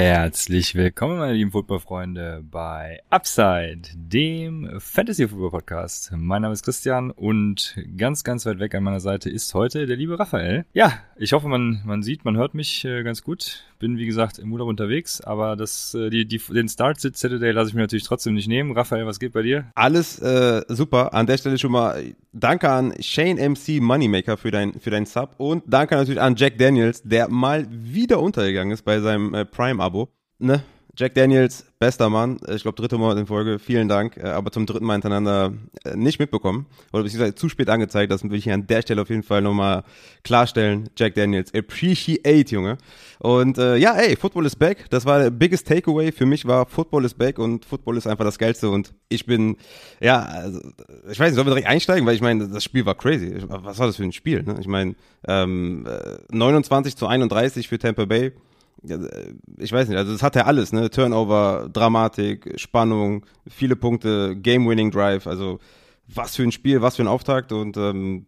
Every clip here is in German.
Herzlich willkommen, meine lieben Footballfreunde, bei Upside, dem Fantasy Football Podcast. Mein Name ist Christian und ganz, ganz weit weg an meiner Seite ist heute der liebe Raphael. Ja, ich hoffe, man, man sieht, man hört mich äh, ganz gut. Bin, wie gesagt, im Urlaub unterwegs, aber das, äh, die, die, den Start Saturday lasse ich mir natürlich trotzdem nicht nehmen. Raphael, was geht bei dir? Alles äh, super. An der Stelle schon mal danke an Shane MC Moneymaker für dein, für dein Sub und danke natürlich an Jack Daniels, der mal wieder untergegangen ist bei seinem äh, Prime-Abo. Ne? Jack Daniels, bester Mann. Ich glaube, dritte Mal in Folge. Vielen Dank. Äh, aber zum dritten Mal hintereinander äh, nicht mitbekommen. Oder beziehungsweise zu spät angezeigt. Das will ich hier an der Stelle auf jeden Fall nochmal klarstellen. Jack Daniels, appreciate, Junge. Und äh, ja, ey, Football is back. Das war der biggest takeaway. Für mich war Football is back und Football ist einfach das Geilste. Und ich bin, ja, also, ich weiß nicht, sollen wir direkt einsteigen? Weil ich meine, das Spiel war crazy. Was war das für ein Spiel? Ne? Ich meine, ähm, 29 zu 31 für Tampa Bay ich weiß nicht, also es hat ja alles, ne? Turnover, Dramatik, Spannung, viele Punkte, Game-Winning-Drive, also was für ein Spiel, was für ein Auftakt und ähm,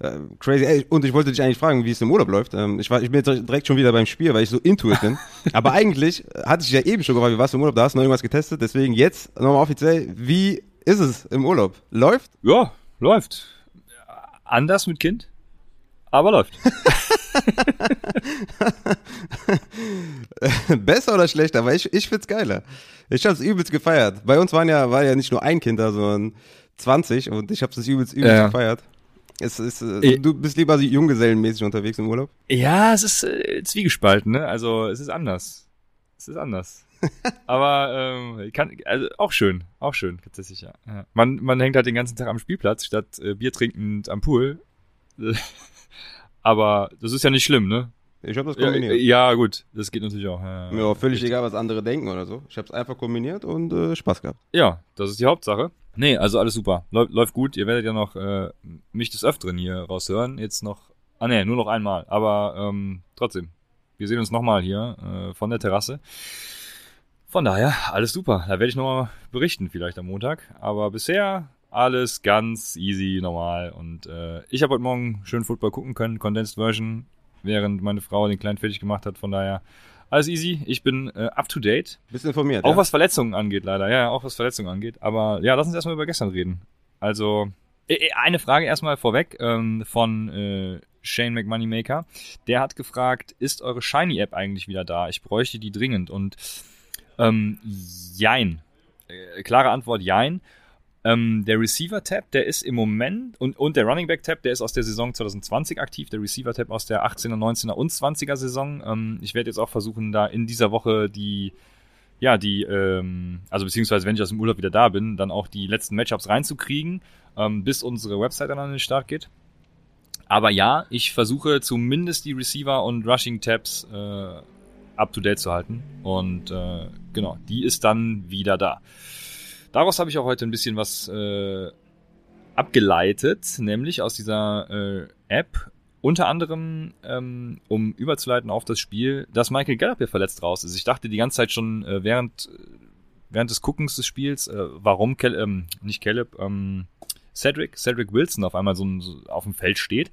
äh, crazy. Ey, und ich wollte dich eigentlich fragen, wie es im Urlaub läuft. Ähm, ich, war, ich bin jetzt direkt schon wieder beim Spiel, weil ich so intuit bin. Aber eigentlich hatte ich ja eben schon gefragt, wie warst du im Urlaub? Da hast du noch irgendwas getestet. Deswegen jetzt nochmal offiziell, wie ist es im Urlaub? Läuft? Ja, läuft. Anders mit Kind, aber läuft. Besser oder schlechter, aber ich, ich find's geiler. Ich hab's übelst gefeiert. Bei uns waren ja, war ja nicht nur ein Kind da, sondern 20 und ich hab's übelst, übelst ja. gefeiert. Es ist, äh, du bist lieber so junggesellenmäßig unterwegs im Urlaub? Ja, es ist äh, zwiegespalten, ne? Also es ist anders. Es ist anders. Aber ähm, kann, also auch schön, auch schön, tatsächlich, ja. ja. Man, man hängt halt den ganzen Tag am Spielplatz, statt äh, Bier trinkend am Pool. Aber das ist ja nicht schlimm, ne? Ich habe das kombiniert. Ja, ja, gut, das geht natürlich auch. Ja, ja völlig richtig. egal, was andere denken oder so. Ich habe es einfach kombiniert und äh, Spaß gehabt. Ja, das ist die Hauptsache. Nee, also alles super. Läuft, läuft gut. Ihr werdet ja noch äh, mich des Öfteren hier raushören. Jetzt noch, ah nee, nur noch einmal. Aber ähm, trotzdem, wir sehen uns nochmal hier äh, von der Terrasse. Von daher, alles super. Da werde ich nochmal berichten, vielleicht am Montag. Aber bisher alles ganz easy, normal. Und äh, ich habe heute Morgen schön Football gucken können, Condensed Version, während meine Frau den Kleinen fertig gemacht hat. Von daher alles easy. Ich bin äh, up to date. Bist informiert. Auch ja? was Verletzungen angeht, leider. Ja, auch was Verletzungen angeht. Aber ja, lass uns erstmal über gestern reden. Also, äh, äh, eine Frage erstmal vorweg ähm, von äh, Shane McMoneymaker. Der hat gefragt, ist eure Shiny-App eigentlich wieder da? Ich bräuchte die dringend. Und ähm, jein. Äh, klare Antwort, jein. Ähm, der Receiver-Tab, der ist im Moment, und, und der Running Back-Tab, der ist aus der Saison 2020 aktiv, der Receiver-Tab aus der 18er, 19er und 20er Saison. Ähm, ich werde jetzt auch versuchen, da in dieser Woche die, ja, die, ähm, also beziehungsweise wenn ich aus dem Urlaub wieder da bin, dann auch die letzten Matchups reinzukriegen, ähm, bis unsere Website dann an den Start geht. Aber ja, ich versuche zumindest die Receiver- und Rushing-Tabs äh, up-to-date zu halten. Und äh, genau, die ist dann wieder da. Daraus habe ich auch heute ein bisschen was äh, abgeleitet, nämlich aus dieser äh, App. Unter anderem, ähm, um überzuleiten auf das Spiel, dass Michael Gallup hier verletzt raus ist. Ich dachte die ganze Zeit schon äh, während, während des Guckens des Spiels, äh, warum Cal ähm, nicht Caleb, ähm, Cedric, Cedric Wilson auf einmal so, so auf dem Feld steht.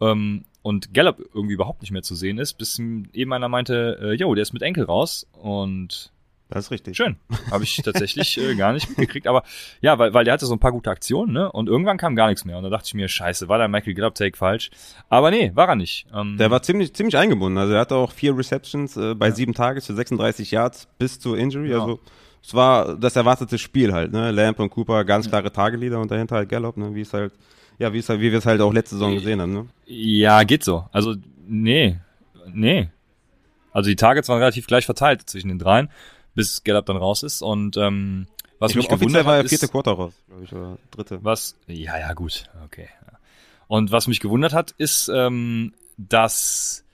Ähm, und Gallup irgendwie überhaupt nicht mehr zu sehen ist, bis eben einer meinte, äh, der ist mit Enkel raus und das ist richtig. Schön. Habe ich tatsächlich äh, gar nicht mitgekriegt. Aber ja, weil, weil der hatte so ein paar gute Aktionen, ne? Und irgendwann kam gar nichts mehr. Und da dachte ich mir, scheiße, war der Michael Gallup Take falsch? Aber nee, war er nicht. Ähm, der war ziemlich, ziemlich eingebunden. Also er hatte auch vier Receptions äh, bei ja. sieben Tages für 36 Yards bis zur Injury. Ja. Also es war das erwartete Spiel halt, ne? Lamp und Cooper, ganz klare Tagelieder und dahinter halt Gallup, ne? Wie es halt, ja, wie es halt, wie wir es halt auch letzte Saison gesehen haben, ne? Ja, geht so. Also, nee. Nee. Also die Targets waren relativ gleich verteilt zwischen den dreien bis Gallup dann raus ist. Und ähm, was ich mich glaub, gewundert war hat, der vierte Quarter raus, glaube ich, oder dritte. Was? Ja, ja, gut, okay. Und was mich gewundert hat, ist, ähm, dass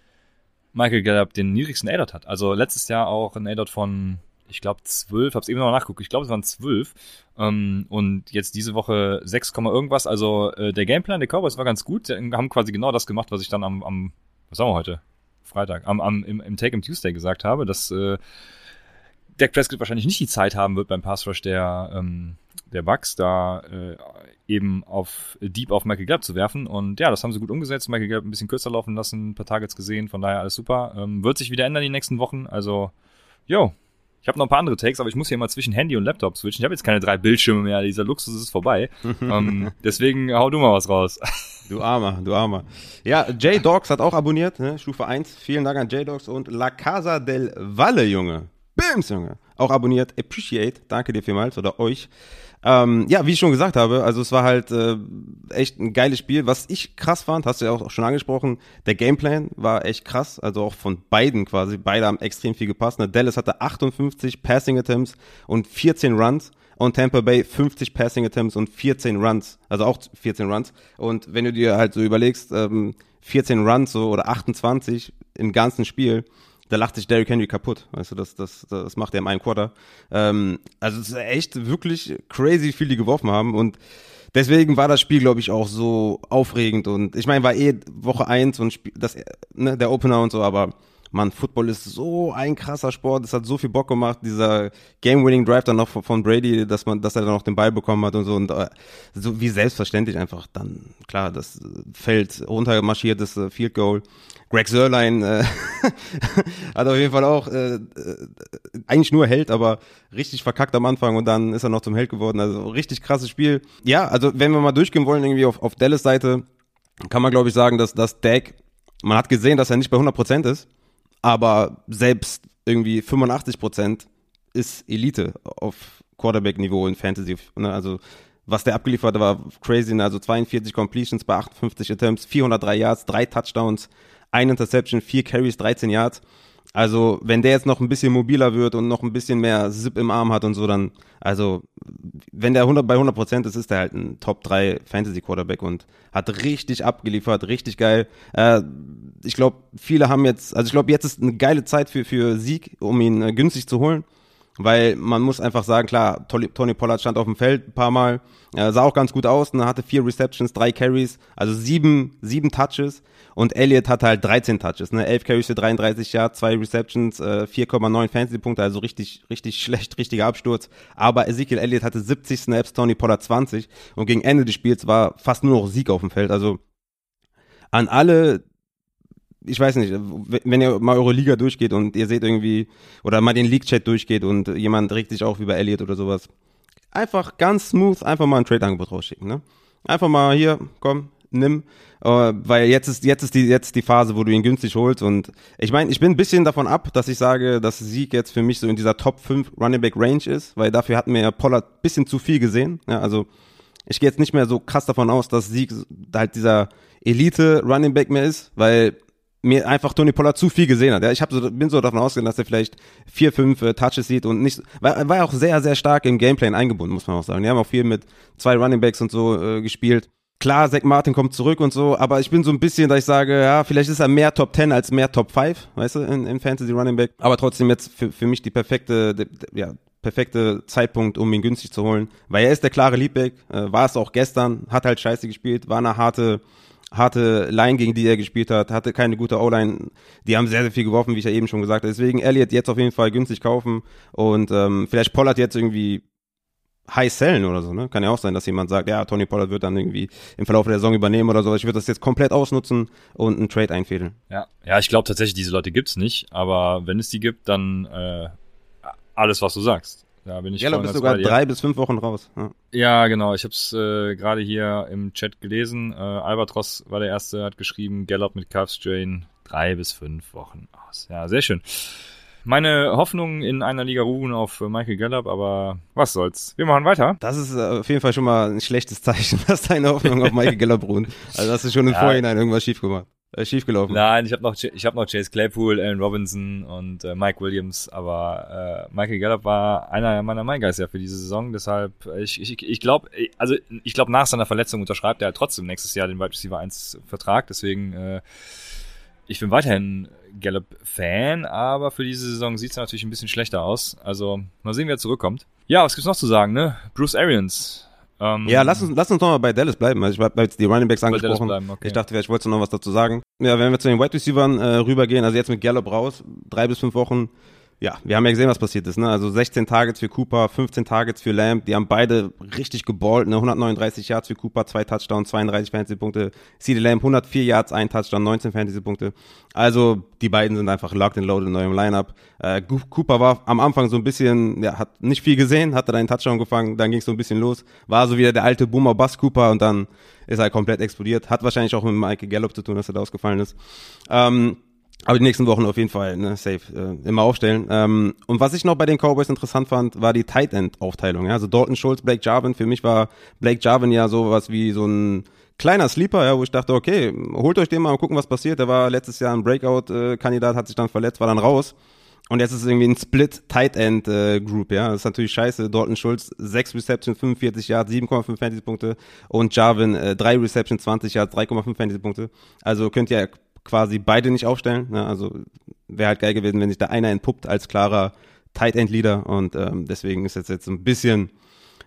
Michael Gallup den niedrigsten A-Dot hat. Also letztes Jahr auch ein A-Dot von ich glaube, zwölf, hab's eben noch nachgeguckt, ich glaube, es waren zwölf. Ähm, und jetzt diese Woche 6, irgendwas. Also äh, der Gameplan der Cowboys war ganz gut. Die haben quasi genau das gemacht, was ich dann am, am was sagen wir heute? Freitag, am, am, im, im Take im Tuesday gesagt habe, dass äh, Dak Prescott wahrscheinlich nicht die Zeit haben wird beim Pass Rush der, ähm, der Bucks, da äh, eben auf Deep auf Michael Gallup zu werfen. Und ja, das haben sie gut umgesetzt. Michael Gallup ein bisschen kürzer laufen lassen, ein paar Targets gesehen, von daher alles super. Ähm, wird sich wieder ändern die nächsten Wochen. Also, yo, ich habe noch ein paar andere Takes, aber ich muss hier mal zwischen Handy und Laptop switchen. Ich habe jetzt keine drei Bildschirme mehr. Dieser Luxus ist vorbei. ähm, deswegen hau du mal was raus. Du Armer, du Armer. Ja, J-Dogs hat auch abonniert, ne? Stufe 1. Vielen Dank an J-Dogs und La Casa del Valle, Junge. Bims, Junge. Auch abonniert. Appreciate. Danke dir vielmals oder euch. Ähm, ja, wie ich schon gesagt habe, also es war halt äh, echt ein geiles Spiel. Was ich krass fand, hast du ja auch schon angesprochen, der Gameplan war echt krass, also auch von beiden quasi. Beide haben extrem viel gepasst. Ne? Dallas hatte 58 Passing Attempts und 14 Runs und Tampa Bay 50 Passing Attempts und 14 Runs, also auch 14 Runs. Und wenn du dir halt so überlegst, ähm, 14 Runs so oder 28 im ganzen Spiel, da lacht sich Derrick Henry kaputt. Weißt du, das, das, das macht er im einen Quarter. Ähm, also es ist echt wirklich crazy, viel die geworfen haben und deswegen war das Spiel, glaube ich, auch so aufregend und ich meine, war eh Woche eins und das, ne, der Opener und so, aber Mann, Football ist so ein krasser Sport, es hat so viel Bock gemacht, dieser Game-Winning Drive dann noch von Brady, dass man, dass er dann noch den Ball bekommen hat und so und äh, so wie selbstverständlich einfach dann, klar, das Feld runtermarschiert, das äh, Field Goal. Greg Sörlein äh, hat auf jeden Fall auch äh, äh, eigentlich nur Held, aber richtig verkackt am Anfang und dann ist er noch zum Held geworden. Also richtig krasses Spiel. Ja, also wenn wir mal durchgehen wollen, irgendwie auf, auf Dallas Seite, kann man glaube ich sagen, dass das Dak, man hat gesehen, dass er nicht bei 100% ist, aber selbst irgendwie 85 Prozent ist Elite auf Quarterback-Niveau in Fantasy. Ne? Also was der abgeliefert hat, war crazy. Ne? Also 42 Completions bei 58 Attempts, 403 Yards, drei Touchdowns, ein Interception, vier Carries, 13 Yards. Also, wenn der jetzt noch ein bisschen mobiler wird und noch ein bisschen mehr Zip im Arm hat und so, dann, also, wenn der 100 bei 100 Prozent ist, ist der halt ein Top 3 Fantasy Quarterback und hat richtig abgeliefert, richtig geil. Äh, ich glaube, viele haben jetzt, also ich glaube, jetzt ist eine geile Zeit für, für Sieg, um ihn äh, günstig zu holen. Weil man muss einfach sagen, klar, Tony Pollard stand auf dem Feld ein paar Mal, äh, sah auch ganz gut aus, ne, hatte vier Receptions, drei Carries, also sieben, sieben Touches. Und Elliott hatte halt 13 Touches, ne? 11 Carries für 33 Yards, zwei Receptions, äh, 4,9 Fantasy-Punkte, also richtig, richtig schlecht, richtiger Absturz. Aber Ezekiel Elliott hatte 70 Snaps, Tony Pollard 20 und gegen Ende des Spiels war fast nur noch Sieg auf dem Feld. Also an alle, ich weiß nicht, wenn ihr mal eure Liga durchgeht und ihr seht irgendwie, oder mal den League-Chat durchgeht und jemand regt sich auf über Elliott oder sowas, einfach ganz smooth, einfach mal ein Trade-Angebot rausschicken, ne? Einfach mal hier, komm, nimm, äh, weil jetzt ist jetzt ist die jetzt die Phase, wo du ihn günstig holst und ich meine, ich bin ein bisschen davon ab, dass ich sage, dass Sieg jetzt für mich so in dieser Top 5 Running Back Range ist, weil dafür hatten wir ja Pollard bisschen zu viel gesehen, ja, also ich gehe jetzt nicht mehr so krass davon aus, dass Sieg halt dieser Elite Running Back mehr ist, weil mir einfach Tony Pollard zu viel gesehen hat. Ja, ich hab so, bin so davon ausgegangen, dass er vielleicht vier, fünf äh, Touches sieht und nicht, war, war auch sehr, sehr stark im Gameplay eingebunden, muss man auch sagen. Die haben auch viel mit zwei Running Backs und so äh, gespielt. Klar, Zach Martin kommt zurück und so, aber ich bin so ein bisschen, dass ich sage, ja, vielleicht ist er mehr Top 10 als mehr Top 5, weißt du, in, in Fantasy Running Back. Aber trotzdem jetzt für, für mich die perfekte, die, ja, perfekte Zeitpunkt, um ihn günstig zu holen. Weil er ist der klare Leadback, äh, war es auch gestern, hat halt scheiße gespielt, war eine harte, harte Line, gegen die er gespielt hat, hatte keine gute O-Line. Die haben sehr, sehr viel geworfen, wie ich ja eben schon gesagt habe. Deswegen Elliott jetzt auf jeden Fall günstig kaufen und ähm, vielleicht Pollard jetzt irgendwie high sellen oder so, ne? Kann ja auch sein, dass jemand sagt, ja, Tony Pollard wird dann irgendwie im Verlauf der Saison übernehmen oder so. Ich würde das jetzt komplett ausnutzen und einen Trade einfädeln. Ja, ja, ich glaube tatsächlich, diese Leute gibt's nicht, aber wenn es die gibt, dann äh, alles, was du sagst. Da bin ich ja, du bist sogar drei bis fünf Wochen raus. Ja, ja genau. Ich habe es äh, gerade hier im Chat gelesen. Äh, Albatros war der erste, hat geschrieben, Gallup mit Calf Strain drei bis fünf Wochen aus. Ja, sehr schön. Meine Hoffnungen in einer Liga ruhen auf Michael Gallup, aber was soll's. Wir machen weiter. Das ist äh, auf jeden Fall schon mal ein schlechtes Zeichen, dass deine Hoffnungen auf Michael Gallup ruhen. Also hast du schon im ja. Vorhinein irgendwas schief gemacht. Äh, schief gelaufen. Nein, ich habe noch, hab noch Chase Claypool, Allen Robinson und äh, Mike Williams, aber äh, Michael Gallup war einer meiner Maingeister für diese Saison. Deshalb, ich, ich, ich glaube, also ich glaube, nach seiner Verletzung unterschreibt er halt trotzdem nächstes Jahr den Wide Receiver 1 Vertrag. Deswegen, äh, ich bin weiterhin Gallup-Fan, aber für diese Saison sieht es natürlich ein bisschen schlechter aus. Also mal sehen, wer zurückkommt. Ja, was gibt's noch zu sagen, ne? Bruce Arians. Ähm, ja, lass uns, lass uns nochmal bei Dallas bleiben. Also ich habe jetzt die Running Backs angesprochen. Bleiben, okay. Ich dachte, vielleicht wolltest du noch was dazu sagen. Ja, wenn wir zu den Wide Receivers äh, rübergehen, also jetzt mit Gallup raus, drei bis fünf Wochen, ja, wir haben ja gesehen, was passiert ist. Ne? Also 16 Targets für Cooper, 15 Targets für Lamb. Die haben beide richtig geballt. Ne? 139 Yards für Cooper, zwei Touchdowns, 32 Fantasy-Punkte. CD Lamb 104 Yards, ein Touchdown, 19 Fantasy-Punkte. Also die beiden sind einfach locked and loaded in eurem Lineup. Äh, Cooper war am Anfang so ein bisschen, ja, hat nicht viel gesehen, hatte einen Touchdown gefangen, dann ging es so ein bisschen los. War so wieder der alte Boomer Bass Cooper und dann ist er komplett explodiert. Hat wahrscheinlich auch mit Mike Gallup zu tun, dass er da ausgefallen ist. Ähm, aber die nächsten Wochen auf jeden Fall, ne, safe, äh, immer aufstellen. Ähm, und was ich noch bei den Cowboys interessant fand, war die Tight End Aufteilung. Ja? Also Dalton Schultz, Blake Jarvin. Für mich war Blake Jarvin ja sowas wie so ein kleiner Sleeper, ja, wo ich dachte, okay, holt euch den mal und gucken, was passiert. Der war letztes Jahr ein Breakout-Kandidat, hat sich dann verletzt, war dann raus. Und jetzt ist es irgendwie ein Split Tight End äh, Group, ja. Das ist natürlich scheiße. Dalton Schultz, 6 Receptions, 45 Yards, 7,5 Fantasy Punkte und Jarvin, äh, 3 Receptions, 20 Yards, 3,5 Fantasy Punkte. Also könnt ihr quasi beide nicht aufstellen. Ne? Also wäre halt geil gewesen, wenn sich da einer entpuppt als klarer Tight End Leader und ähm, deswegen ist jetzt jetzt ein bisschen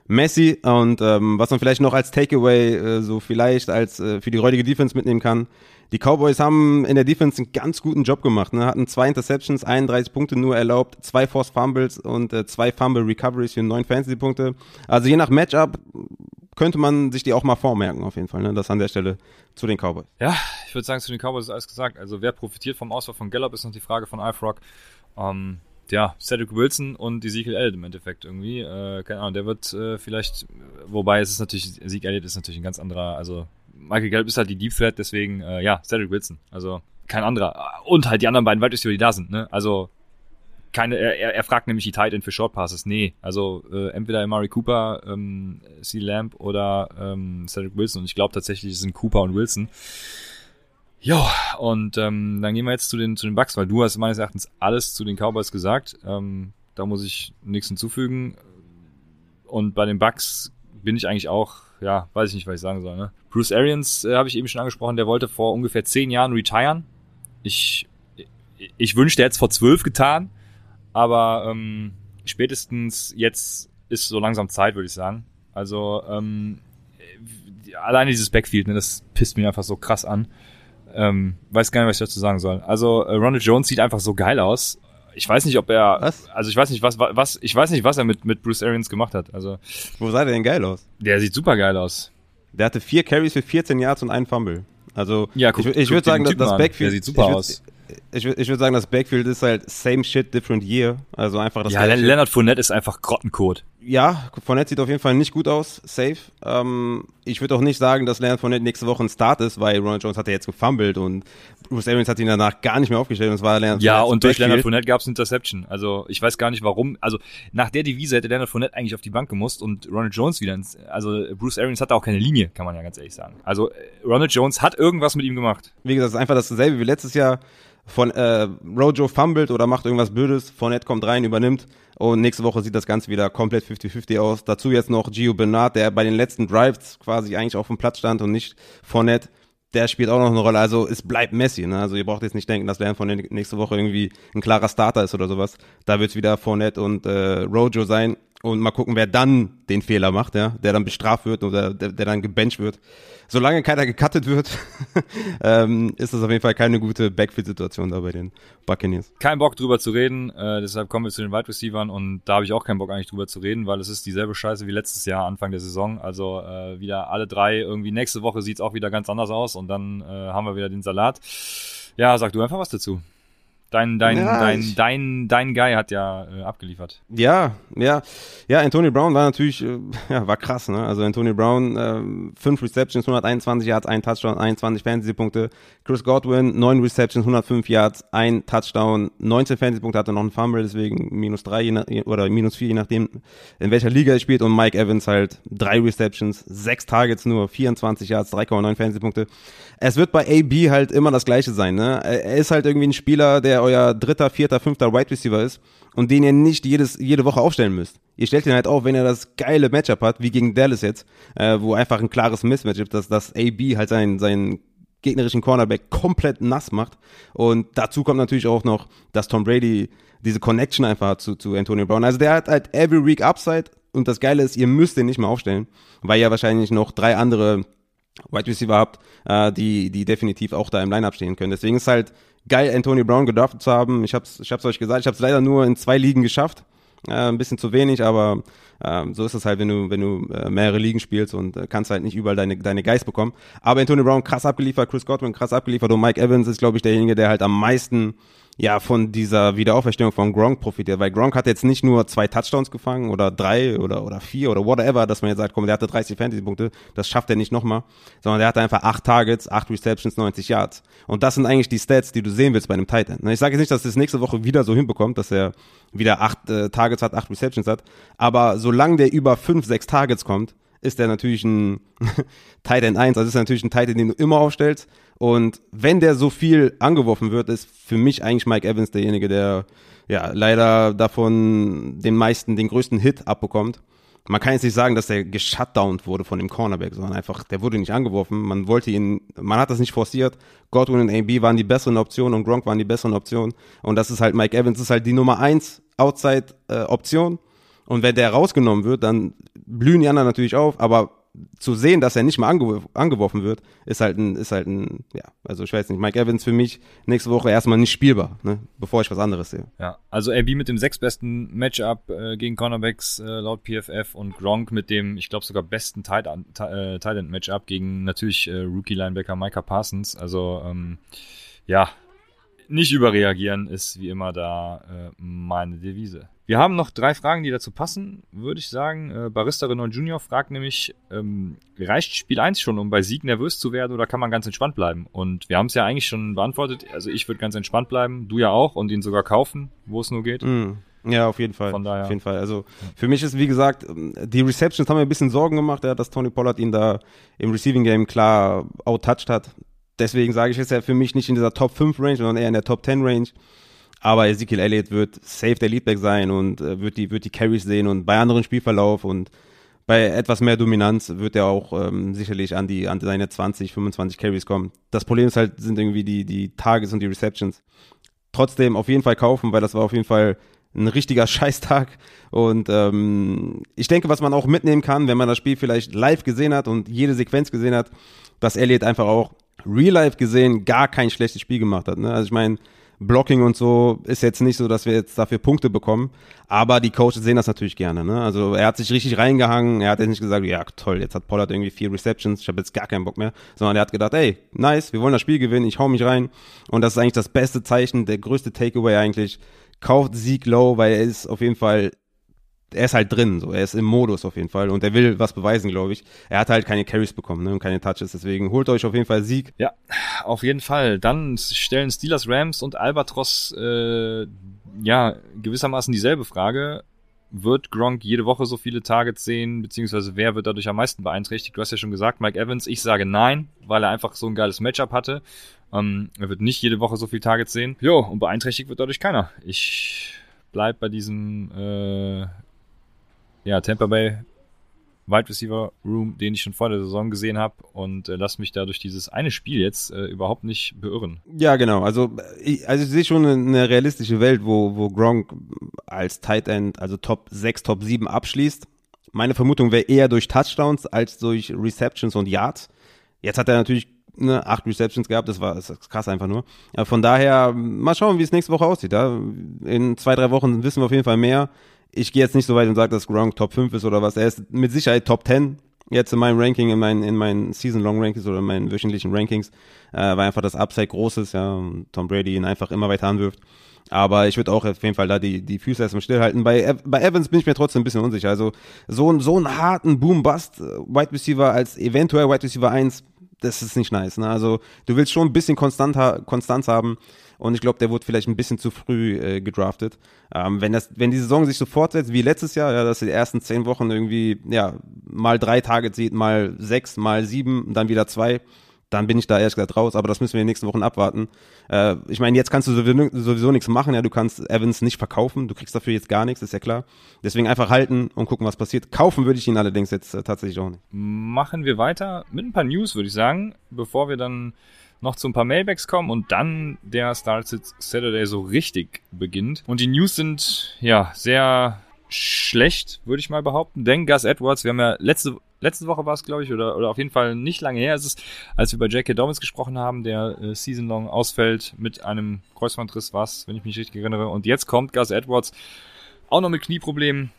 messy und ähm, was man vielleicht noch als Takeaway äh, so vielleicht als äh, für die räudige Defense mitnehmen kann. Die Cowboys haben in der Defense einen ganz guten Job gemacht, ne? hatten zwei Interceptions, 31 Punkte nur erlaubt, zwei Forced Fumbles und äh, zwei Fumble Recoveries für neun Fantasy Punkte. Also je nach Matchup könnte man sich die auch mal vormerken, auf jeden Fall. Ne? Das an der Stelle zu den Cowboys. Ja, ich würde sagen, zu den Cowboys ist alles gesagt. Also wer profitiert vom Ausfall von Gallup, ist noch die Frage von iFrog. Ähm, ja, Cedric Wilson und Ezekiel Elliott im Endeffekt irgendwie. Äh, keine Ahnung, der wird äh, vielleicht, wobei es ist natürlich, Ezekiel Elliott ist natürlich ein ganz anderer, also Michael Gallup ist halt die Deep Threat, deswegen, äh, ja, Cedric Wilson. Also kein anderer. Und halt die anderen beiden Wide die da sind, ne? Also keine, er, er fragt nämlich die Tight End für Short Passes. Nee, also äh, entweder Amari Cooper, ähm, C. Lamp oder ähm, Cedric Wilson. Und ich glaube tatsächlich, es sind Cooper und Wilson. Ja, und ähm, dann gehen wir jetzt zu den, zu den Bucks, weil du hast meines Erachtens alles zu den Cowboys gesagt. Ähm, da muss ich nichts hinzufügen. Und bei den Bucks bin ich eigentlich auch, ja, weiß ich nicht, was ich sagen soll. Ne? Bruce Arians äh, habe ich eben schon angesprochen, der wollte vor ungefähr zehn Jahren retiren. Ich, ich wünschte, er hätte es vor zwölf getan. Aber ähm, spätestens jetzt ist so langsam Zeit, würde ich sagen. Also ähm, alleine dieses Backfield, ne, das pisst mich einfach so krass an. Ähm, weiß gar nicht, was ich dazu sagen soll. Also äh, Ronald Jones sieht einfach so geil aus. Ich weiß nicht, ob er, was? also ich weiß nicht, was, was, ich weiß nicht, was er mit mit Bruce Arians gemacht hat. Also wo sah der denn geil aus? Der sieht super geil aus. Der hatte vier Carries für 14 Yards und einen Fumble. Also ja, guck, ich, ich würde sagen, das Backfield, der sieht super aus ich, ich würde sagen, das Backfield ist halt same shit, different year. Also einfach das. Ja, Backfield. Leonard Fournette ist einfach Grottencode. Ja, Fournette sieht auf jeden Fall nicht gut aus, safe. Ähm, ich würde auch nicht sagen, dass Leonard Fournette nächste Woche ein Start ist, weil Ronald Jones hat ja jetzt gefummelt und Bruce Arians hat ihn danach gar nicht mehr aufgestellt und es war Leonard Ja, und durch Backfield. Leonard Fournette gab es Interception. Also ich weiß gar nicht warum. Also nach der Devise hätte Leonard Fournette eigentlich auf die Bank gemusst und Ronald Jones wieder ins, also Bruce Arians hat da auch keine Linie, kann man ja ganz ehrlich sagen. Also Ronald Jones hat irgendwas mit ihm gemacht. Wie gesagt, es ist einfach dasselbe wie letztes Jahr von äh, Rojo fummelt oder macht irgendwas Blödes, Fournette kommt rein, übernimmt und nächste Woche sieht das Ganze wieder komplett 50-50 aus. Dazu jetzt noch Gio Bernard, der bei den letzten Drives quasi eigentlich auf dem Platz stand und nicht Fournette. Der spielt auch noch eine Rolle. Also es bleibt Messi. Ne? Also ihr braucht jetzt nicht denken, dass Lernen von nächste Woche irgendwie ein klarer Starter ist oder sowas. Da wird es wieder Fournette und äh, Rojo sein. Und mal gucken, wer dann den Fehler macht, ja, der dann bestraft wird oder der, der dann gebencht wird solange keiner gecuttet wird, ähm, ist das auf jeden Fall keine gute Backfield-Situation da bei den Buccaneers. Kein Bock drüber zu reden, äh, deshalb kommen wir zu den Wide Receivers und da habe ich auch keinen Bock eigentlich drüber zu reden, weil es ist dieselbe Scheiße wie letztes Jahr, Anfang der Saison. Also äh, wieder alle drei, irgendwie nächste Woche sieht's auch wieder ganz anders aus und dann äh, haben wir wieder den Salat. Ja, sag du einfach was dazu. Dein, dein, ja, dein, dein, dein Guy hat ja äh, abgeliefert. Ja, ja. Ja, Anthony Brown war natürlich, äh, ja, war krass, ne? Also Anthony Brown, äh, fünf Receptions, 121 Yards, ein Touchdown, 21 Fantasy-Punkte. Chris Godwin, neun Receptions, 105 Yards, ein Touchdown, 19 Fantasy-Punkte, hatte noch einen Fumble, deswegen minus drei oder minus vier, je nachdem, in welcher Liga er spielt. Und Mike Evans halt drei Receptions, sechs Targets nur, 24 Yards, 3,9 Fantasy-Punkte. Es wird bei AB halt immer das Gleiche sein, ne? Er ist halt irgendwie ein Spieler, der euer dritter, vierter, fünfter Wide Receiver ist und den ihr nicht jedes, jede Woche aufstellen müsst. Ihr stellt ihn halt auf, wenn er das geile Matchup hat, wie gegen Dallas jetzt, äh, wo einfach ein klares Mismatch ist, dass das AB halt sein, sein gegnerischen Cornerback komplett nass macht. Und dazu kommt natürlich auch noch, dass Tom Brady diese Connection einfach hat zu, zu Antonio Brown. Also der hat halt every week Upside und das Geile ist, ihr müsst den nicht mehr aufstellen, weil ihr wahrscheinlich noch drei andere Wide Receiver habt, äh, die, die definitiv auch da im Lineup stehen können. Deswegen ist halt geil, Antonio Brown gedraftet zu haben. Ich hab's, ich hab's euch gesagt, ich hab's leider nur in zwei Ligen geschafft. Äh, ein bisschen zu wenig, aber äh, so ist es halt, wenn du, wenn du äh, mehrere Ligen spielst und äh, kannst halt nicht überall deine, deine Geist bekommen. Aber Antonio Brown krass abgeliefert, Chris Godwin krass abgeliefert und Mike Evans ist, glaube ich, derjenige, der halt am meisten ja von dieser Wiederauferstehung von Gronk profitiert, weil Gronk hat jetzt nicht nur zwei Touchdowns gefangen oder drei oder oder vier oder whatever, dass man jetzt sagt, komm, der hatte 30 Fantasy-Punkte, das schafft er nicht nochmal, sondern der hatte einfach acht Targets, acht Receptions, 90 Yards. Und das sind eigentlich die Stats, die du sehen willst bei einem Tight End. Ich sage jetzt nicht, dass er es nächste Woche wieder so hinbekommt, dass er wieder acht äh, Targets hat, acht Receptions hat, aber solange der über fünf, sechs Targets kommt, ist der natürlich ein Tight End 1, also ist er natürlich ein Tight End, den du immer aufstellst und wenn der so viel angeworfen wird, ist für mich eigentlich Mike Evans derjenige, der ja leider davon den meisten, den größten Hit abbekommt. Man kann jetzt nicht sagen, dass der geshutdownt wurde von dem Cornerback, sondern einfach, der wurde nicht angeworfen. Man wollte ihn, man hat das nicht forciert. Godwin und AB waren die besseren Optionen und Gronk waren die besseren Optionen. Und das ist halt, Mike Evans ist halt die Nummer eins Outside-Option. Äh, und wenn der rausgenommen wird, dann blühen die anderen natürlich auf, aber zu sehen, dass er nicht mal ange angeworfen wird, ist halt ein, ist halt ein, ja, also ich weiß nicht, Mike Evans für mich nächste Woche erstmal nicht spielbar, ne, bevor ich was anderes sehe. Ja, also AB mit dem sechstbesten Matchup äh, gegen Cornerbacks äh, laut PFF und Gronk mit dem, ich glaube sogar besten Tight, äh, End Matchup gegen natürlich äh, Rookie Linebacker Micah Parsons. Also ähm, ja, nicht überreagieren ist wie immer da äh, meine Devise. Wir haben noch drei Fragen, die dazu passen, würde ich sagen. Äh, Barista Renault Junior fragt nämlich, ähm, reicht Spiel 1 schon, um bei Sieg nervös zu werden oder kann man ganz entspannt bleiben? Und wir haben es ja eigentlich schon beantwortet. Also ich würde ganz entspannt bleiben, du ja auch und ihn sogar kaufen, wo es nur geht. Mm. Ja, auf jeden Fall. Von daher. Auf jeden Fall. Also für mich ist, wie gesagt, die Receptions haben mir ein bisschen Sorgen gemacht, ja, dass Tony Pollard ihn da im Receiving Game klar outtouched hat. Deswegen sage ich, ist er für mich nicht in dieser Top 5 Range, sondern eher in der Top 10 Range. Aber Ezekiel Elliott wird safe der Leadback sein und äh, wird die, wird die Carries sehen und bei anderen Spielverlauf und bei etwas mehr Dominanz wird er auch ähm, sicherlich an die an seine 20, 25 Carries kommen. Das Problem ist halt, sind irgendwie die, die Targets und die Receptions. Trotzdem auf jeden Fall kaufen, weil das war auf jeden Fall ein richtiger Scheißtag. Und ähm, ich denke, was man auch mitnehmen kann, wenn man das Spiel vielleicht live gesehen hat und jede Sequenz gesehen hat, dass Elliott einfach auch real life gesehen gar kein schlechtes Spiel gemacht hat. Ne? Also ich meine, Blocking und so ist jetzt nicht so, dass wir jetzt dafür Punkte bekommen. Aber die Coaches sehen das natürlich gerne. Ne? Also er hat sich richtig reingehangen. Er hat jetzt nicht gesagt, ja toll, jetzt hat Pollard irgendwie vier Receptions, ich habe jetzt gar keinen Bock mehr. Sondern er hat gedacht, ey, nice, wir wollen das Spiel gewinnen, ich hau mich rein. Und das ist eigentlich das beste Zeichen, der größte Takeaway eigentlich. Kauft Sieg low, weil er ist auf jeden Fall er ist halt drin, so er ist im Modus auf jeden Fall und er will was beweisen, glaube ich. Er hat halt keine Carries bekommen ne, und keine Touches, deswegen holt euch auf jeden Fall Sieg. Ja, auf jeden Fall. Dann stellen Steelers, Rams und Albatros äh, ja gewissermaßen dieselbe Frage. Wird Gronk jede Woche so viele Targets sehen, beziehungsweise wer wird dadurch am meisten beeinträchtigt? Du hast ja schon gesagt, Mike Evans. Ich sage nein, weil er einfach so ein geiles Matchup hatte. Ähm, er wird nicht jede Woche so viele Targets sehen. Jo, und beeinträchtigt wird dadurch keiner. Ich bleib bei diesem äh, ja, Tampa Bay Wide Receiver Room, den ich schon vor der Saison gesehen habe und äh, lass mich da durch dieses eine Spiel jetzt äh, überhaupt nicht beirren. Ja, genau. Also ich, also ich sehe schon eine realistische Welt, wo, wo Gronk als Tight End, also Top 6, Top 7 abschließt. Meine Vermutung wäre eher durch Touchdowns als durch Receptions und Yards. Jetzt hat er natürlich ne, acht Receptions gehabt, das war das ist krass einfach nur. Von daher, mal schauen, wie es nächste Woche aussieht. Ja? In zwei, drei Wochen wissen wir auf jeden Fall mehr ich gehe jetzt nicht so weit und sage, dass Gronk Top 5 ist oder was. Er ist mit Sicherheit Top 10 jetzt in meinem Ranking, in meinen, in meinen Season-Long-Rankings oder in meinen wöchentlichen Rankings, äh, weil einfach das Upside groß ist, ja, und Tom Brady ihn einfach immer weiter anwirft. Aber ich würde auch auf jeden Fall da die, die Füße erstmal stillhalten. Bei, bei Evans bin ich mir trotzdem ein bisschen unsicher. Also so, so einen harten Boom-Bust äh, Receiver als eventuell Wide Receiver 1, das ist nicht nice. Ne? Also du willst schon ein bisschen Konstanz haben. Und ich glaube, der wurde vielleicht ein bisschen zu früh äh, gedraftet. Ähm, wenn, das, wenn die Saison sich so fortsetzt wie letztes Jahr, ja, dass die ersten zehn Wochen irgendwie ja, mal drei Tage sieht, mal sechs, mal sieben, dann wieder zwei, dann bin ich da ehrlich gesagt raus, aber das müssen wir in den nächsten Wochen abwarten. Äh, ich meine, jetzt kannst du sowieso, sowieso nichts machen, ja, du kannst Evans nicht verkaufen, du kriegst dafür jetzt gar nichts, ist ja klar. Deswegen einfach halten und gucken, was passiert. Kaufen würde ich ihn allerdings jetzt äh, tatsächlich auch nicht. Machen wir weiter mit ein paar News, würde ich sagen, bevor wir dann noch zu ein paar Mailbacks kommen und dann der Started Saturday so richtig beginnt. Und die News sind ja sehr schlecht, würde ich mal behaupten. Denn Gus Edwards, wir haben ja letzte, letzte Woche war es, glaube ich, oder, oder auf jeden Fall nicht lange her ist es, als wir bei J.K. Dobbins gesprochen haben, der äh, season-long ausfällt mit einem Kreuzbandriss, was, wenn ich mich richtig erinnere. Und jetzt kommt Gus Edwards auch noch mit Knieproblemen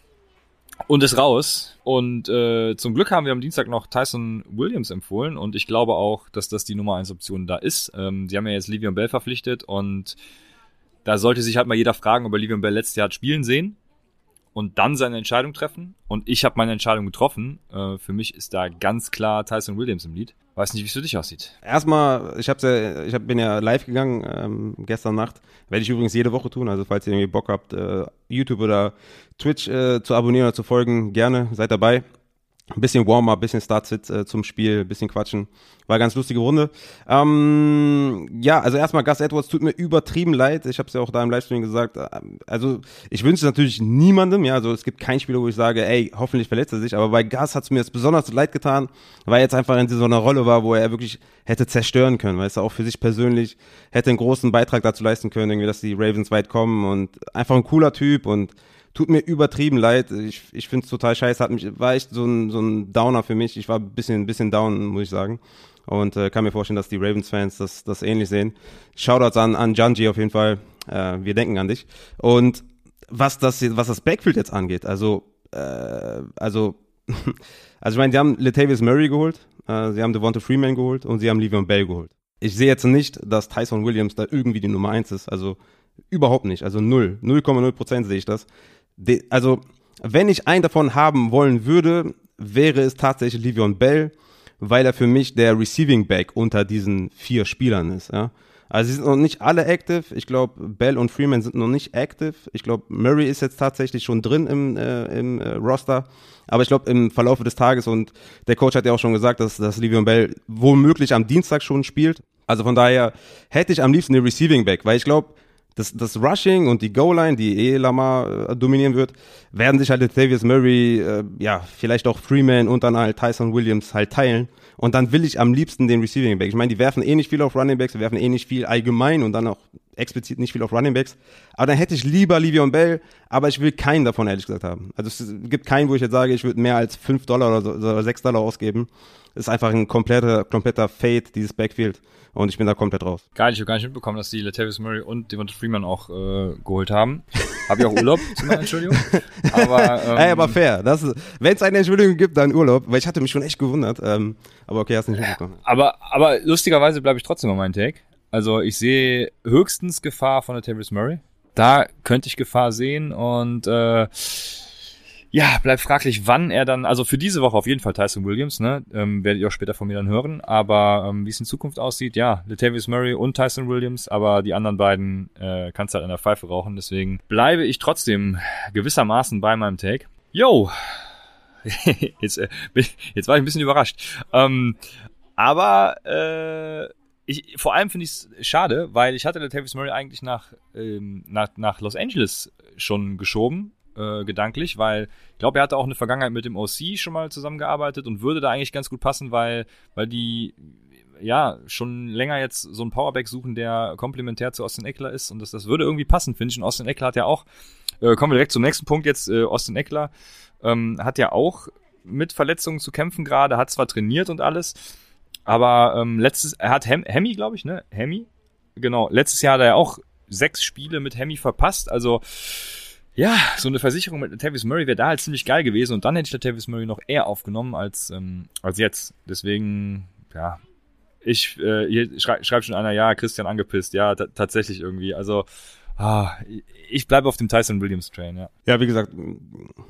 und ist raus. Und äh, zum Glück haben wir am Dienstag noch Tyson Williams empfohlen und ich glaube auch, dass das die Nummer 1 Option da ist. Ähm, sie haben ja jetzt Livion Bell verpflichtet und da sollte sich halt mal jeder fragen, ob er Livion Bell letztes Jahr hat spielen sehen und dann seine Entscheidung treffen. Und ich habe meine Entscheidung getroffen. Äh, für mich ist da ganz klar Tyson Williams im Lied. Weiß nicht, wie es für dich aussieht. Erstmal, ich, hab's ja, ich hab, bin ja live gegangen ähm, gestern Nacht. Werde ich übrigens jede Woche tun. Also falls ihr irgendwie Bock habt, äh, YouTube oder Twitch äh, zu abonnieren oder zu folgen, gerne, seid dabei. Ein bisschen Warm-up, bisschen Start-Sit äh, zum Spiel, bisschen quatschen. War ganz lustige Runde. Ähm, ja, also erstmal Gus Edwards tut mir übertrieben leid. Ich habe es ja auch da im Livestream gesagt. Also ich wünsche natürlich niemandem. Ja, also es gibt kein Spieler, wo ich sage, ey, hoffentlich verletzt er sich. Aber bei Gus hat es mir jetzt besonders leid getan, weil er jetzt einfach in so einer Rolle war, wo er wirklich hätte zerstören können. Weil es auch für sich persönlich hätte einen großen Beitrag dazu leisten können, irgendwie, dass die Ravens weit kommen und einfach ein cooler Typ und tut mir übertrieben leid. Ich, ich finde es total scheiße. Hat mich, war echt so ein, so ein Downer für mich. Ich war ein bisschen, bisschen down, muss ich sagen. Und äh, kann mir vorstellen, dass die Ravens-Fans das, das ähnlich sehen. Shoutouts an, an Janji auf jeden Fall. Äh, wir denken an dich. Und was das, was das Backfield jetzt angeht, also, äh, also, also ich meine, die haben Latavius Murray geholt, äh, sie haben Devonta Freeman geholt und sie haben Le'Veon Bell geholt. Ich sehe jetzt nicht, dass Tyson Williams da irgendwie die Nummer eins ist. Also überhaupt nicht. Also null. 0,0 Prozent sehe ich das de, also wenn ich einen davon haben wollen würde, wäre es tatsächlich Livion Bell, weil er für mich der Receiving Back unter diesen vier Spielern ist. Ja? Also sie sind noch nicht alle active. Ich glaube, Bell und Freeman sind noch nicht active. Ich glaube, Murray ist jetzt tatsächlich schon drin im, äh, im äh, Roster. Aber ich glaube, im Verlauf des Tages und der Coach hat ja auch schon gesagt, dass, dass Livion Bell womöglich am Dienstag schon spielt. Also von daher hätte ich am liebsten den Receiving Back, weil ich glaube, das, das Rushing und die Goal-Line, die eh Lamar äh, dominieren wird, werden sich halt Latavius Murray, äh, ja, vielleicht auch Freeman und dann halt Tyson Williams halt teilen. Und dann will ich am liebsten den Receiving Back. Ich meine, die werfen eh nicht viel auf Running Backs, wir werfen eh nicht viel allgemein und dann auch explizit nicht viel auf Running Backs. Aber dann hätte ich lieber Livion Bell, aber ich will keinen davon ehrlich gesagt haben. Also es gibt keinen, wo ich jetzt sage, ich würde mehr als 5 Dollar oder, so, oder 6 Dollar ausgeben. Das ist einfach ein kompletter, kompletter Fade, dieses Backfield. Und ich bin da komplett raus. Geil, ich habe gar nicht mitbekommen, dass die Latavius Murray und Devonta Freeman auch äh, geholt haben. Habe ich auch Urlaub, zu meiner Entschuldigung. Aber, ähm, hey, aber fair. Wenn es eine Entschuldigung gibt, dann Urlaub. Weil ich hatte mich schon echt gewundert. Ähm, aber okay, hast nicht mitbekommen. Aber, aber lustigerweise bleibe ich trotzdem bei meinem Take. Also ich sehe höchstens Gefahr von Latavius Murray. Da könnte ich Gefahr sehen und äh, ja, bleibt fraglich, wann er dann, also für diese Woche auf jeden Fall Tyson Williams, ne? Ähm, werdet ihr auch später von mir dann hören. Aber ähm, wie es in Zukunft aussieht, ja, Latavius Murray und Tyson Williams, aber die anderen beiden äh, kannst du halt an der Pfeife rauchen. Deswegen bleibe ich trotzdem gewissermaßen bei meinem Take. Yo! jetzt, äh, jetzt war ich ein bisschen überrascht. Ähm, aber äh, ich, vor allem finde ich es schade, weil ich hatte Latavius Murray eigentlich nach, ähm, nach, nach Los Angeles schon geschoben äh, gedanklich, weil ich glaube, er hatte auch eine Vergangenheit mit dem OC schon mal zusammengearbeitet und würde da eigentlich ganz gut passen, weil, weil die ja schon länger jetzt so einen Powerback suchen, der komplementär zu Austin Eckler ist und das, das würde irgendwie passen, finde ich. Und Austin Eckler hat ja auch, äh, kommen wir direkt zum nächsten Punkt jetzt, äh, Austin Eckler ähm, hat ja auch mit Verletzungen zu kämpfen gerade, hat zwar trainiert und alles, aber ähm, letztes, er hat Hem, Hemi, glaube ich, ne? Hemi? Genau, letztes Jahr hat er auch sechs Spiele mit Hemi verpasst, also ja, so eine Versicherung mit Tavis Murray wäre da halt ziemlich geil gewesen und dann hätte ich Tavis Murray noch eher aufgenommen als, ähm, als jetzt. Deswegen, ja, ich, äh, hier schrei schreibt schon einer, ja, Christian angepisst, ja, tatsächlich irgendwie. Also, ah, ich bleibe auf dem Tyson Williams Train, ja. Ja, wie gesagt,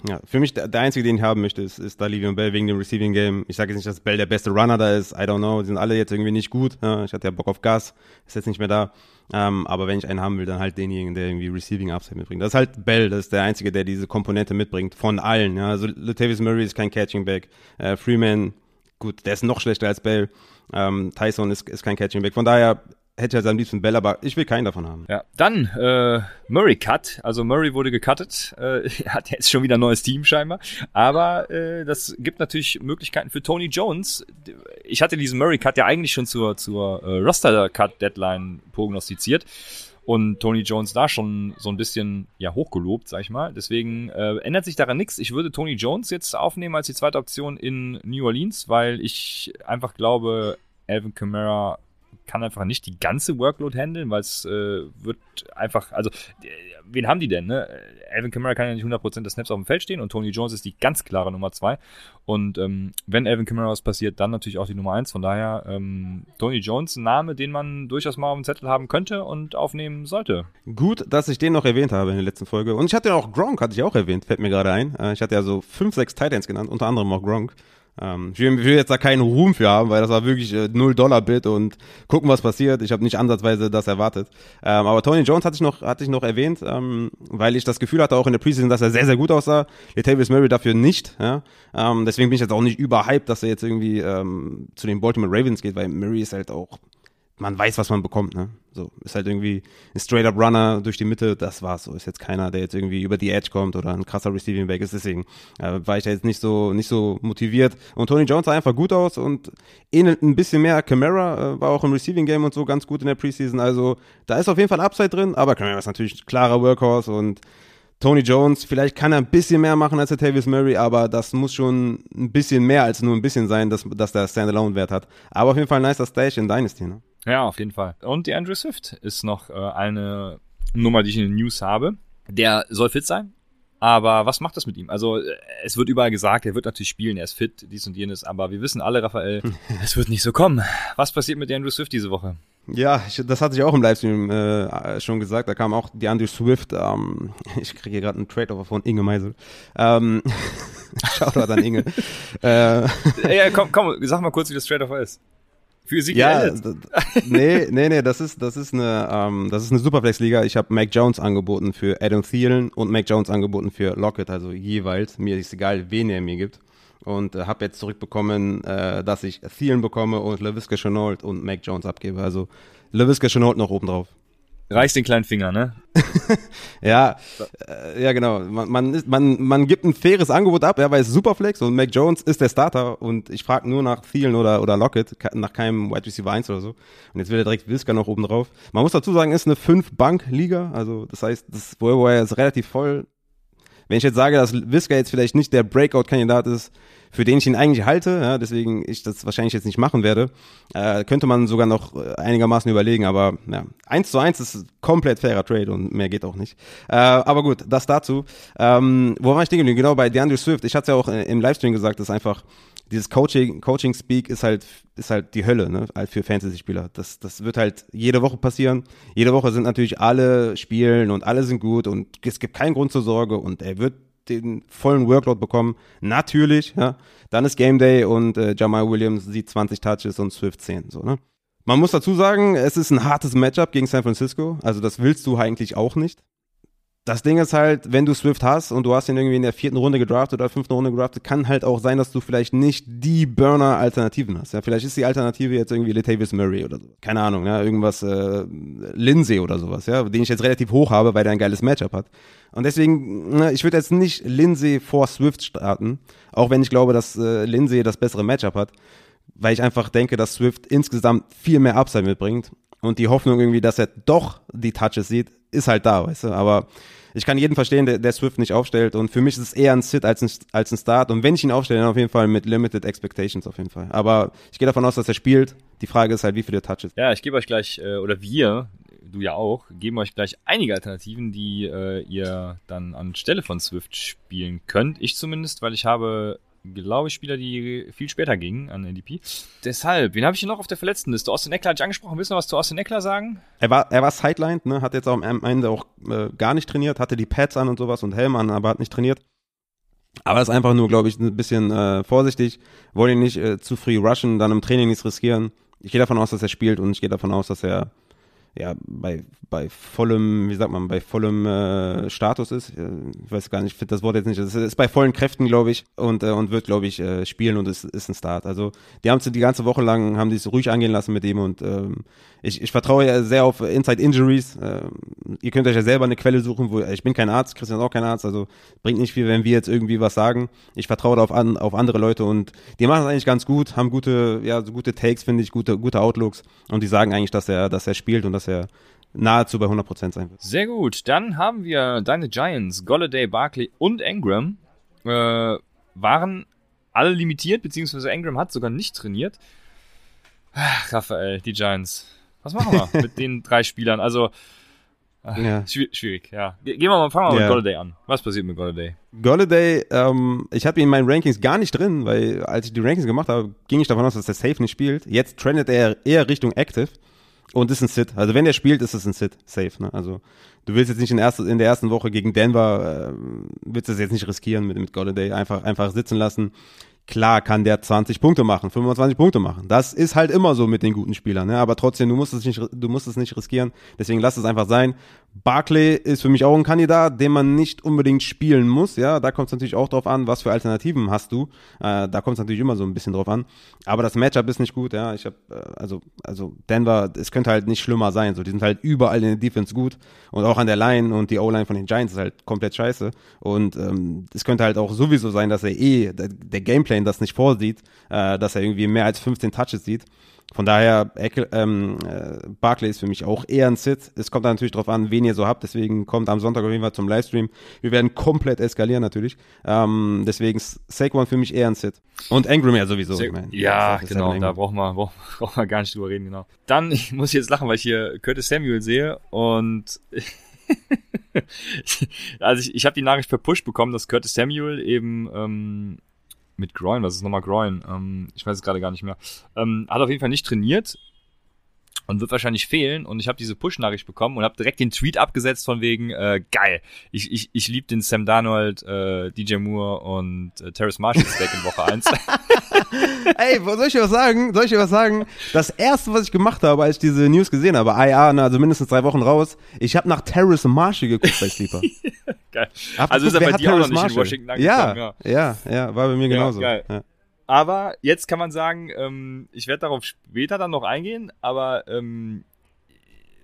ja, für mich der, der einzige, den ich haben möchte, ist, ist da Livion Bell wegen dem Receiving Game. Ich sage jetzt nicht, dass Bell der beste Runner da ist, I don't know, die sind alle jetzt irgendwie nicht gut. Ich hatte ja Bock auf Gas, ist jetzt nicht mehr da. Ähm, aber wenn ich einen haben will, dann halt denjenigen, der irgendwie Receiving Upside mitbringt. Das ist halt Bell, das ist der Einzige, der diese Komponente mitbringt, von allen. Ja. Also Latavius Murray ist kein Catching Back. Äh, Freeman, gut, der ist noch schlechter als Bell. Ähm, Tyson ist, ist kein Catching Back. Von daher, hätte halt am liebsten Bell, aber ich will keinen davon haben. Ja, dann äh, Murray Cut. Also Murray wurde gecuttet. Äh, hat jetzt schon wieder ein neues Team scheinbar. Aber äh, das gibt natürlich Möglichkeiten für Tony Jones. Ich hatte diesen Murray Cut ja eigentlich schon zur, zur äh, Roster Cut Deadline prognostiziert und Tony Jones da schon so ein bisschen ja hochgelobt, sag ich mal. Deswegen äh, ändert sich daran nichts. Ich würde Tony Jones jetzt aufnehmen als die zweite Option in New Orleans, weil ich einfach glaube, Alvin Kamara kann einfach nicht die ganze Workload handeln, weil es äh, wird einfach, also wen haben die denn? Ne? Alvin Kamara kann ja nicht 100% des Snaps auf dem Feld stehen und Tony Jones ist die ganz klare Nummer 2 und ähm, wenn Alvin Kamara was passiert, dann natürlich auch die Nummer 1, von daher ähm, Tony Jones, ein Name, den man durchaus mal auf dem Zettel haben könnte und aufnehmen sollte. Gut, dass ich den noch erwähnt habe in der letzten Folge und ich hatte ja auch Gronk, hatte ich auch erwähnt, fällt mir gerade ein. Äh, ich hatte ja so 5, 6 Titans genannt, unter anderem auch Gronk. Ähm, ich, will, jetzt da keinen Ruhm für haben, weil das war wirklich äh, 0 Dollar Bit und gucken, was passiert. Ich habe nicht ansatzweise das erwartet. Ähm, aber Tony Jones hatte ich noch, hatte ich noch erwähnt, ähm, weil ich das Gefühl hatte auch in der Preseason, dass er sehr, sehr gut aussah. Latavius Murray dafür nicht. Ja? Ähm, deswegen bin ich jetzt auch nicht überhyped, dass er jetzt irgendwie ähm, zu den Baltimore Ravens geht, weil Murray ist halt auch man weiß, was man bekommt, ne? So, ist halt irgendwie ein straight-up Runner durch die Mitte, das war's so. Ist jetzt keiner, der jetzt irgendwie über die Edge kommt oder ein krasser Receiving Back ist, deswegen äh, war ich da jetzt nicht so, nicht so motiviert. Und Tony Jones sah einfach gut aus und ähnelt ein bisschen mehr Camara, äh, war auch im Receiving Game und so ganz gut in der Preseason, also da ist auf jeden Fall Upside drin, aber Camara ist natürlich klarer Workhorse und Tony Jones, vielleicht kann er ein bisschen mehr machen als der Tavis Murray, aber das muss schon ein bisschen mehr als nur ein bisschen sein, dass, dass der Standalone-Wert hat. Aber auf jeden Fall ein nicer Stash in Dynasty, ne? Ja, auf jeden Fall. Und die Andrew Swift ist noch äh, eine Nummer, die ich in den News habe. Der soll fit sein. Aber was macht das mit ihm? Also, äh, es wird überall gesagt, er wird natürlich spielen, er ist fit, dies und jenes, aber wir wissen alle, Raphael, es wird nicht so kommen. Was passiert mit Andrew Swift diese Woche? Ja, ich, das hatte ich auch im Livestream äh, schon gesagt. Da kam auch die Andrew Swift. Ähm, ich kriege hier gerade einen Trade-Offer von Inge Meisel. Ähm, Shoutout an Inge. äh, ja, komm, komm, sag mal kurz, wie das Trade-Offer ist. Für sie ja, nee, nee, nee, das ist, das ist eine, ähm, das ist eine Superflex-Liga. Ich habe Mac Jones angeboten für Adam Thielen und Mac Jones angeboten für Lockett, also jeweils. Mir ist egal, wen er mir gibt. Und äh, habe jetzt zurückbekommen, äh, dass ich Thielen bekomme und LaVisca Chenault und Mac Jones abgebe. Also LaVisca Chenault noch oben drauf. Reichst den kleinen Finger, ne? ja, äh, ja genau. Man, man, ist, man, man gibt ein faires Angebot ab, ja, weil es Superflex und Mac Jones ist der Starter und ich frage nur nach Thielen oder, oder Lockett, nach keinem Wide Receiver 1 oder so. Und jetzt will er direkt Wiska noch oben drauf. Man muss dazu sagen, ist eine 5-Bank-Liga, also das heißt, das Wire ist relativ voll. Wenn ich jetzt sage, dass Wiska jetzt vielleicht nicht der Breakout-Kandidat ist, für den ich ihn eigentlich halte, ja, deswegen ich das wahrscheinlich jetzt nicht machen werde, äh, könnte man sogar noch äh, einigermaßen überlegen, aber ja, eins zu eins ist komplett fairer Trade und mehr geht auch nicht. Äh, aber gut, das dazu. Ähm, wo war ich denn Genau, bei DeAndre Swift, ich hatte ja auch im Livestream gesagt, dass einfach dieses Coaching, Coaching Speak ist halt, ist halt die Hölle, ne, halt für Fantasy-Spieler. Das, das wird halt jede Woche passieren. Jede Woche sind natürlich alle spielen und alle sind gut und es gibt keinen Grund zur Sorge und er wird den vollen Workload bekommen. Natürlich, ja. Dann ist Game Day und äh, Jamal Williams sieht 20 Touches und Swift 10, so, ne? Man muss dazu sagen, es ist ein hartes Matchup gegen San Francisco. Also das willst du eigentlich auch nicht. Das Ding ist halt, wenn du Swift hast und du hast ihn irgendwie in der vierten Runde gedraftet oder fünften Runde gedraftet, kann halt auch sein, dass du vielleicht nicht die Burner-Alternativen hast. Ja, vielleicht ist die Alternative jetzt irgendwie Latavius Murray oder so. Keine Ahnung, ja, irgendwas äh, Lindsay oder sowas, ja, den ich jetzt relativ hoch habe, weil der ein geiles Matchup hat. Und deswegen, na, ich würde jetzt nicht Lindsay vor Swift starten, auch wenn ich glaube, dass äh, Lindsay das bessere Matchup hat, weil ich einfach denke, dass Swift insgesamt viel mehr Upside mitbringt und die Hoffnung irgendwie, dass er doch die Touches sieht, ist halt da, weißt du, aber ich kann jeden verstehen, der, der Swift nicht aufstellt. Und für mich ist es eher ein Sit als ein, als ein Start. Und wenn ich ihn aufstelle, dann auf jeden Fall mit Limited Expectations auf jeden Fall. Aber ich gehe davon aus, dass er spielt. Die Frage ist halt, wie viele Touches. Ja, ich gebe euch gleich, äh, oder wir, du ja auch, geben euch gleich einige Alternativen, die äh, ihr dann anstelle von Swift spielen könnt. Ich zumindest, weil ich habe glaube ich, Spieler, die viel später gingen an NDP. Deshalb, wen habe ich hier noch auf der Verletztenliste? Austin Eckler hatte ich angesprochen. Willst du noch was zu Austin Eckler sagen? Er war, er war sidelined, ne? hat jetzt auch am Ende auch äh, gar nicht trainiert, hatte die Pads an und sowas und Helm an, aber hat nicht trainiert. Aber ist einfach nur, glaube ich, ein bisschen äh, vorsichtig. Wollte ihn nicht äh, zu früh rushen, dann im Training nichts riskieren. Ich gehe davon aus, dass er spielt und ich gehe davon aus, dass er ja, bei, bei vollem, wie sagt man, bei vollem äh, Status ist. Äh, ich weiß gar nicht, ich finde das Wort jetzt nicht. Es ist bei vollen Kräften, glaube ich, und, äh, und wird, glaube ich, äh, spielen und ist, ist ein Start. Also die haben es die ganze Woche lang, haben die es ruhig angehen lassen mit ihm und ähm, ich, ich vertraue ja sehr auf Inside Injuries. Äh, ihr könnt euch ja selber eine Quelle suchen, wo ich bin kein Arzt, Christian ist auch kein Arzt, also bringt nicht viel, wenn wir jetzt irgendwie was sagen. Ich vertraue da auf, an, auf andere Leute und die machen es eigentlich ganz gut, haben gute, ja, so gute Takes, finde ich, gute, gute Outlooks und die sagen eigentlich, dass er, dass er spielt und dass er nahezu bei 100% sein wird. Sehr gut. Dann haben wir deine Giants, Golladay, Barkley und Engram. Äh, waren alle limitiert, beziehungsweise Engram hat sogar nicht trainiert. Ach, Raphael, die Giants. Was machen wir mit den drei Spielern? Also, Ja. schwierig, ja. Ge- Gehen wir mal, fangen wir mal Ja. mit Golladay an. Was passiert mit Golladay? Golladay, ähm, ich habe ihn in meinen Rankings gar nicht drin, weil als ich die Rankings gemacht habe, ging ich davon aus, dass der Safe nicht spielt. Jetzt trendet er eher Richtung Active und ist ein Sit. Also wenn er spielt, ist es ein Sit, Safe. Ne? Also du willst jetzt nicht in, erste, in der ersten Woche gegen Denver, äh, willst es jetzt nicht riskieren mit, mit Golladay, einfach, einfach sitzen lassen. Klar kann der 20 Punkte machen, 25 Punkte machen. Das ist halt immer so mit den guten Spielern, ne? aber trotzdem, du musst es nicht, du musst es nicht riskieren. Deswegen lass es einfach sein. Barclay ist für mich auch ein Kandidat, den man nicht unbedingt spielen muss. Ja, da kommt es natürlich auch drauf an, was für Alternativen hast du. Äh, da kommt es natürlich immer so ein bisschen drauf an. Aber das Matchup ist nicht gut. Ja, ich habe äh, also also Denver, es könnte halt nicht schlimmer sein. So, die sind halt überall in der Defense gut und auch an der Line und die O-Line von den Giants ist halt komplett scheiße. Und ähm, es könnte halt auch sowieso sein, dass er eh der, Gameplan das nicht vorsieht, äh, dass er irgendwie mehr als 15 Touches sieht. Von daher, ähm, äh, Barclay ist für mich auch eher ein Sit. Es kommt dann natürlich drauf an, wen ihr so habt. Deswegen kommt am Sonntag auf jeden Fall zum Livestream. Wir werden komplett eskalieren natürlich. Ähm, deswegen Saquon für mich eher ein Sit. Und Engram ja sowieso. Sehr, ich mein, ja, genau, halt da brauchen wir, brauchen, brauchen wir gar nicht drüber reden, genau. Dann ich muss ich jetzt lachen, weil ich hier Curtis Samuel sehe und also ich, ich habe die Nachricht per Push bekommen, dass Curtis Samuel eben ähm, mit Groin, was ist nochmal Groin? Ähm, ich weiß es gerade gar nicht mehr. Ähm, hat auf jeden Fall nicht trainiert und wird wahrscheinlich fehlen. Und ich habe diese Push-Nachricht bekommen und habe direkt den Tweet abgesetzt von wegen, äh, geil, ich, ich, ich liebe den Sam Darnold, äh, DJ Moore und äh, Terrace Marshall Stack in Woche 1. Ey, soll ich dir was sagen? Soll ich dir was sagen? Das erste, was ich gemacht habe, als ich diese News gesehen habe, IA, ne, also mindestens drei Wochen raus, ich habe nach Terrace Marshall geguckt bei Sleeper. geil. Hab Also ist er bei dir auch noch nicht in Marshall? Washington ja, angekommen, ja, ja, war bei mir genauso. geil. Ja. Aber jetzt kann man sagen, ähm, ich werde darauf später dann noch eingehen, aber ähm,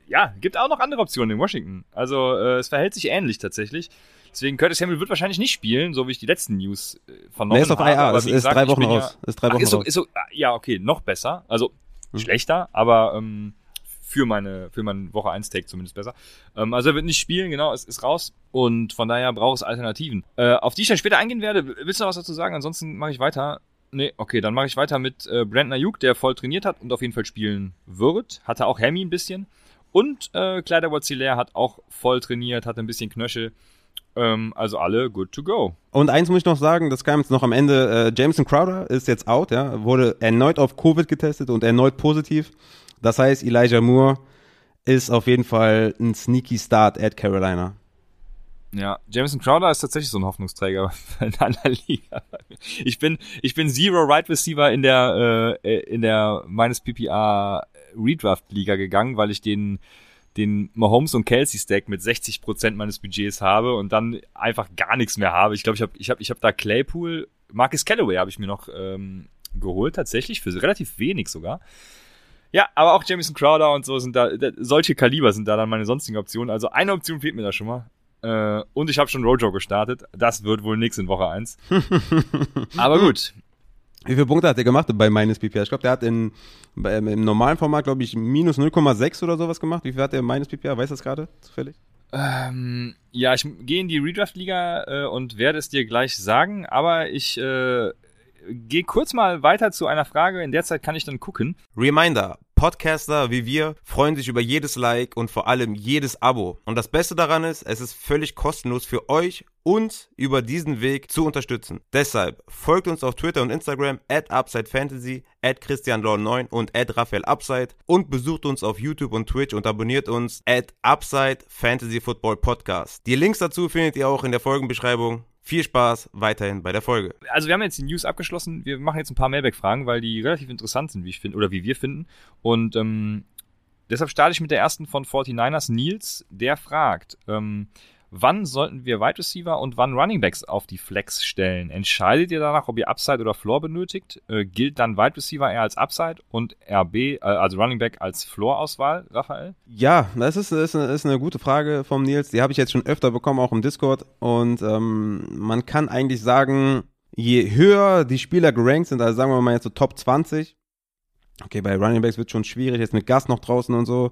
ja, gibt auch noch andere Optionen in Washington. Also äh, es verhält sich ähnlich tatsächlich. Deswegen Curtis Samuel wird wahrscheinlich nicht spielen, so wie ich die letzten News äh, vernommen Nee, ist auf habe. IA, aber ist, gesagt, drei Wochen raus. Ist drei Ach, Wochen ist so, raus. ist so, ah, ja, okay, noch besser. Also Hm. schlechter, aber ähm, für meine für meinen Woche 1 Take zumindest besser. Ähm, also er wird nicht spielen, genau, es ist raus und von daher braucht es Alternativen. Äh, auf die ich dann später eingehen werde. Willst du noch was dazu sagen? Ansonsten mache ich weiter. Nee, okay, dann mache ich weiter mit äh, Brandon Ayuk, der voll trainiert hat und auf jeden Fall spielen wird. Hatte auch Hemi ein bisschen. Und äh, Kleider Watzilär hat auch voll trainiert, hatte ein bisschen Knöchel. Ähm, also alle good to go. Und eins muss ich noch sagen, das kam jetzt noch am Ende, äh, Jameson Crowder ist jetzt out, ja, wurde erneut auf Covid getestet und erneut positiv. Das heißt, Elijah Moore ist auf jeden Fall ein sneaky Start at Carolina. Ja, Jameson Crowder ist tatsächlich so ein Hoffnungsträger in einer Liga. Ich bin, ich bin Zero Right Receiver in der, äh, in der meines PPA Redraft Liga gegangen, weil ich den, den Mahomes und Kelsey Stack mit 60 Prozent meines Budgets habe und dann einfach gar nichts mehr habe. Ich glaube, ich habe, ich habe, ich habe da Claypool, Marcus Callaway habe ich mir noch ähm, geholt tatsächlich für relativ wenig sogar. Ja, aber auch Jameson Crowder und so sind da, da solche Kaliber sind da dann meine sonstigen Optionen. Also eine Option fehlt mir da schon mal. Äh, und ich habe schon Rojo gestartet. Das wird wohl nix in Woche 1. Aber gut. Wie viele Punkte hat er gemacht bei meines PPA? Ich glaube, der hat in, bei, im normalen Format, glaube ich, minus 0,6 oder sowas gemacht. Wie viel hat er meines PPA? Weißt du das gerade zufällig? Ähm, ja, ich gehe in die Redraft-Liga äh, und werde es dir gleich sagen, aber ich äh, gehe kurz mal weiter zu einer Frage. In der Zeit kann ich dann gucken. Reminder, Podcaster wie wir freuen sich über jedes Like und vor allem jedes Abo. Und das Beste daran ist, es ist völlig kostenlos für euch, uns über diesen Weg zu unterstützen. Deshalb folgt uns auf Twitter und Instagram at UpsideFantasy, at ChristianLaw9 und at RaphaelUpside und besucht uns auf YouTube und Twitch und abonniert uns at Upside. Die Links dazu findet ihr auch in der Folgenbeschreibung. Viel Spaß weiterhin bei der Folge. Also wir haben jetzt die News abgeschlossen. Wir machen jetzt ein paar Mailback-Fragen, weil die relativ interessant sind, wie ich finde, oder wie wir finden. Und ähm, deshalb starte ich mit der ersten von 49ers, Nils, der fragt, ähm, wann sollten wir Wide Receiver und wann Running Backs auf die Flex stellen? Entscheidet ihr danach, ob ihr Upside oder Floor benötigt? Äh, gilt dann Wide Receiver eher als Upside und RB, äh, also Running Back als Floor-Auswahl, Raphael? Ja, das ist, ist, eine, ist eine gute Frage vom Nils. Die habe ich jetzt schon öfter bekommen, auch im Discord. Und ähm, man kann eigentlich sagen, je höher die Spieler gerankt sind, also sagen wir mal jetzt so Top 20, okay, bei Running Backs wird schon schwierig, jetzt mit Gas noch draußen und so,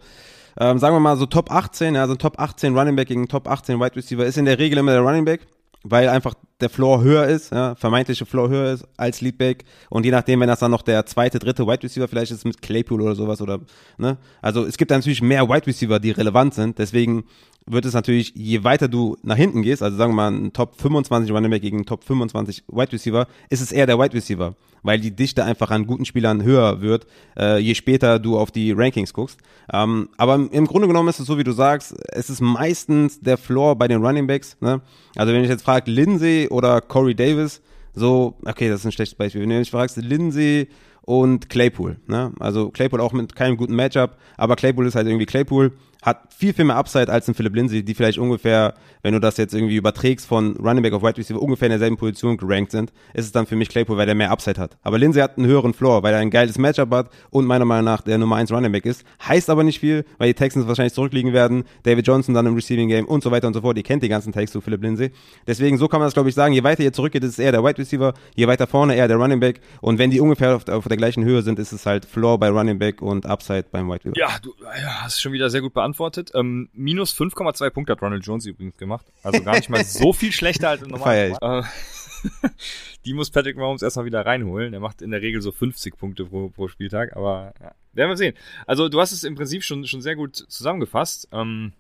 ähm, sagen wir mal so Top 18, also Top 18 Running Back gegen Top 18 Wide Receiver ist in der Regel immer der Running Back, weil einfach der Floor höher ist, ja, vermeintliche Floor höher ist als Leadback und je nachdem, wenn das dann noch der zweite, dritte Wide Receiver vielleicht ist mit Claypool oder sowas oder, ne, also es gibt natürlich mehr Wide Receiver, die relevant sind, deswegen wird es natürlich, je weiter du nach hinten gehst, also sagen wir mal ein Top 25 Running Back gegen ein Top 25 Wide Receiver, ist es eher der Wide Receiver, weil die Dichte einfach an guten Spielern höher wird, äh, je später du auf die Rankings guckst. Ähm, aber im Grunde genommen ist es so, wie du sagst, es ist meistens der Floor bei den Running Backs. Ne? Also wenn ich jetzt frage, Lindsay oder Corey Davis, so, okay, das ist ein schlechtes Beispiel. Wenn du mich fragst, Lindsay und Claypool, ne? Also Claypool auch mit keinem guten Matchup, aber Claypool ist halt irgendwie Claypool hat viel, viel mehr Upside als ein Philip Lindsay, die vielleicht ungefähr, wenn du das jetzt irgendwie überträgst von Running Back auf Wide Receiver, ungefähr in derselben Position gerankt sind, ist es dann für mich Claypool, weil der mehr Upside hat. Aber Lindsay hat einen höheren Floor, weil er ein geiles Matchup hat und meiner Meinung nach der Nummer 1 Running Back ist. Heißt aber nicht viel, weil die Texans wahrscheinlich zurückliegen werden, David Johnson dann im Receiving Game und so weiter und so fort. Ihr kennt die ganzen Takes zu Philip Lindsay. Deswegen, so kann man das glaube ich sagen, je weiter ihr zurückgeht, ist es eher der Wide Receiver, je weiter vorne eher der Running Back und wenn die ungefähr auf, auf der gleichen Höhe sind, ist es halt Floor bei Running Back und Upside beim Wide Receiver. Ja, du ja, hast schon wieder sehr gut beantwortet. Ähm, minus 5,2 Punkte hat Ronald Jones übrigens gemacht. Also gar nicht mal so viel schlechter als im normalen. Äh, die muss Patrick Mahomes erstmal wieder reinholen. Er macht in der Regel so 50 Punkte pro, pro Spieltag, aber ja, werden wir sehen. Also du hast es im Prinzip schon, schon sehr gut zusammengefasst. Ähm,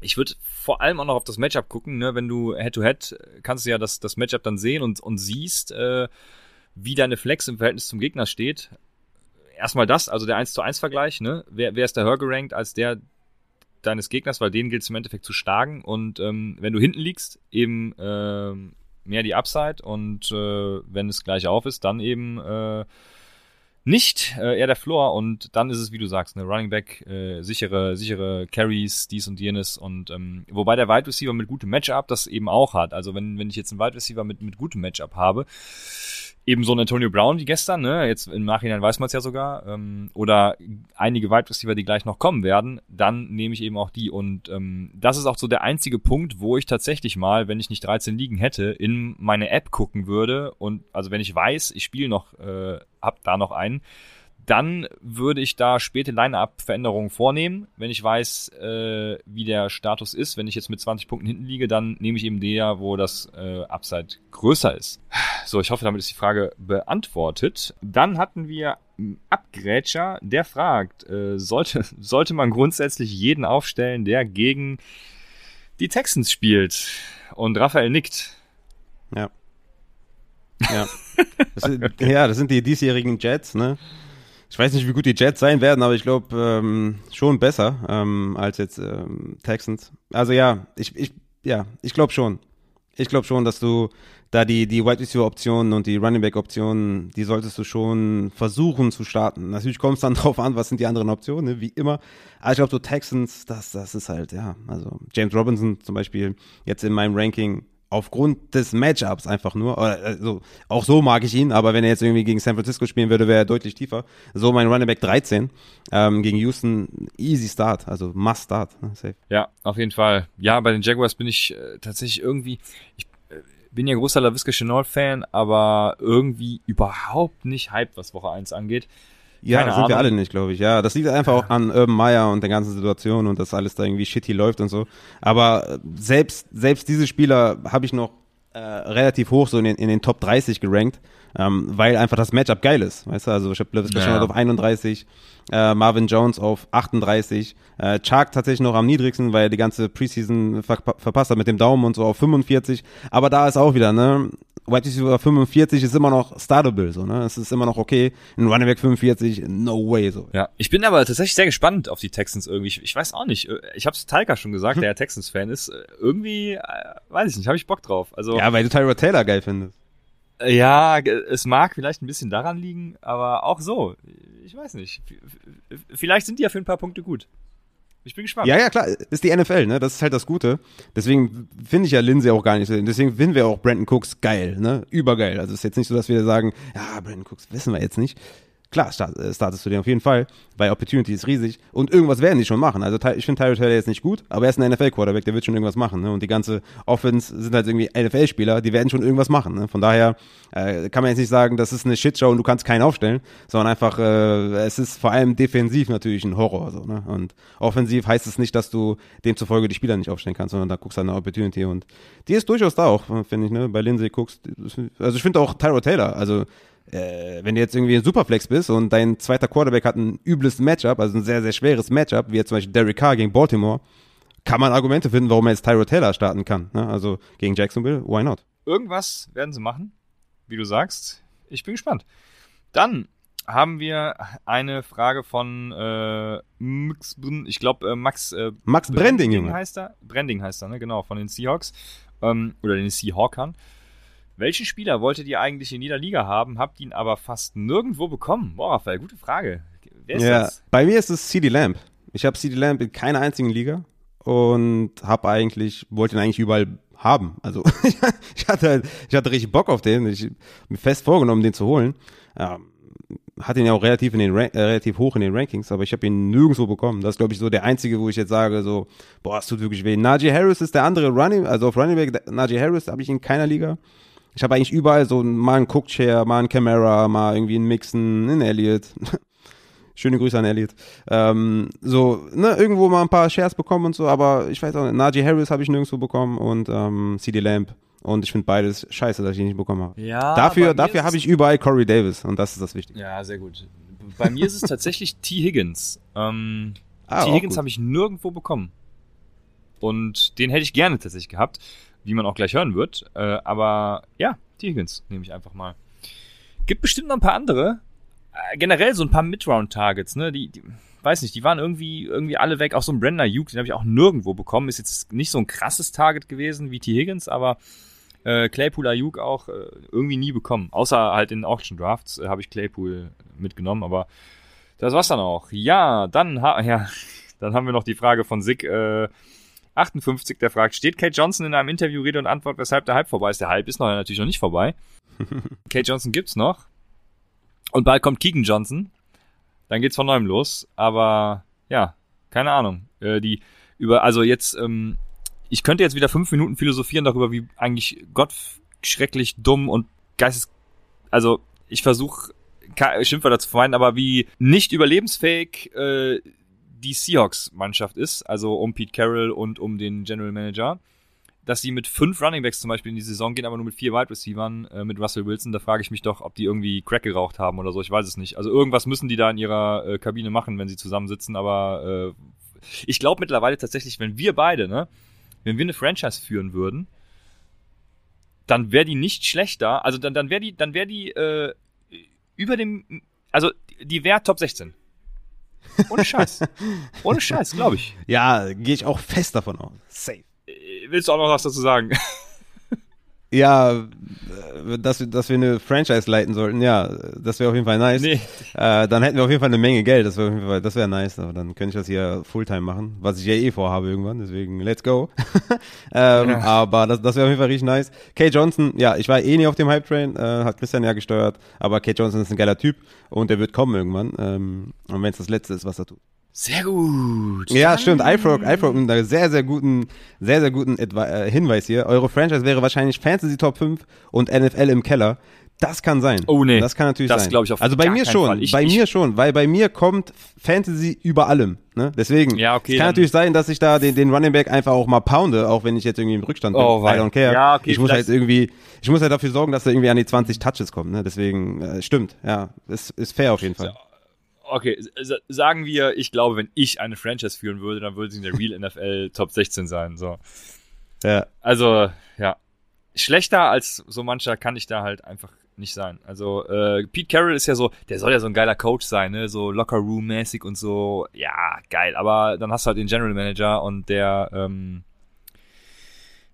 ich würde vor allem auch noch auf das Matchup gucken, ne? Wenn du Head-to-Head -head, kannst du ja das, das Matchup dann sehen und, und siehst, äh, wie deine Flex im Verhältnis zum Gegner steht. Erstmal das, also der 1 zu 1 Vergleich, ne? Wer, wer ist da höher gerankt als der, deines Gegners, weil denen gilt es im Endeffekt zu schlagen. Und ähm, wenn du hinten liegst, eben äh, mehr die Upside und äh, wenn es gleich auf ist, dann eben äh, nicht äh, eher der Floor und dann ist es, wie du sagst, eine Running Back, äh, sichere, sichere Carries, dies und jenes und ähm, wobei der Wide Receiver mit gutem Matchup das eben auch hat. Also wenn, wenn ich jetzt einen Wide Receiver mit, mit gutem Matchup habe, eben so ein Antonio Brown wie gestern, ne? Jetzt im Nachhinein weiß man es ja sogar, ähm, oder einige Wide Receiver, die gleich noch kommen werden, dann nehme ich eben auch die. Und ähm, das ist auch so der einzige Punkt, wo ich tatsächlich mal, wenn ich nicht 13 Ligen hätte, in meine App gucken würde und also wenn ich weiß, ich spiele noch, äh, hab da noch einen, dann würde ich da späte Line-Up-Veränderungen vornehmen. Wenn ich weiß, äh, wie der Status ist, wenn ich jetzt mit 20 Punkten hinten liege, dann nehme ich eben der, wo das äh, Upside größer ist. So, ich hoffe, damit ist die Frage beantwortet. Dann hatten wir Abgrätscher, der fragt, äh, sollte, sollte man grundsätzlich jeden aufstellen, der gegen die Texans spielt? Und Raphael nickt. Ja. Ja. Das sind, ja, das sind die diesjährigen Jets, ne? Ich weiß nicht, wie gut die Jets sein werden, aber ich glaube ähm, schon besser ähm, als jetzt ähm, Texans. Also ja, ich, ich ja, ich glaube schon. Ich glaube schon, dass du da die die Wide Receiver Optionen und die Running Back Optionen, die solltest du schon versuchen zu starten. Natürlich kommt es dann drauf an, was sind die anderen Optionen, ne? wie immer. Aber ich glaube so Texans, das das ist halt ja, also James Robinson zum Beispiel jetzt in meinem Ranking aufgrund des Matchups einfach nur. Also, auch so mag ich ihn, aber wenn er jetzt irgendwie gegen San Francisco spielen würde, wäre er deutlich tiefer. So mein Running Back 13 ähm, gegen Houston, easy start, also must start. Ne? Safe. Ja, auf jeden Fall. Ja, bei den Jaguars bin ich äh, tatsächlich irgendwie, ich äh, bin ja großer LaVisca Chenault-Fan, aber irgendwie überhaupt nicht hyped, was Woche 1 angeht. Ja, Keine das sind Ahnung. wir alle nicht, glaube ich. Ja, das liegt einfach auch an Urban Meyer und der ganzen Situation und dass alles da irgendwie shitty läuft und so. Aber äh, selbst, selbst diese Spieler habe ich noch äh, relativ hoch so in den, in den Top 30 gerankt, ähm, weil einfach das Matchup geil ist. Weißt du, also ich habe Levis ja. auf 31, äh, Marvin Jones auf 38, äh, Chark tatsächlich noch am niedrigsten, weil er die ganze Preseason ver verpasst hat mit dem Daumen und so auf 45. Aber da ist auch wieder, ne? Wide Receiver 45 ist immer noch startable, so, ne? Es ist immer noch okay. Ein Running Back 45, no way, so. Ja, ich bin aber tatsächlich sehr gespannt auf die Texans irgendwie. Ich, ich weiß auch nicht. Ich hab's Talca schon gesagt, hm. der ja Texans-Fan ist. Irgendwie, äh, weiß ich nicht, habe ich Bock drauf. Also. Ja, weil du Tyra Taylor geil findest. Ja, es mag vielleicht ein bisschen daran liegen, aber auch so. Ich weiß nicht. Vielleicht sind die ja für ein paar Punkte gut. Ich bin gespannt. Ja, ja, klar, ist die NFL, ne? Das ist halt das Gute. Deswegen finde ich ja Lindsay auch gar nicht so. Deswegen finden wir auch Brandon Cooks geil, ne? Übergeil. Also ist jetzt nicht so, dass wir sagen, ja, Brandon Cooks wissen wir jetzt nicht. Klar, äh, startest du den auf jeden Fall, weil Opportunity ist riesig und irgendwas werden die schon machen. Also ich finde Tyrod Taylor jetzt nicht gut, aber er ist ein NFL-Quarterback, der wird schon irgendwas machen. Ne? Und die ganze Offense sind halt irgendwie NFL-Spieler, die werden schon irgendwas machen. Ne? Von daher äh, kann man jetzt nicht sagen, das ist eine Shitshow und du kannst keinen aufstellen, sondern einfach, äh, es ist vor allem defensiv natürlich ein Horror. So, ne? Und offensiv heißt es nicht, dass du demzufolge die Spieler nicht aufstellen kannst, sondern da guckst du eine Opportunity und die ist durchaus da auch, finde ich, ne? Bei Lindsay guckst, also ich finde auch Tyrod Taylor, also äh, wenn du jetzt irgendwie ein Superflex bist und dein zweiter Quarterback hat ein übles Matchup, also ein sehr, sehr schweres Matchup, wie jetzt zum Beispiel Derek Carr gegen Baltimore, kann man Argumente finden, warum er jetzt Tyro Taylor starten kann. Ne? Also gegen Jacksonville, why not? Irgendwas werden sie machen, wie du sagst. Ich bin gespannt. Dann haben wir eine Frage von äh, Max, ich glaube äh, Max äh, Max Branding, Branding heißt er, Branding heißt er, ne? Genau, von den Seahawks ähm, oder den Seahawkern. Welchen Spieler wolltet ihr eigentlich in jeder Liga haben, habt ihn aber fast nirgendwo bekommen? Boah, Raphael, gute Frage. Wer ist ja, das? Bei mir ist es CD Lamp. Ich habe CD Lamp in keiner einzigen Liga und habe eigentlich, wollte ihn eigentlich überall haben. Also ich hatte, ich hatte richtig Bock auf den. Ich mir fest vorgenommen, den zu holen. Ähm, hatte ihn ja auch relativ in den äh, relativ hoch in den Rankings, aber ich habe ihn nirgendwo bekommen. Das ist glaube ich so der einzige, wo ich jetzt sage so, boah, es tut wirklich weh. Najee Harris ist der andere Running, also auf Running Back Najee Harris habe ich in keiner Liga. Ich habe eigentlich überall so mal einen Cookchair, mal einen Camera, mal irgendwie einen Mixen, einen Elliot. Schöne Grüße an Elliot. Ähm, so, ne, irgendwo mal ein paar Shares bekommen und so, aber ich weiß auch nicht, Najee Harris habe ich nirgendwo bekommen und ähm, CD Lamp. Und ich finde beides scheiße, dass ich ihn nicht bekommen habe. Ja, dafür dafür habe ich überall Corey Davis und das ist das Wichtige. Ja, sehr gut. Bei mir ist es tatsächlich T. Higgins. Ähm, ah, T. Higgins habe ich nirgendwo bekommen. Und den hätte ich gerne tatsächlich gehabt wie man auch gleich hören wird. Äh, aber ja, die Higgins nehme ich einfach mal. Gibt bestimmt noch ein paar andere. Äh, generell so ein paar Midround-Targets, ne? Die, die, weiß nicht, die waren irgendwie, irgendwie alle weg. Auch so ein Brenda Hughes, den habe ich auch nirgendwo bekommen. Ist jetzt nicht so ein krasses Target gewesen wie T. Higgins, aber äh, Claypool Ayuk auch äh, irgendwie nie bekommen. Außer halt in Auction Drafts äh, habe ich Claypool mitgenommen, aber das war's dann auch. Ja, dann, ha ja, dann haben wir noch die Frage von Sick, äh, 58, der fragt, steht Kate Johnson in einem Interview Rede und Antwort, weshalb der Hype vorbei ist? Der Hype ist noch natürlich noch nicht vorbei. Kate Johnson gibt's noch. Und bald kommt Keegan Johnson. Dann geht's von neuem los. Aber ja, keine Ahnung. Äh, die über, also jetzt, ähm, ich könnte jetzt wieder fünf Minuten philosophieren darüber, wie eigentlich Gott schrecklich dumm und geistes, also ich versuche Schimpfwörter zu vermeiden, aber wie nicht überlebensfähig äh, die Seahawks-Mannschaft ist, also um Pete Carroll und um den General Manager, dass sie mit fünf Runningbacks zum Beispiel in die Saison gehen, aber nur mit vier Wide Receivern, äh, mit Russell Wilson, da frage ich mich doch, ob die irgendwie Crack geraucht haben oder so, ich weiß es nicht. Also irgendwas müssen die da in ihrer äh, Kabine machen, wenn sie zusammensitzen, aber äh, ich glaube mittlerweile tatsächlich, wenn wir beide, ne, wenn wir eine Franchise führen würden, dann wäre die nicht schlechter, also dann, dann wäre die, dann wäre die äh, über dem, also die wäre Top 16. Ohne Scheiß. Ohne Scheiß, glaube ich. Ja, gehe ich auch fest davon aus. Safe. Äh, willst du auch noch was dazu sagen? Ja, äh, dass, dass wir eine Franchise leiten sollten, ja, das wäre auf jeden Fall nice. Nee. Äh, dann hätten wir auf jeden Fall eine Menge Geld, das wäre das wäre nice, aber dann könnte ich das hier Fulltime machen, was ich ja eh vorhabe irgendwann, deswegen let's go. ähm, ja. Aber das, das wäre auf jeden Fall richtig nice. Kay Johnson, ja, ich war eh nie auf dem Hype-Train, äh, hat Christian ja gesteuert, aber Kay Johnson ist ein geiler Typ und der wird kommen irgendwann. Ähm, und wenn es das Letzte ist, was er tut. Sehr gut. Ja, stimmt. iFrog, iFrog mit einem sehr, sehr guten, sehr, sehr guten Advi äh, Hinweis hier. Eure Franchise wäre wahrscheinlich Fantasy Top 5 und NFL im Keller. Das kann sein. Oh nee. Das kann natürlich das sein. Das ich auf Also bei mir schon, ich, bei ich, mir schon, weil bei mir kommt Fantasy über allem. Ne? Deswegen. Ja, okay. Es kann natürlich sein, dass ich da den, den Running Back einfach auch mal pounde, auch wenn ich jetzt irgendwie im Rückstand bin. Oh, I don't care. Ja, okay, ich muss halt irgendwie, ich muss halt dafür sorgen, dass er irgendwie an die 20 Touches kommt. Ne? Deswegen äh, stimmt. Ja, ist, ist fair auf jeden Fall. Ja okay, sagen wir, ich glaube, wenn ich eine Franchise führen würde, dann würde sie in der Real NFL Top 16 sein. So. Ja. Also, ja. Schlechter als so mancher kann ich da halt einfach nicht sein. Also, äh, Pete Carroll ist ja so, der soll ja so ein geiler Coach sein, ne? So Locker Room-mäßig und so. Ja, geil. Aber dann hast du halt den General Manager und der, ähm,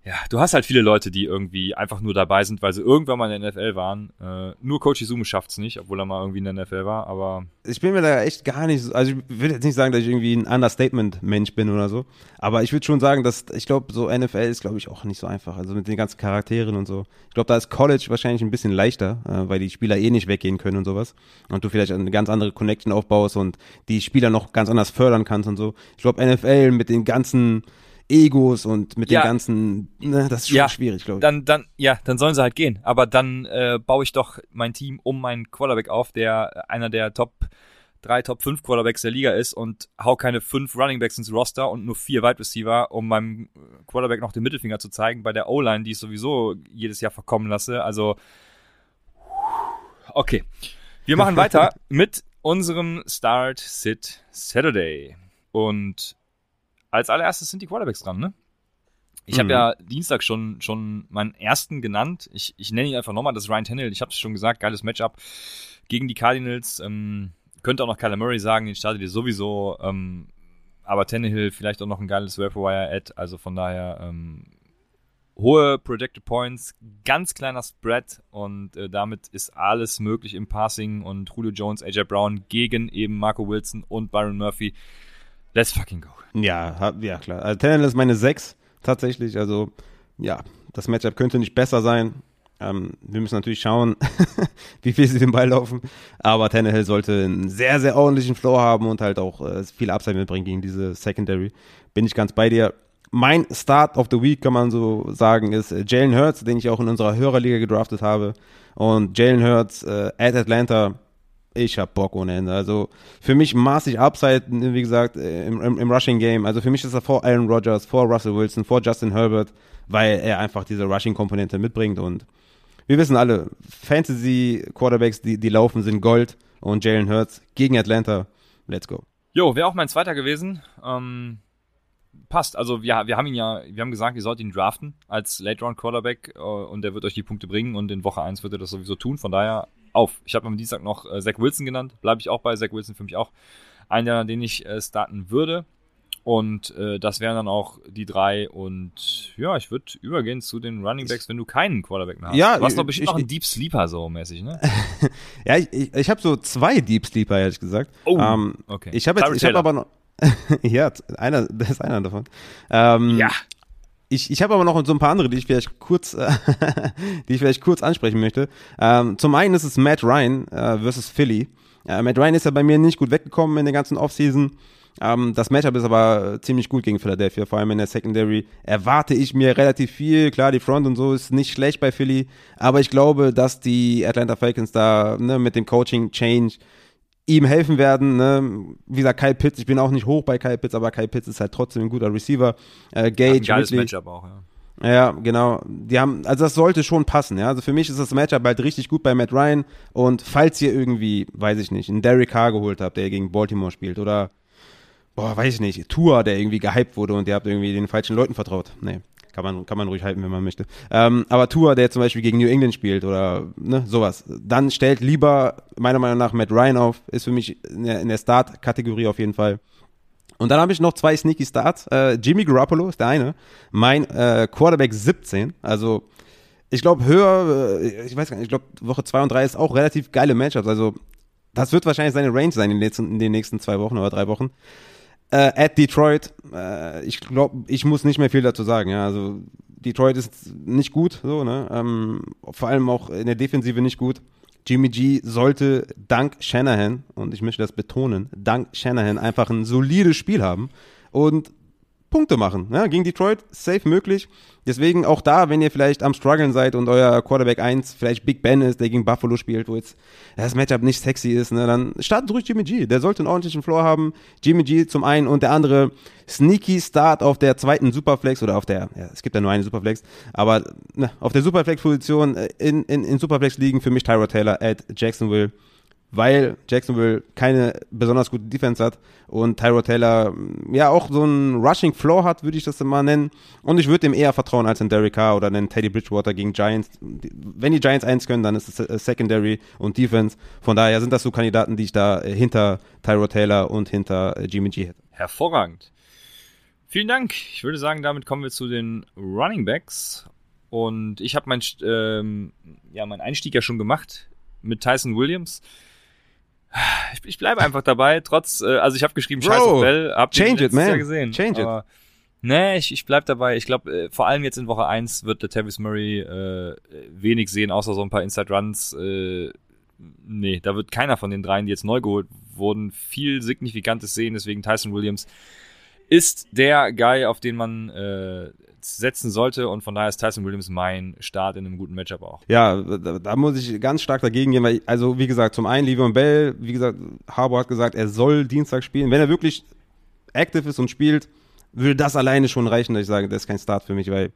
ja, du hast halt viele Leute, die irgendwie einfach nur dabei sind, weil sie irgendwann mal in der NFL waren. Äh, nur Coach Izume schafft's nicht, obwohl er mal irgendwie in der NFL war, aber. Ich bin mir da echt gar nicht, so, also ich würde jetzt nicht sagen, dass ich irgendwie ein Understatement-Mensch bin oder so, aber ich würde schon sagen, dass, ich glaube, so NFL ist, glaube ich, auch nicht so einfach, also mit den ganzen Charakteren und so. Ich glaube, da ist College wahrscheinlich ein bisschen leichter, äh, weil die Spieler eh nicht weggehen können und sowas und du vielleicht eine ganz andere Connection aufbaust und die Spieler noch ganz anders fördern kannst und so. Ich glaube, NFL mit den ganzen Egos und mit ja, den ganzen, ne, das ist schon ja, schwierig, glaube ich. Dann, dann, ja, dann sollen sie halt gehen. Aber dann äh, baue ich doch mein Team um meinen Quarterback auf, der einer der Top drei, Top 5 Quarterbacks der Liga ist und hau keine fünf Runningbacks ins Roster und nur vier Wide Receiver, um meinem Quarterback noch den Mittelfinger zu zeigen bei der O-Line, die ich sowieso jedes Jahr verkommen lasse. Also, okay. Wir machen weiter mit unserem Start Sit Saturday. Und als allererstes sind die Quarterbacks dran, ne? Ich mhm. habe ja Dienstag schon schon meinen ersten genannt. Ich, ich nenne ihn einfach nochmal, das ist Ryan Tannehill. Ich habe es schon gesagt, geiles Matchup gegen die Cardinals. Ähm, könnte auch noch Kyler Murray sagen, den startet ihr sowieso. Ähm, aber Tannehill vielleicht auch noch ein geiles Wire-Ad. Also von daher ähm, hohe Projected Points, ganz kleiner Spread und äh, damit ist alles möglich im Passing und Julio Jones, AJ Brown gegen eben Marco Wilson und Byron Murphy. Let's fucking go. Ja, ja klar. Also Tannehill ist meine 6 tatsächlich. Also ja, das Matchup könnte nicht besser sein. Ähm, wir müssen natürlich schauen, wie viel sie den Ball laufen. Aber Tannehill sollte einen sehr, sehr ordentlichen Flow haben und halt auch äh, viel Upside mitbringen gegen diese Secondary. Bin ich ganz bei dir. Mein Start of the Week, kann man so sagen, ist äh, Jalen Hurts, den ich auch in unserer Hörerliga gedraftet habe. Und Jalen Hurts äh, at Atlanta ich hab Bock ohne Ende. Also für mich maßig Upside, wie gesagt, äh, im, im, im, Rushing Game. Also für mich ist er vor Aaron Rodgers, vor Russell Wilson, vor Justin Herbert, weil er einfach diese Rushing-Komponente mitbringt. Und wir wissen alle, Fantasy-Quarterbacks, die, die laufen, sind Gold. Und Jalen Hurts gegen Atlanta, let's go. Jo, wäre auch mein zweiter gewesen. Ähm, passt. Also wir, wir haben ihn ja, wir haben gesagt, ihr sollt ihn draften als Late-Round-Quarterback äh, und der wird euch die Punkte bringen und in Woche 1 wird er das sowieso tun. Von daher auf. Ich habe am Dienstag noch äh, Zach Wilson genannt, bleibe ich auch bei. Zach Wilson für mich auch einer, den ich äh, starten würde. Und äh, das wären dann auch die drei. Und ja, ich würde übergehen zu den Running Backs, wenn du keinen Quarterback mehr hast. Ja, du hast doch bestimmt ich, noch einen Deep Sleeper so mäßig, ne? ja, ich, ich, ich habe so zwei Deep Sleeper, ehrlich gesagt. Oh, ähm, okay. Ich habe jetzt, aber noch. ja, einer, das ist einer davon. Ähm, ja. Ich, ich habe aber noch so ein paar andere, die ich vielleicht kurz, die ich vielleicht kurz ansprechen möchte. Ähm, zum einen ist es Matt Ryan äh, versus Philly. Äh, Matt Ryan ist ja bei mir nicht gut weggekommen in der ganzen Offseason. Ähm, das Matchup ist aber ziemlich gut gegen Philadelphia, vor allem in der Secondary. Erwarte ich mir relativ viel. Klar, die Front und so ist nicht schlecht bei Philly, aber ich glaube, dass die Atlanta Falcons da ne, mit dem Coaching Change ihm helfen werden. Ne? Wie gesagt, Kyle Pitts, ich bin auch nicht hoch bei Kyle Pitts, aber Kyle Pitts ist halt trotzdem ein guter Receiver. Äh, Gage, ja, geiles Ridley. Matchup auch, ja. Ja, genau. Die haben, also das sollte schon passen, ja. Also für mich ist das Matchup halt richtig gut bei Matt Ryan. Und falls ihr irgendwie, weiß ich nicht, einen Derek Carr geholt habt, der gegen Baltimore spielt, oder boah, weiß ich nicht, Tour, der irgendwie gehypt wurde und ihr habt irgendwie den falschen Leuten vertraut. Nee. Kann man, kann man ruhig halten, wenn man möchte. Ähm, aber Tour, der zum Beispiel gegen New England spielt oder ne, sowas, dann stellt lieber meiner Meinung nach Matt Ryan auf, ist für mich in der, Start-Kategorie auf jeden Fall. Und dann habe ich noch zwei Sneaky Starts. Äh, Jimmy Garoppolo ist der eine. Mein äh, Quarterback 17. Also ich glaube höher, äh, ich weiß gar nicht, ich glaube Woche 2 und 3 ist auch relativ geile Matchups. Also das wird wahrscheinlich seine Range sein in den, nächsten, in den nächsten zwei Wochen oder drei Wochen. Äh, at Detroit, äh, ich glaube, ich muss nicht mehr viel dazu sagen. Ja, also Detroit ist nicht gut, so ne. Ähm, vor allem auch in der Defensive nicht gut. Jimmy G sollte dank Shanahan und ich möchte das betonen, dank Shanahan einfach ein solides Spiel haben und Punkte machen. Ja, gegen Detroit safe möglich. Deswegen auch da, wenn ihr vielleicht am struggeln seid und euer Quarterback 1 vielleicht Big Ben ist, der gegen Buffalo spielt, wo jetzt das Matchup nicht sexy ist, ne, dann startet durch Jimmy G. Der sollte einen ordentlichen Floor haben. Jimmy G zum einen und der andere sneaky Start auf der zweiten Superflex oder auf der, ja, es gibt ja nur eine Superflex, aber ne, auf der Superflex-Position in, in, in Superflex liegen für mich Tyrod Taylor at Jacksonville weil Jacksonville keine besonders gute Defense hat und Tyrod Taylor mm, ja auch so einen Rushing Floor hat, würde ich das mal nennen. Und ich würde ihm eher vertrauen als in Derek Carr oder einen Teddy Bridgewater gegen Giants. Wenn die Giants eins können, dann ist es äh, Secondary und Defense. Von daher sind das so Kandidaten, die ich da äh, hinter Tyrod Taylor und hinter äh, Jimmy G hätte. Hervorragend. Vielen Dank. Ich würde sagen, damit kommen wir zu den Running Backs. Und ich habe mein, ähm, ja, meinen Einstieg ja schon gemacht mit Tyson Williams. Ich, ich bleibe einfach dabei, trotz, äh, also ich habe geschrieben, Bro, Scheiß auf Bell, hab change it, man. Jahr gesehen. Change it. aber, Nee, ich, ich bleib dabei. Ich glaube, äh, vor allem jetzt in Woche 1 wird der Tavis Murray äh, wenig sehen, außer so ein paar Inside Runs. Äh, nee, da wird keiner von den dreien, die jetzt neu geholt wurden, viel Signifikantes sehen. Deswegen Tyson Williams ist der Guy, auf den man äh, setzen sollte. Und von daher ist Tyson Williams mein Start in einem guten Matchup auch. Ja, da, da muss ich ganz stark dagegen gehen, weil, also wie gesagt, zum einen Le'Veon Bell, wie gesagt, Harbour hat gesagt, er soll Dienstag spielen. Wenn er wirklich active ist und spielt, würde das alleine schon reichen, dass ich sage, das ist kein Start für mich, weil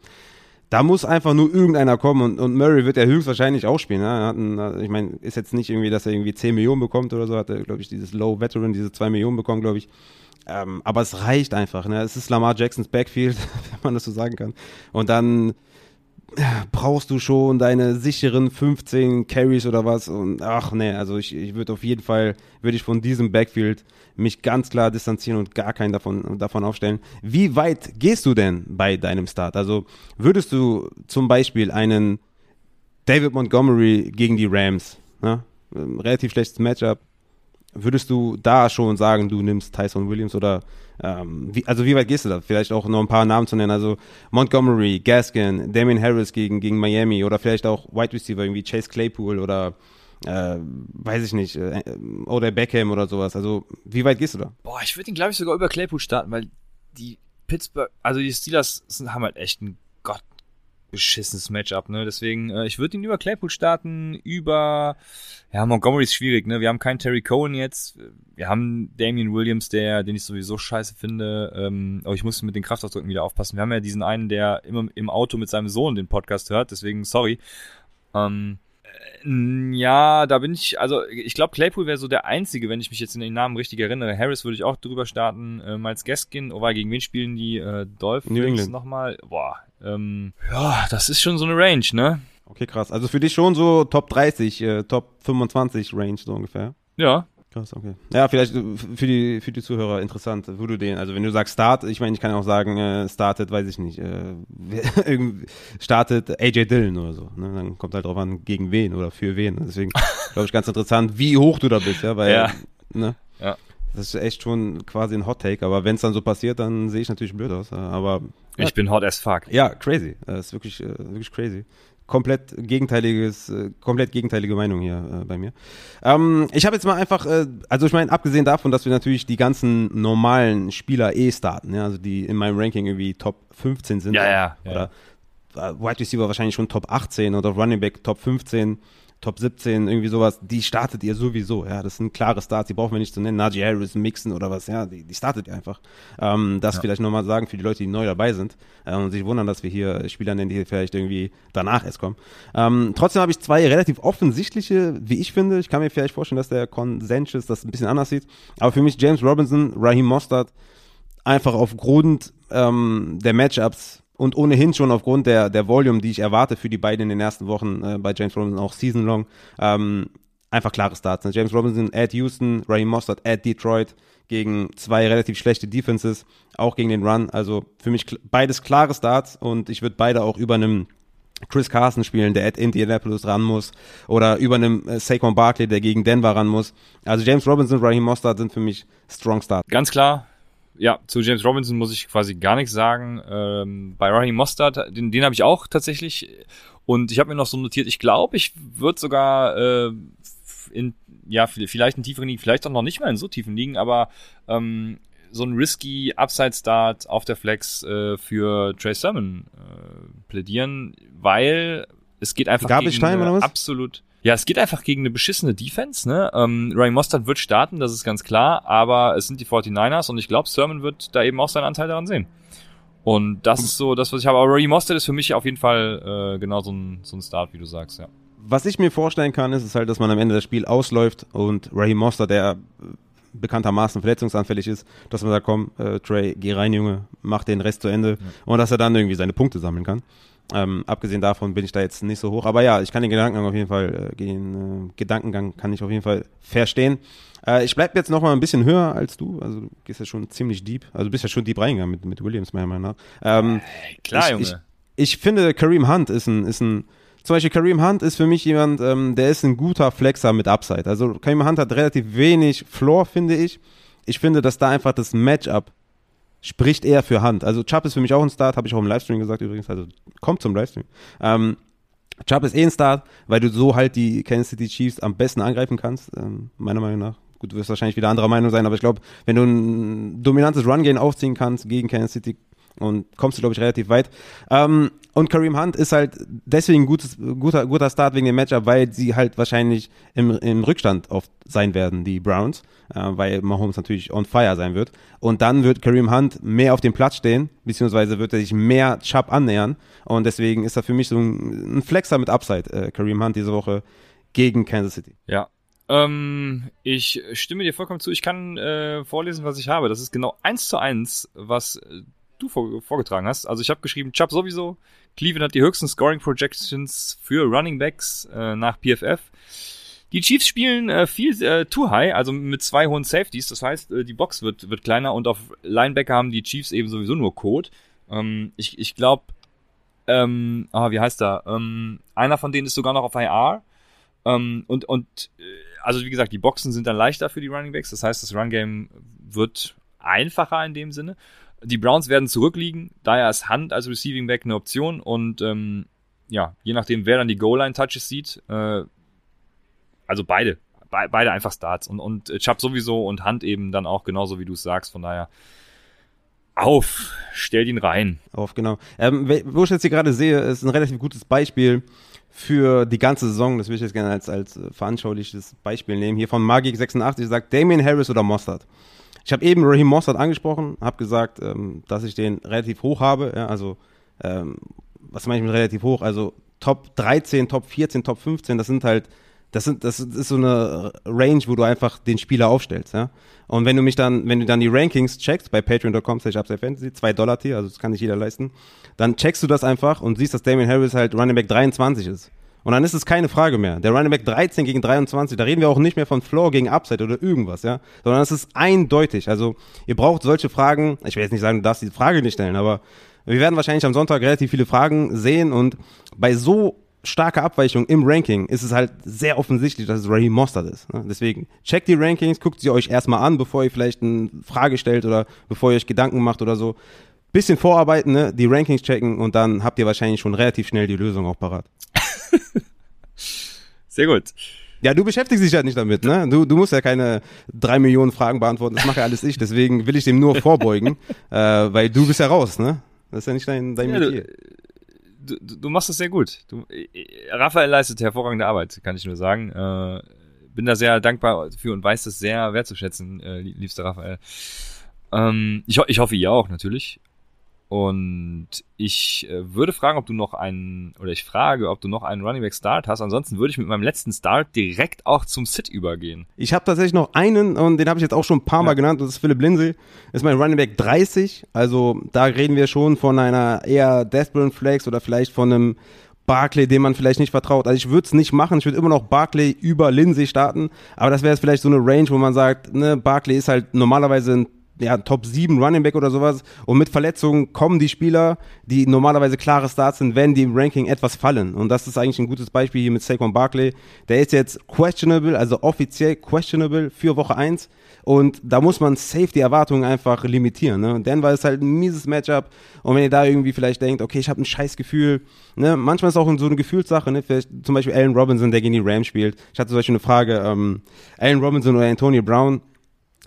da muss einfach nur irgendeiner kommen und, und Murray wird er höchstwahrscheinlich auch spielen. Ne? Einen, ich meine, ist jetzt nicht irgendwie, dass er irgendwie 10 Millionen bekommt oder so, hat er, glaube ich, dieses Low Veteran, diese 2 Millionen bekommen, glaube ich. Ähm, aber es reicht einfach. Ne? Es ist Lamar Jacksons Backfield, wenn man das so sagen kann. Und dann ja, brauchst du schon deine sicheren 15 Carries oder was. Und ach nee, also ich, ich würde auf jeden Fall, würde ich von diesem Backfield mich ganz klar distanzieren und gar keinen davon, davon aufstellen. Wie weit gehst du denn bei deinem Start? Also würdest du zum Beispiel einen David Montgomery gegen die Rams, ne? Ähm, relativ schlechtes Matchup, würdest du da schon sagen, du nimmst Tyson Williams oder ähm, wie, also wie weit gehst du da? Vielleicht auch noch ein paar Namen zu nennen. Also Montgomery, Gaskin, Damien Harris gegen, gegen Miami oder vielleicht auch Wide Receiver, irgendwie Chase Claypool oder äh, weiß ich nicht, äh, oder Beckham oder sowas. Also wie weit gehst du da? Boah, ich würde ihn, glaube ich, sogar über Claypool starten, weil die Pittsburgh, also die Steelers sind, haben halt echt ein Gott beschissenes Matchup, ne? Deswegen, äh, ich würde ihn über Claypool starten, über ja, Montgomery ist schwierig, ne? Wir haben keinen Terry Cohen jetzt. Wir haben Damian Williams, der, den ich sowieso scheiße finde. Ähm, aber ich muss mit den Kraftausdrücken wieder aufpassen. Wir haben ja diesen einen, der immer im Auto mit seinem Sohn den Podcast hört, deswegen sorry. Ähm, äh, ja, da bin ich, also ich glaube, Claypool wäre so der einzige, wenn ich mich jetzt in den Namen richtig erinnere. Harris würde ich auch drüber starten. Äh, Miles Gaskin, oh, gegen wen spielen die äh, Dolphins nochmal? Boah, ähm, ja, das ist schon so eine Range, ne? Okay, krass. Also für dich schon so Top 30, äh, Top 25 Range so ungefähr. Ja, Krass, okay. Ja, vielleicht äh, für die, für die Zuhörer interessant, wo du den, also wenn du sagst Start, ich meine, ich kann auch sagen, äh, startet, weiß ich nicht, äh, startet AJ Dillon oder so. Ne? Dann kommt halt drauf an, gegen wen oder für wen. Deswegen glaube ich ganz interessant, wie hoch du da bist, ja, weil, Ja. ne? Ja. Das ist echt schon quasi ein Hot Take, aber wenn es dann so passiert, dann sehe ich natürlich blöd aus. äh, Aber ja, ich bin hot as fuck. ja, crazy. Das ist wirklich, äh, wirklich crazy. Komplett gegenteiliges, äh, komplett gegenteilige Meinung hier äh, bei mir. Ähm, ich habe jetzt mal einfach, äh, also ich meine, abgesehen davon, dass wir natürlich die ganzen normalen Spieler eh starten, ja, also die in meinem Ranking irgendwie Top 15 sind. Ja, ja, ja. Oder äh, Wide Receiver wahrscheinlich schon Top 18 oder Running Back Top 15. Top 17, irgendwie sowas, die startet ihr sowieso, ja, das sind klare Starts, die brauchen wir nicht zu nennen, Najee Harris, Mixon oder was, ja, die, die startet ihr einfach. Ähm, das vielleicht nochmal sagen für die Leute, die neu dabei sind äh, und sich wundern, dass wir hier Spieler nennen, die vielleicht irgendwie danach erst kommen. Ähm, trotzdem habe ich zwei relativ offensichtliche, wie ich finde, ich kann mir vielleicht vorstellen, dass der Consensus das ein bisschen anders sieht, aber für mich James Robinson, Raheem Mostert, einfach aufgrund ähm, der Matchups und ohnehin schon aufgrund der, der Volume, die ich erwarte für die beiden in den ersten Wochen äh, bei James Robinson, auch season long, ähm, einfach klare Starts. Ne? James Robinson at Houston, Raheem Mostert at Detroit gegen zwei relativ schlechte Defenses, auch gegen den Run. Also für mich beides klare Starts und ich würde beide auch über einem Chris Carson spielen, der at Indianapolis ran muss, oder über einem äh, Saquon Barkley, der gegen Denver ran muss. Also James Robinson, Raheem Mostert sind für mich Strong Starts. Ganz klar. Ja, zu James Robinson muss ich quasi gar nichts sagen. Ähm, bei Raheem Mostert, den, den habe ich auch tatsächlich. Und ich habe mir noch so notiert, ich glaube, ich würde sogar äh, in, ja, vielleicht in tieferen Ligen, vielleicht auch noch nicht mal in so tiefen Ligen, aber ähm, so ein risky Upside-Start auf der Flex äh, für Trey Sermon äh, plädieren, weil es geht einfach gegen was? absolut ja, es geht einfach gegen eine beschissene Defense, ne? Ähm, Ryan Mostert wird starten, das ist ganz klar, aber es sind die 49ers und ich glaube, Sermon wird da eben auch seinen Anteil daran sehen. Und das ist so das, was ich habe. Aber Ryan Mostert ist für mich auf jeden Fall äh, genau so ein, so ein Start, wie du sagst, ja. Was ich mir vorstellen kann, ist, ist halt, dass man am Ende das Spiel ausläuft und Raheem Mostert, der äh, bekanntermaßen verletzungsanfällig ist, dass man sagt, komm, äh, Trey, geh rein, Junge, mach den Rest zu Ende und dass er dann irgendwie seine Punkte sammeln kann. Ähm, abgesehen davon bin ich da jetzt nicht so hoch. Aber ja, ich kann den Gedankengang auf jeden Fall, äh, den äh, Gedankengang kann ich auf jeden Fall verstehen. Äh, ich bleibe jetzt noch mal ein bisschen höher als du. Also du gehst ja schon ziemlich deep. Also du bist ja schon deep reingegangen mit, mit Williams, meiner Meinung nach. Ähm, Klar, ich, Junge. Ich, ich finde, Kareem Hunt ist ein, ist ein zum Beispiel Kareem Hunt ist für mich jemand, ähm, der ist ein guter Flexer mit Upside. Also Kareem Hunt hat relativ wenig Floor, finde ich. Ich finde, dass da einfach das Matchup spricht eher für Hunt. Also Chubb ist für mich auch ein Start, habe ich auch im Livestream gesagt übrigens, also kommt zum Livestream. Ähm, Chubb ist eh ein Start, weil du so halt die Kansas City Chiefs am besten angreifen kannst, ähm, meiner Meinung nach. Gut, du wirst wahrscheinlich wieder anderer Meinung sein, aber ich glaube, wenn du ein dominantes Run-Game aufziehen kannst gegen Kansas City, und kommst du, glaube ich, relativ weit. Ähm, und Kareem Hunt ist halt deswegen ein gutes, guter, guter Start wegen dem Matchup, weil sie halt wahrscheinlich im, im Rückstand oft sein werden, die Browns, äh, weil Mahomes natürlich on fire sein wird. Und dann wird Kareem Hunt mehr auf dem Platz stehen, beziehungsweise wird er sich mehr Chubb annähern. Und deswegen ist er für mich so ein, ein Flexer mit Upside, äh, Kareem Hunt diese Woche gegen Kansas City. Ja. Ähm, ich stimme dir vollkommen zu. Ich kann äh, vorlesen, was ich habe. Das ist genau eins zu eins, was du vor, vorgetragen hast. Also ich habe geschrieben, Chubb sowieso. Cleveland hat die höchsten Scoring Projections für Running Backs äh, nach PFF. Die Chiefs spielen äh, viel äh, too high, also mit zwei hohen Safeties. Das heißt, äh, die Box wird, wird kleiner und auf Linebacker haben die Chiefs eben sowieso nur Code. Ähm, ich ich glaube, ähm, ah, wie heißt er? Ähm, einer von denen ist sogar noch auf IR. Ähm, und, und äh, also wie gesagt, die Boxen sind dann leichter für die Running Backs. Das heißt, das Run Game wird einfacher in dem Sinne. Die Browns werden zurückliegen, daher ist Hand als Receiving Back eine Option und ähm, ja, je nachdem, wer dann die Goal-Line-Touches sieht, äh, also beide, be beide einfach Starts und, und äh, Chubb sowieso und Hand eben dann auch genauso, wie du es sagst, von daher auf, stell ihn rein. Auf, genau. Ähm, wo ich jetzt hier gerade sehe, ist ein relativ gutes Beispiel für die ganze Saison, das will ich jetzt gerne als, als veranschauliches Beispiel nehmen, hier von Magik86 sagt Damien Harris oder Mossad. Ich habe eben Raheem Mossad angesprochen, habe gesagt, ähm, dass ich den relativ hoch habe. Ja, also, ähm, was meine ich mit relativ hoch? Also Top 13, Top 14, Top 15, das sind halt, das sind, das ist so eine Range, wo du einfach den Spieler aufstellst, ja. Und wenn du mich dann, wenn du dann die Rankings checkst bei patreon.com slash fantasy 2 Dollar Tier, also das kann sich jeder leisten, dann checkst du das einfach und siehst, dass Damien Harris halt Running Back 23 ist. Und dann ist es keine Frage mehr. Der Running Back 13 gegen 23, da reden wir auch nicht mehr von Floor gegen Upside oder irgendwas, ja. Sondern es ist eindeutig. Also, ihr braucht solche Fragen. Ich will jetzt nicht sagen, du darfst die Frage nicht stellen, aber wir werden wahrscheinlich am Sonntag relativ viele Fragen sehen und bei so starker Abweichung im Ranking ist es halt sehr offensichtlich, dass es Raheem Mostert ist. Ne? Deswegen checkt die Rankings, guckt sie euch erstmal an, bevor ihr vielleicht eine Frage stellt oder bevor ihr euch Gedanken macht oder so. Bisschen vorarbeiten, ne? die Rankings checken und dann habt ihr wahrscheinlich schon relativ schnell die Lösung auch parat. Sehr gut. Ja, du beschäftigst dich halt nicht damit, ne? Du, du musst ja keine drei Millionen Fragen beantworten, das mache ja alles ich, deswegen will ich dem nur vorbeugen, äh, weil du bist ja raus, ne? Das ist ja nicht dein, dein Ja, Metier. Du, du, du machst das sehr gut. Du, äh, Raphael leistet hervorragende Arbeit, kann ich nur sagen. Äh, bin da sehr dankbar für und weiß das sehr wertzuschätzen, äh, liebster Raphael. Ähm, ich, ich hoffe, ihr auch, natürlich. Und ich äh, würde fragen, ob du noch einen, oder ich frage, ob du noch einen Running Back Start hast. Ansonsten würde ich mit meinem letzten Start direkt auch zum Sit übergehen. Ich habe tatsächlich noch einen und den habe ich jetzt auch schon ein paar Mal Ja. genannt, das ist Philipp Lindsay. Ist mein Running Back 30, also da reden wir schon von einer eher Desperate Flex oder vielleicht von einem Barclay, dem man vielleicht nicht vertraut. Also ich würde es nicht machen, ich würde immer noch Barclay über Lindsay starten, aber das wäre jetzt vielleicht so eine Range, wo man sagt, ne, Barclay ist halt normalerweise ein ja, Top 7 Running Back oder sowas. Und mit Verletzungen kommen die Spieler, die normalerweise klare Starts sind, wenn die im Ranking etwas fallen. Und das ist eigentlich ein gutes Beispiel hier mit Saquon Barkley. Der ist jetzt questionable, also offiziell questionable für Woche 1. Und da muss man safe die Erwartungen einfach limitieren. Ne? Und Denver ist halt ein mieses Matchup. Und wenn ihr da irgendwie vielleicht denkt, okay, ich habe ein scheiß Gefühl, ne? manchmal ist auch so eine Gefühlssache, ne? vielleicht zum Beispiel Allen Robinson, der gegen die Rams spielt. Ich hatte zum Beispiel eine Frage, ähm, Allen Robinson oder Antonio Brown,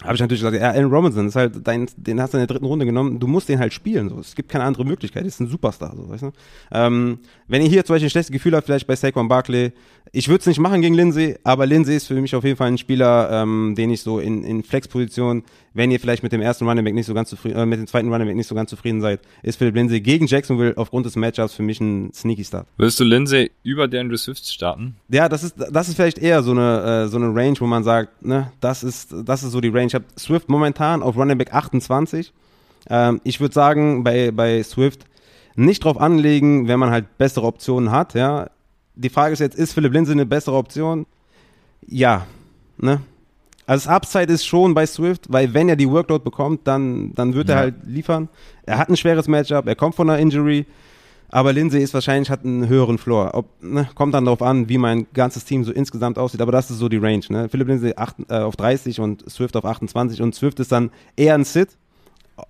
habe ich natürlich gesagt, ja, Allen Robinson ist halt dein, den hast du in der dritten Runde genommen, du musst den halt spielen. So. Es gibt keine andere Möglichkeit, ist ein Superstar, so, weißt du? Ähm, wenn ihr hier zum Beispiel ein schlechtes Gefühl habt, vielleicht bei Saquon Barkley, ich würde es nicht machen gegen Lindsay, aber Lindsay ist für mich auf jeden Fall ein Spieler, ähm, den ich so in, in Flex-Position, wenn ihr vielleicht mit dem ersten Running Back nicht so ganz zufrieden, äh, mit dem zweiten Running Back nicht so ganz zufrieden seid, ist Philipp Lindsay gegen Jacksonville aufgrund des Matchups für mich ein Sneaky Start. Würdest du Lindsay über DeAndre Swift starten? Ja, das ist, das ist vielleicht eher so eine, äh, so eine Range, wo man sagt, ne, das ist, das ist so die Range. Ich habe Swift momentan auf Running Back 28. Ähm, ich würde sagen, bei, bei Swift nicht drauf anlegen, wenn man halt bessere Optionen hat, ja. Die Frage ist jetzt, ist Philipp Lindsay eine bessere Option? Ja, ne? Also das Upside ist schon bei Swift, weil wenn er die Workload bekommt, dann, dann wird ja. er halt liefern. Er hat ein schweres Matchup, er kommt von einer Injury, aber Lindsay ist wahrscheinlich, hat einen höheren Floor. Ob, ne, kommt dann darauf an, wie mein ganzes Team so insgesamt aussieht, aber das ist so die Range. Ne? Philipp Lindsay acht, äh, auf 30 und Swift auf 28 und Swift ist dann eher ein Sit.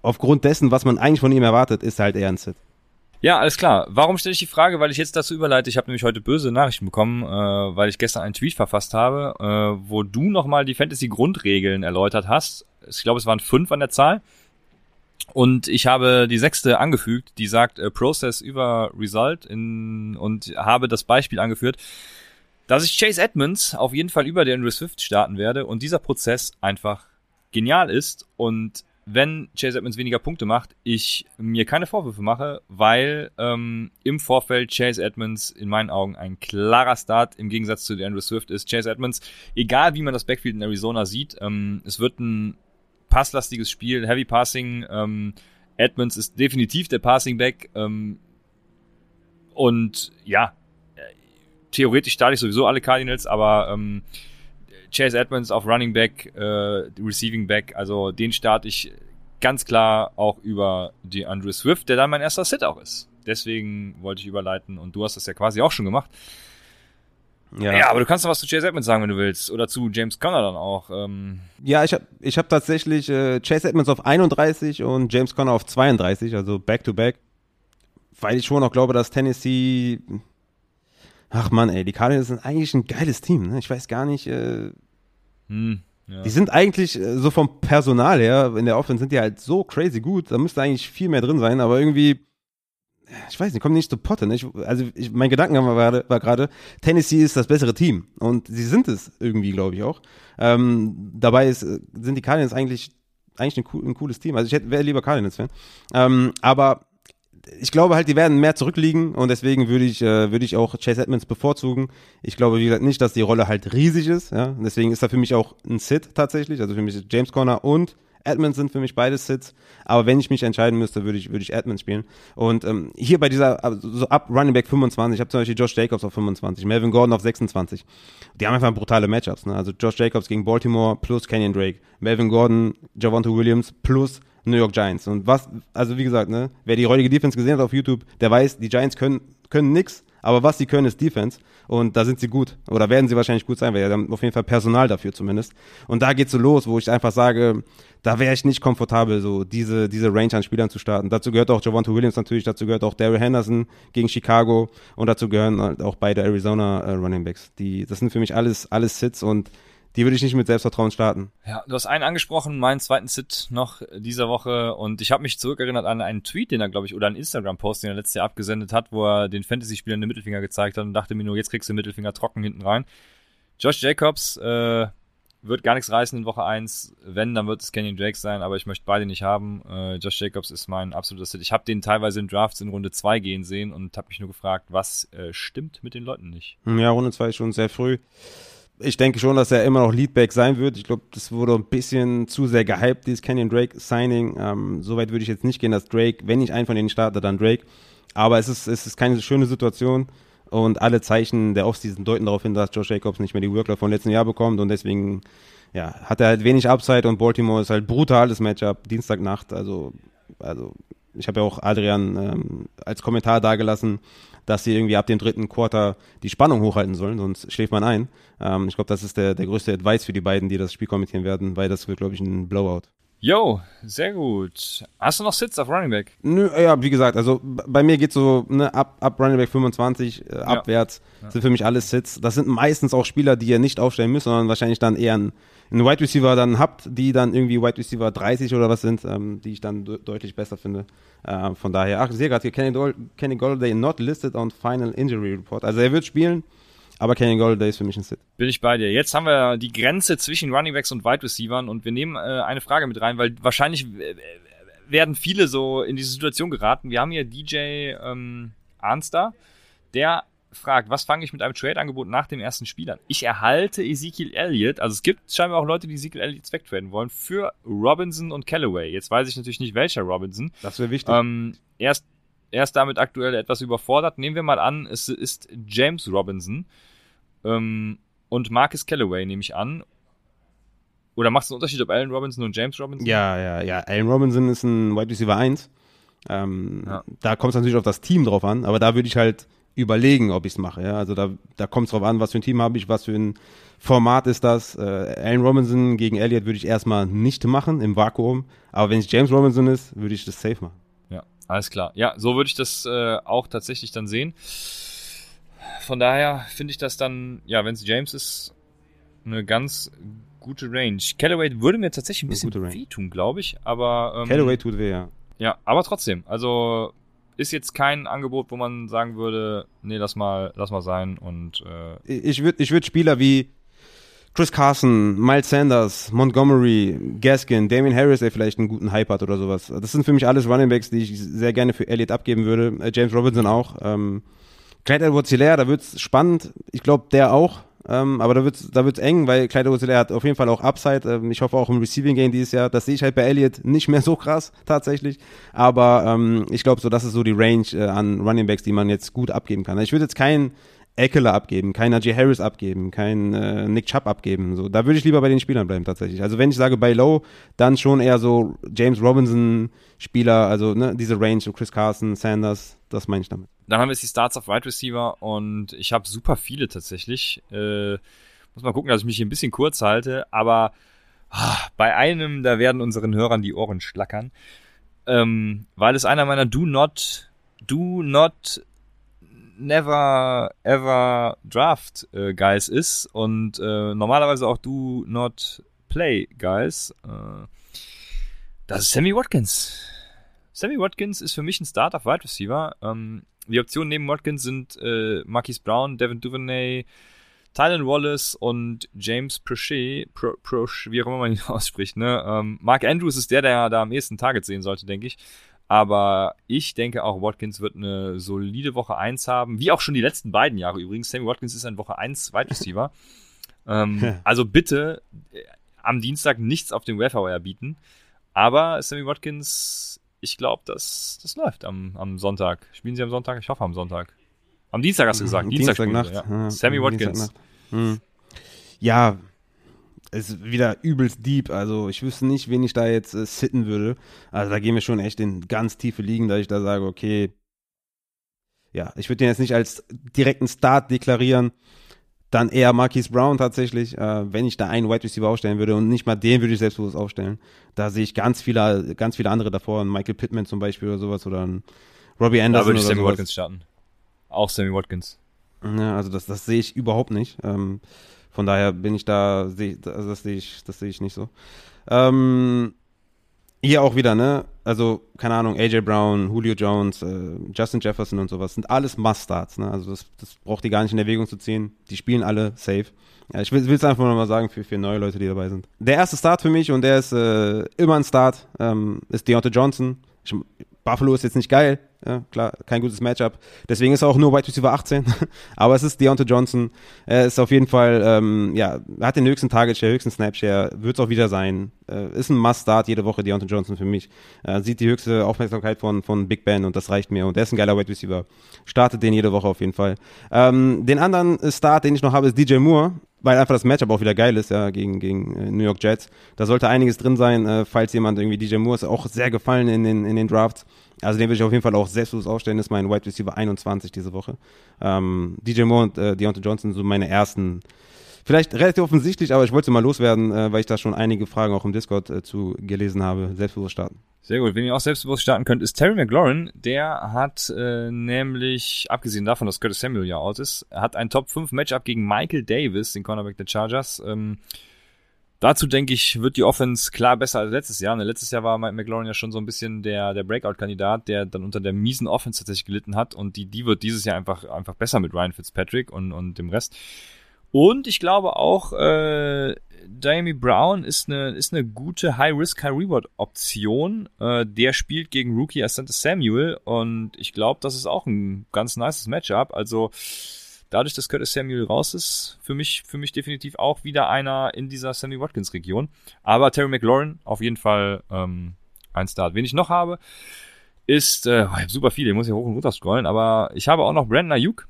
Aufgrund dessen, was man eigentlich von ihm erwartet, ist halt eher ein Sit. Ja, alles klar. Warum stelle ich die Frage? Weil ich jetzt dazu überleite. Ich habe nämlich heute böse Nachrichten bekommen, äh, weil ich gestern einen Tweet verfasst habe, äh, wo du nochmal die Fantasy-Grundregeln erläutert hast. Ich glaube, es waren fünf an der Zahl. Und ich habe die sechste angefügt, die sagt äh, Process über Result in, und habe das Beispiel angeführt, dass ich Chase Edmonds auf jeden Fall über den Swift starten werde und dieser Prozess einfach genial ist und wenn Chase Edmonds weniger Punkte macht, ich mir keine Vorwürfe mache, weil ähm, im Vorfeld Chase Edmonds in meinen Augen ein klarer Start im Gegensatz zu Andrew Swift ist. Chase Edmonds, egal wie man das Backfield in Arizona sieht, ähm, es wird ein passlastiges Spiel, Heavy Passing. Ähm, Edmonds ist definitiv der Passing Back. Ähm, und ja, theoretisch starte ich sowieso alle Cardinals, aber ähm, Chase Edmonds auf Running Back, äh, Receiving Back, also den starte ich ganz klar auch über die Andrew Swift, der dann mein erster Sit auch ist. Deswegen wollte ich überleiten und du hast das ja quasi auch schon gemacht. Ja. ja, aber du kannst doch was zu Chase Edmonds sagen, wenn du willst. Oder zu James Conner dann auch. Ähm. Ja, ich habe ich hab tatsächlich äh, Chase Edmonds auf 31 und James Conner auf 32, also back-to-back. Weil ich schon auch glaube, dass Tennessee. Ach man, ey, die Cardinals sind eigentlich ein geiles Team. Ne? Ich weiß gar nicht. Äh, hm, ja. Die sind eigentlich äh, so vom Personal her, in der Offense sind die halt so crazy gut. Da müsste eigentlich viel mehr drin sein, aber irgendwie ich weiß nicht, kommen nicht zu Potte. Ne? also ich, mein Gedanken war, war gerade, Tennessee ist das bessere Team und sie sind es irgendwie, glaube ich auch. Ähm, dabei ist, sind die Cardinals eigentlich eigentlich ein, ein cooles Team. Also ich wäre lieber Cardinals-Fan. Ähm, aber ich glaube halt, die werden mehr zurückliegen und deswegen würde ich, äh, würde ich auch Chase Edmonds bevorzugen. Ich glaube, wie gesagt, nicht, dass die Rolle halt riesig ist. Ja? Deswegen ist er für mich auch ein Sit tatsächlich. Also für mich ist James Conner und Edmonds sind für mich beide Sits, aber wenn ich mich entscheiden müsste, würde ich, würde ich Edmonds spielen. Und ähm, hier bei dieser, so ab Running Back 25, ich habe zum Beispiel Josh Jacobs auf 25, Melvin Gordon auf 26. Die haben einfach brutale Matchups. Ne? Also Josh Jacobs gegen Baltimore plus Kenyon Drake, Melvin Gordon, Javonte Williams plus New York Giants. Und was, also wie gesagt, ne, wer die heutige Defense gesehen hat auf YouTube, der weiß, die Giants können, können nix, aber was sie können, ist Defense. Und da sind sie gut. Oder werden sie wahrscheinlich gut sein, weil sie haben auf jeden Fall Personal dafür zumindest. Und da geht's so los, wo ich einfach sage, da wäre ich nicht komfortabel, so diese, diese Range an Spielern zu starten. Dazu gehört auch Javonte Williams natürlich, dazu gehört auch Daryl Henderson gegen Chicago und dazu gehören halt auch beide Arizona äh, Running Backs. Die, das sind für mich alles, alles Sits und die würde ich nicht mit Selbstvertrauen starten. Ja, du hast einen angesprochen, meinen zweiten Sit noch dieser Woche und ich habe mich zurückerinnert an einen Tweet, den er, glaube ich, oder einen Instagram-Post, den er letztes Jahr abgesendet hat, wo er den Fantasy-Spielern den Mittelfinger gezeigt hat und dachte mir nur, jetzt kriegst du den Mittelfinger trocken hinten rein. Josh Jacobs äh, wird gar nichts reißen in Woche 1. Wenn, dann wird es Kenyon Drake sein, aber ich möchte beide nicht haben. Äh, Josh Jacobs ist mein absoluter Sit. Ich habe den teilweise in Drafts in Runde 2 gehen sehen und habe mich nur gefragt, was äh, stimmt mit den Leuten nicht. Ja, Runde 2 ist schon sehr früh ich denke schon, dass er immer noch Leadback sein wird. Ich glaube, das wurde ein bisschen zu sehr gehypt, dieses Canyon Drake Signing. Ähm, Soweit würde ich jetzt nicht gehen, dass Drake, wenn ich einen von denen starte, dann Drake. Aber es ist, es ist keine schöne Situation. Und alle Zeichen der Offseason deuten darauf hin, dass Josh Jacobs nicht mehr die Workload von letzten Jahr bekommt. Und deswegen, ja, hat er halt wenig Upside und Baltimore ist halt brutales Matchup, Dienstagnacht. Also, also, ich habe ja auch Adrian ähm, als Kommentar dagelassen, dass sie irgendwie ab dem dritten Quarter die Spannung hochhalten sollen, sonst schläft man ein. Ähm, ich glaube, das ist der, der größte Advice für die beiden, die das Spiel kommentieren werden, weil das wird, glaube ich, ein Blowout. Yo, sehr gut. Hast du noch Sits auf Running Back? Nö, ja, wie gesagt, also bei mir geht so ne, ab, ab Running Back 25 äh, abwärts ja. sind für mich alles Sits. Das sind meistens auch Spieler, die ihr nicht aufstellen müsst, sondern wahrscheinlich dann eher ein einen Wide Receiver dann habt, die dann irgendwie Wide Receiver 30 oder was sind, ähm, die ich dann de deutlich besser finde. Äh, von daher, ach, ich sehe gerade hier, Kenny, Kenny Golladay not listed on Final Injury Report. Also er wird spielen, aber Kenny Golladay ist für mich ein Sit. Bin ich bei dir. Jetzt haben wir die Grenze zwischen Running Backs und Wide Receivers und wir nehmen äh, eine Frage mit rein, weil wahrscheinlich äh, werden viele so in diese Situation geraten. Wir haben hier DJ ähm, Arnster, der fragt, was fange ich mit einem Trade-Angebot nach dem ersten Spiel an? Ich erhalte Ezekiel Elliott, also es gibt scheinbar auch Leute, die Ezekiel Elliott wegtraden wollen, für Robinson und Callaway. Jetzt weiß ich natürlich nicht, welcher Robinson. Das wäre wichtig. Ähm, erst er ist damit aktuell etwas überfordert. Nehmen wir mal an, es ist James Robinson ähm, und Marcus Callaway, nehme ich an. Oder macht es einen Unterschied, ob Allen Robinson und James Robinson? Ja, ja, ja. Allen Robinson ist ein Wide Receiver 1. Ähm, ja. Da kommt es natürlich auf das Team drauf an, aber da würde ich halt überlegen, ob ich es mache. Ja? Also da, da kommt es drauf an, was für ein Team habe ich, was für ein Format ist das. Äh, Allen Robinson gegen Elliott würde ich erstmal nicht machen im Vakuum, aber wenn es James Robinson ist, würde ich das safe machen. Ja, alles klar. Ja, so würde ich das äh, auch tatsächlich dann sehen. Von daher finde ich das dann, ja, wenn es James ist, eine ganz gute Range. Callaway würde mir tatsächlich ein bisschen wehtun, glaube ich, aber. Ähm, Callaway tut weh, ja. Ja, aber trotzdem, also ist jetzt kein Angebot, wo man sagen würde, nee, lass mal, lass mal sein und äh ich würde ich würd Spieler wie Chris Carson, Miles Sanders, Montgomery, Gaskin, Damien Harris, der vielleicht einen guten Hype hat oder sowas. Das sind für mich alles Runningbacks, die ich sehr gerne für Elliott abgeben würde. Äh, James Robinson auch. Ähm, Clyde Edwards Hilaire, da wird's spannend. Ich glaube, der auch. Ähm, aber da wird's, da wird's eng, weil Clyde Edwards hat auf jeden Fall auch Upside. Ähm, ich hoffe auch im Receiving Game dieses Jahr. Das sehe ich halt bei Elliott nicht mehr so krass, tatsächlich. Aber ähm, ich glaube so, das ist so die Range äh, an Running Backs, die man jetzt gut abgeben kann. Ich würde jetzt keinen Eckler abgeben, keinen Najee Harris abgeben, keinen äh, Nick Chubb abgeben. So, da würde ich lieber bei den Spielern bleiben tatsächlich. Also wenn ich sage bei Low, dann schon eher so James Robinson Spieler, also ne, diese Range, so Chris Carson, Sanders, das meine ich damit. Dann haben wir jetzt die Starts auf Wide Receiver und ich habe super viele tatsächlich. Äh, muss mal gucken, dass ich mich hier ein bisschen kurz halte, aber ah, bei einem, da werden unseren Hörern die Ohren schlackern. Ähm, weil es einer meiner Do Not, Do Not Never Ever Draft äh, Guys ist und äh, normalerweise auch Do Not Play Guys. Äh, das ist Sammy Watkins. Sammy Watkins ist für mich ein Start auf Wide Receiver. Ähm, die Optionen neben Watkins sind äh, Marquise Brown, Devin Duvernay, Tylen Wallace und James Prochet, Pro, Proche, wie auch immer man ihn ausspricht. Ne? Ähm, Mark Andrews ist der, der da am ehesten Target sehen sollte, denke ich. Aber ich denke auch, Watkins wird eine solide Woche 1 haben, wie auch schon die letzten beiden Jahre übrigens. Sammy Watkins ist ein Woche 1 Wide Receiver. ähm, also bitte äh, am Dienstag nichts auf dem Wire bieten. Aber Sammy Watkins ich glaube, das, das läuft am, am Sonntag. Spielen sie am Sonntag? Ich hoffe am Sonntag. Am Dienstag hast du gesagt. Dienstag Dienstagnacht. Ja. Ja, Sammy Watkins. Hm. Ja, ist wieder übelst deep. Also ich wüsste nicht, wen ich da jetzt äh, sitten würde. Also da gehen wir schon echt in ganz tiefe Ligen, da ich da sage, okay, ja, ich würde den jetzt nicht als direkten Start deklarieren dann eher Marquise Brown tatsächlich, äh, wenn ich da einen Wide Receiver aufstellen würde und nicht mal den würde ich selbstbewusst aufstellen. Da sehe ich ganz viele, ganz viele andere davor, Michael Pittman zum Beispiel oder sowas oder Robbie Anderson. Da würde ich Sammy sowas. Watkins starten. Auch Sammy Watkins. Ja, also das, das sehe ich überhaupt nicht. Ähm, von daher bin ich da, seh, also das sehe ich, das sehe ich nicht so. Ähm, hier auch wieder, ne? Also, keine Ahnung, AJ Brown, Julio Jones, äh, Justin Jefferson und sowas sind alles Must-Starts, ne? Also, das, das braucht die gar nicht in Erwägung zu ziehen. Die spielen alle safe. Ja, ich will es einfach nochmal sagen für, für neue Leute, die dabei sind. Der erste Start für mich und der ist äh, immer ein Start, ähm, ist Deontay Johnson. Ich, Buffalo ist jetzt nicht geil, ja, klar, kein gutes Matchup. Deswegen ist er auch nur Wide Receiver 18. Aber es ist Deontay Johnson. Er ist auf jeden Fall, ähm, ja, hat den höchsten Target Share, höchsten Snap Share, wird es auch wieder sein. Äh, ist ein Must-Start jede Woche, Deontay Johnson für mich. Äh, sieht die höchste Aufmerksamkeit von, von Big Ben und das reicht mir. Und er ist ein geiler Wide Receiver. Startet den jede Woche auf jeden Fall. Ähm, den anderen Start, den ich noch habe, ist DJ Moore weil einfach das Matchup auch wieder geil ist, ja, gegen, gegen äh, New York Jets. Da sollte einiges drin sein, äh, falls jemand irgendwie DJ Moore ist auch sehr gefallen in den, in den Drafts. Also den würde ich auf jeden Fall auch selbstbewusst aufstellen, ist mein Wide Receiver 21 diese Woche. Ähm, DJ Moore und äh, Deontay Johnson so meine ersten Vielleicht relativ offensichtlich, aber ich wollte mal loswerden, äh, weil ich da schon einige Fragen auch im Discord äh, zu gelesen habe. Selbstbewusst starten. Sehr gut. Wenn ihr auch selbstbewusst starten könnt, ist Terry McLaurin. Der hat äh, nämlich, abgesehen davon, dass Curtis Samuel ja out ist, hat ein Top 5 Matchup gegen Michael Davis, den Cornerback der Chargers. Ähm, dazu denke ich, wird die Offense klar besser als letztes Jahr. Ne, letztes Jahr war Mike McLaurin ja schon so ein bisschen der, der Breakout-Kandidat, der dann unter der miesen Offense tatsächlich gelitten hat. Und die, die wird dieses Jahr einfach, einfach besser mit Ryan Fitzpatrick und, und dem Rest. Und ich glaube auch, äh, Diami Brown ist eine, ist eine gute High-Risk, High-Reward-Option. Äh, der spielt gegen Rookie Asante Samuel und ich glaube, das ist auch ein ganz nices Matchup. Also dadurch, dass Curtis Samuel raus ist, für mich, für mich definitiv auch wieder einer in dieser Sammy Watkins-Region. Aber Terry McLaurin auf jeden Fall ähm, ein Start. Wen ich noch habe, ist, äh, ich hab super viele, ich muss hier hoch und runter scrollen, aber ich habe auch noch Brandon Ayuk.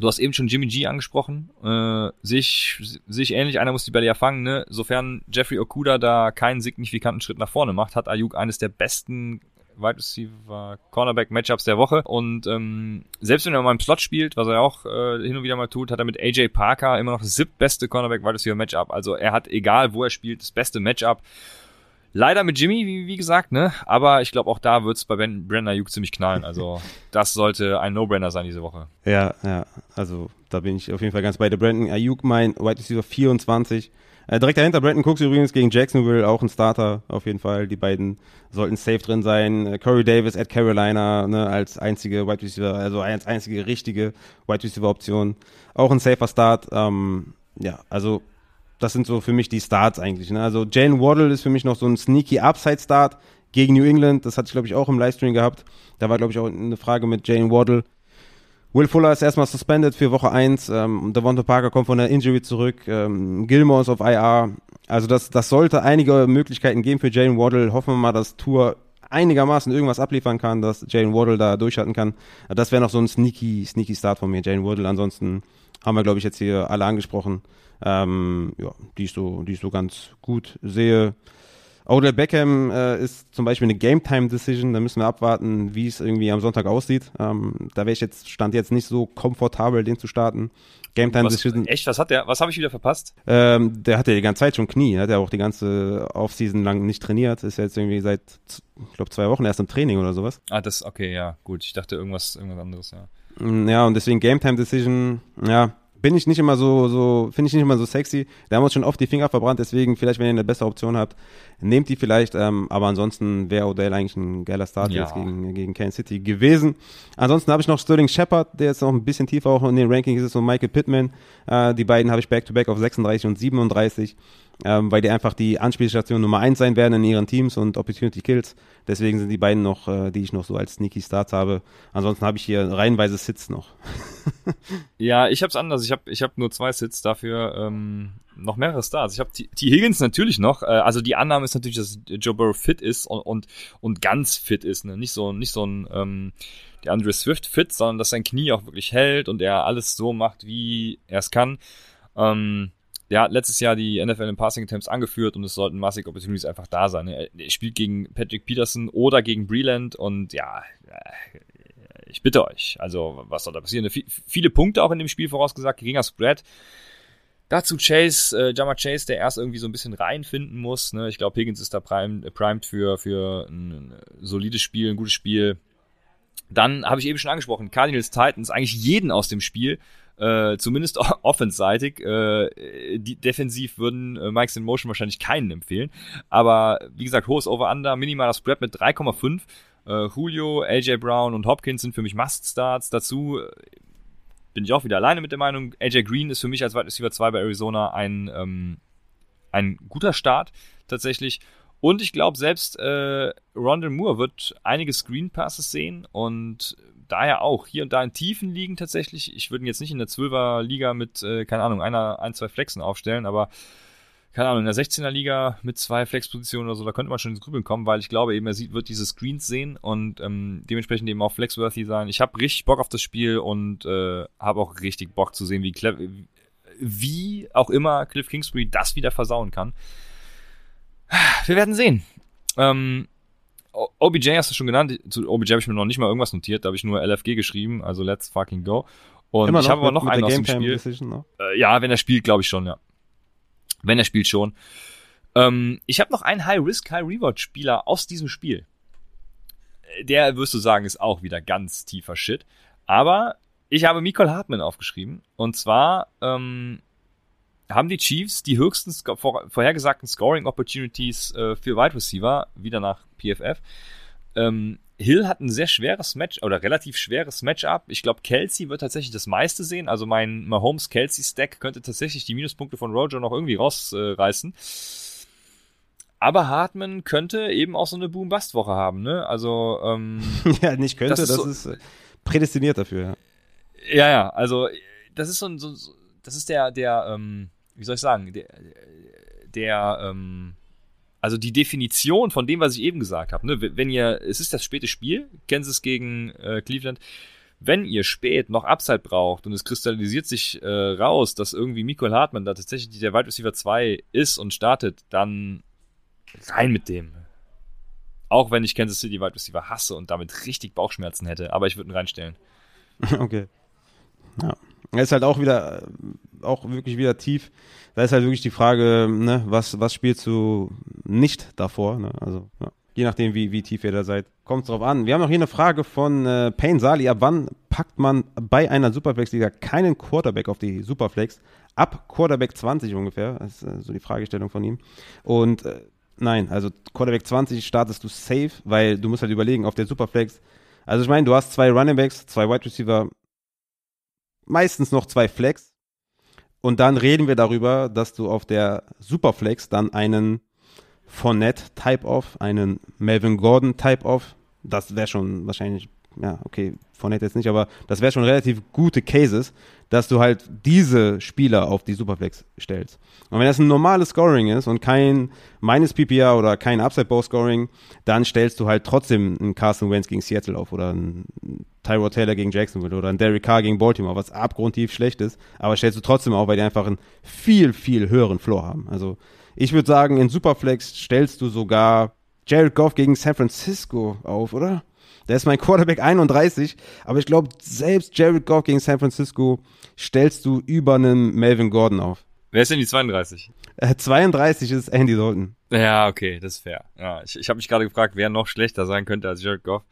Du hast eben schon Jimmy G angesprochen. Äh, sich, sich ähnlich, einer muss die Bälle ja fangen, ne? Sofern Jeffrey Okuda da keinen signifikanten Schritt nach vorne macht, hat Ayuk eines der besten Wide Receiver Cornerback Matchups der Woche und ähm, selbst wenn er mal im Slot spielt, was er auch äh, hin und wieder mal tut, hat er mit AJ Parker immer noch das siebtbeste Cornerback Wide Receiver Matchup. Also er hat egal wo er spielt das beste Matchup. Leider mit Jimmy, wie, wie gesagt, ne? Aber ich glaube auch da wird's bei ben, Brandon Ayuk ziemlich knallen. Also das sollte ein No-Brainer sein diese Woche. Ja, ja, also da bin ich auf jeden Fall ganz bei der Brandon Ayuk, mein Wide Receiver 24 äh, direkt dahinter Brandon Cooks übrigens gegen Jacksonville, auch ein Starter auf jeden Fall. Die beiden sollten safe drin sein. Äh, Corey Davis at Carolina ne, als einzige Wide Receiver, also als einzige richtige Wide Receiver Option. Auch ein safer Start. Ähm, ja, also das sind so für mich die Starts eigentlich. Ne? Also Jane Waddle ist für mich noch so ein sneaky Upside Start gegen New England. Das hatte ich glaube ich auch im Livestream gehabt. Da war glaube ich auch eine Frage mit Jane Waddle. Will Fuller ist erstmal suspended für Woche 1. Ähm, Devonta Parker kommt von der Injury zurück. Ähm, Gilmore ist auf IR. Also das, das sollte einige Möglichkeiten geben für Jalen Waddle. Hoffen wir mal, dass Tour einigermaßen irgendwas abliefern kann, dass Jalen Waddle da durchhalten kann. Das wäre noch so ein sneaky, sneaky Start von mir, Jalen Waddle. Ansonsten haben wir, glaube ich, jetzt hier alle angesprochen. Ähm, ja, die ich so, die ich so ganz gut sehe. Odell Beckham äh, ist zum Beispiel eine Game-Time-Decision, da müssen wir abwarten, wie es irgendwie am Sonntag aussieht. Ähm, da wäre ich jetzt, stand jetzt nicht so komfortabel, den zu starten. Game-Time-Decision. Echt, was hat der, was habe ich wieder verpasst? Ähm, der hat ja die ganze Zeit schon Knie, hat ja auch die ganze Offseason lang nicht trainiert, ist ja jetzt irgendwie seit, ich glaube, zwei Wochen erst im Training oder sowas. Ah, das, okay, ja, gut, ich dachte irgendwas, irgendwas anderes, ja. Ja, und deswegen Game-Time-Decision, ja, bin ich nicht immer so, so finde ich nicht immer so sexy. Da haben wir uns schon oft die Finger verbrannt, deswegen vielleicht, wenn ihr eine bessere Option habt, nehmt die vielleicht. Ähm, aber ansonsten wäre Odell eigentlich ein geiler Start ja. jetzt gegen, gegen Kansas City gewesen. Ansonsten habe ich noch Sterling Shepard, der jetzt noch ein bisschen tiefer auch in den Rankings ist und Michael Pittman. Äh, die beiden habe ich back-to-back -back auf 36 und 37 ähm, weil die einfach die Anspielstation Nummer eins sein werden in ihren Teams und Opportunity Kills. Deswegen sind die beiden noch, äh, die ich noch so als Sneaky Starts habe. Ansonsten habe ich hier reihenweise Sits noch. ja, ich habe es anders. Ich habe ich hab nur zwei Sits, dafür ähm, noch mehrere Starts. Ich habe T. Higgins natürlich noch. Äh, also die Annahme ist natürlich, dass Joe Burrow fit ist und, und, und ganz fit ist. Ne? Nicht so, nicht so ein ähm, der Andre Swift fit, sondern dass sein Knie auch wirklich hält und er alles so macht, wie er es kann. Ähm, der hat letztes Jahr die NFL in Passing Attempts angeführt und es sollten massig Opportunities einfach da sein. Er, spielt gegen Patrick Peterson oder gegen Breland und ja, äh, ich bitte euch. Also, was soll da passieren? viele Punkte auch in dem Spiel vorausgesagt, geringer Spread. Dazu Chase, äh, Jammer Chase, der erst irgendwie so ein bisschen reinfinden muss. Ne? Ich glaube, Higgins ist da primed, äh, primed für, für ein solides Spiel, ein gutes Spiel. Dann habe ich eben schon angesprochen, Cardinals Titans, eigentlich jeden aus dem Spiel äh, zumindest offenseitig. Äh, die, defensiv würden äh, Mikes in Motion wahrscheinlich keinen empfehlen. Aber wie gesagt, hohes Over-Under, minimaler Spread mit 3,5. Äh, Julio, AJ Brown und Hopkins sind für mich Must-Starts. Dazu äh, bin ich auch wieder alleine mit der Meinung, AJ Green ist für mich als Wide Receiver 2 bei Arizona ein, ähm, ein guter Start tatsächlich. Und ich glaube, selbst äh, Rondell Moore wird einige Screen Passes sehen und daher auch hier und da in Tiefen liegen tatsächlich. Ich würde ihn jetzt nicht in der 12er Liga mit, äh, keine Ahnung, einer, ein, zwei Flexen aufstellen, aber keine Ahnung, in der 16er Liga mit zwei Flexpositionen oder so, da könnte man schon ins Grübeln kommen, weil ich glaube eben, er sieht, wird diese Screens sehen und ähm, dementsprechend eben auch flexworthy sein. Ich habe richtig Bock auf das Spiel und äh, habe auch richtig Bock zu sehen, wie, wie auch immer Cliff Kingsbury das wieder versauen kann. Wir werden sehen. Ähm, OBJ hast du schon genannt. Zu OBJ habe ich mir noch nicht mal irgendwas notiert. Da habe ich nur LFG geschrieben, also let's fucking go. Und ich habe aber noch einen aus dem Spiel. Äh, ja, wenn er spielt, glaube ich schon, ja. Wenn er spielt schon. Ähm, ich habe noch einen High-Risk, High-Reward-Spieler aus diesem Spiel. Der, wirst du sagen, ist auch wieder ganz tiefer Shit. Aber ich habe Nicole Hartman aufgeschrieben. Und zwar ähm, haben die Chiefs die höchsten vor, vorhergesagten Scoring Opportunities äh, für Wide Receiver, wieder nach PFF. Ähm, Hill hat ein sehr schweres Match oder relativ schweres Matchup. Ich glaube, Kelsey wird tatsächlich das meiste sehen. Also mein Mahomes Kelsey Stack könnte tatsächlich die Minuspunkte von Roger noch irgendwie rausreißen. Äh, aber Hartman könnte eben auch so eine Boom-Bust-Woche haben, ne? Also, ähm, Ja, nicht könnte, das ist, das so, ist prädestiniert dafür, ja. Ja, ja, also, das ist so ein, so, das ist der, der, ähm, wie soll ich sagen, der, der ähm, also die Definition von dem, was ich eben gesagt habe, ne, wenn ihr, es ist das späte Spiel, Kansas gegen äh, Cleveland, wenn ihr spät noch Upside braucht und es kristallisiert sich äh, raus, dass irgendwie Michael Hartmann da tatsächlich der Wide Receiver 2 ist und startet, dann rein mit dem. Auch wenn ich Kansas City Wide Receiver hasse und damit richtig Bauchschmerzen hätte, aber ich würde ihn reinstellen. Okay. Ja. Er ist halt auch wieder, auch wirklich wieder tief. Da ist halt wirklich die Frage, ne, was, was spielst du nicht davor? Ne? Also, ja. je nachdem, wie, wie tief ihr da seid, kommt drauf an. Wir haben noch hier eine Frage von äh, Payne Sali. Ab wann packt man bei einer Superflex-Liga keinen Quarterback auf die Superflex? Ab Quarterback 20 ungefähr. Das ist äh, so die Fragestellung von ihm. Und äh, nein, also Quarterback 20 startest du safe, weil du musst halt überlegen, auf der Superflex. Also ich meine, du hast zwei Running Backs, zwei Wide Receiver, meistens noch zwei Flex. Und dann reden wir darüber, dass du auf der Superflex dann einen Fournette Type-Off, einen Melvin Gordon Type-Off, das wäre schon wahrscheinlich, ja, okay, Fournette jetzt nicht, aber das wäre schon relativ gute Cases, dass du halt diese Spieler auf die Superflex stellst. Und wenn das ein normales Scoring ist und kein minus PPR oder kein Upside Bow Scoring, dann stellst du halt trotzdem einen Carson Wentz gegen Seattle auf oder einen Tyrod Taylor gegen Jacksonville oder einen Derek Carr gegen Baltimore, was abgrundtief schlecht ist, aber stellst du trotzdem auf, weil die einfach einen viel, viel höheren Floor haben. Also ich würde sagen, in Superflex stellst du sogar Jared Goff gegen San Francisco auf, oder? Der ist mein Quarterback 31, aber ich glaube, selbst Jared Goff gegen San Francisco stellst du über einen Melvin Gordon auf. Wer ist denn die 32? Äh, 32 ist Andy Dalton. Ja, okay, das ist fair. Ja, ich ich habe mich gerade gefragt, wer noch schlechter sein könnte als Jared Goff.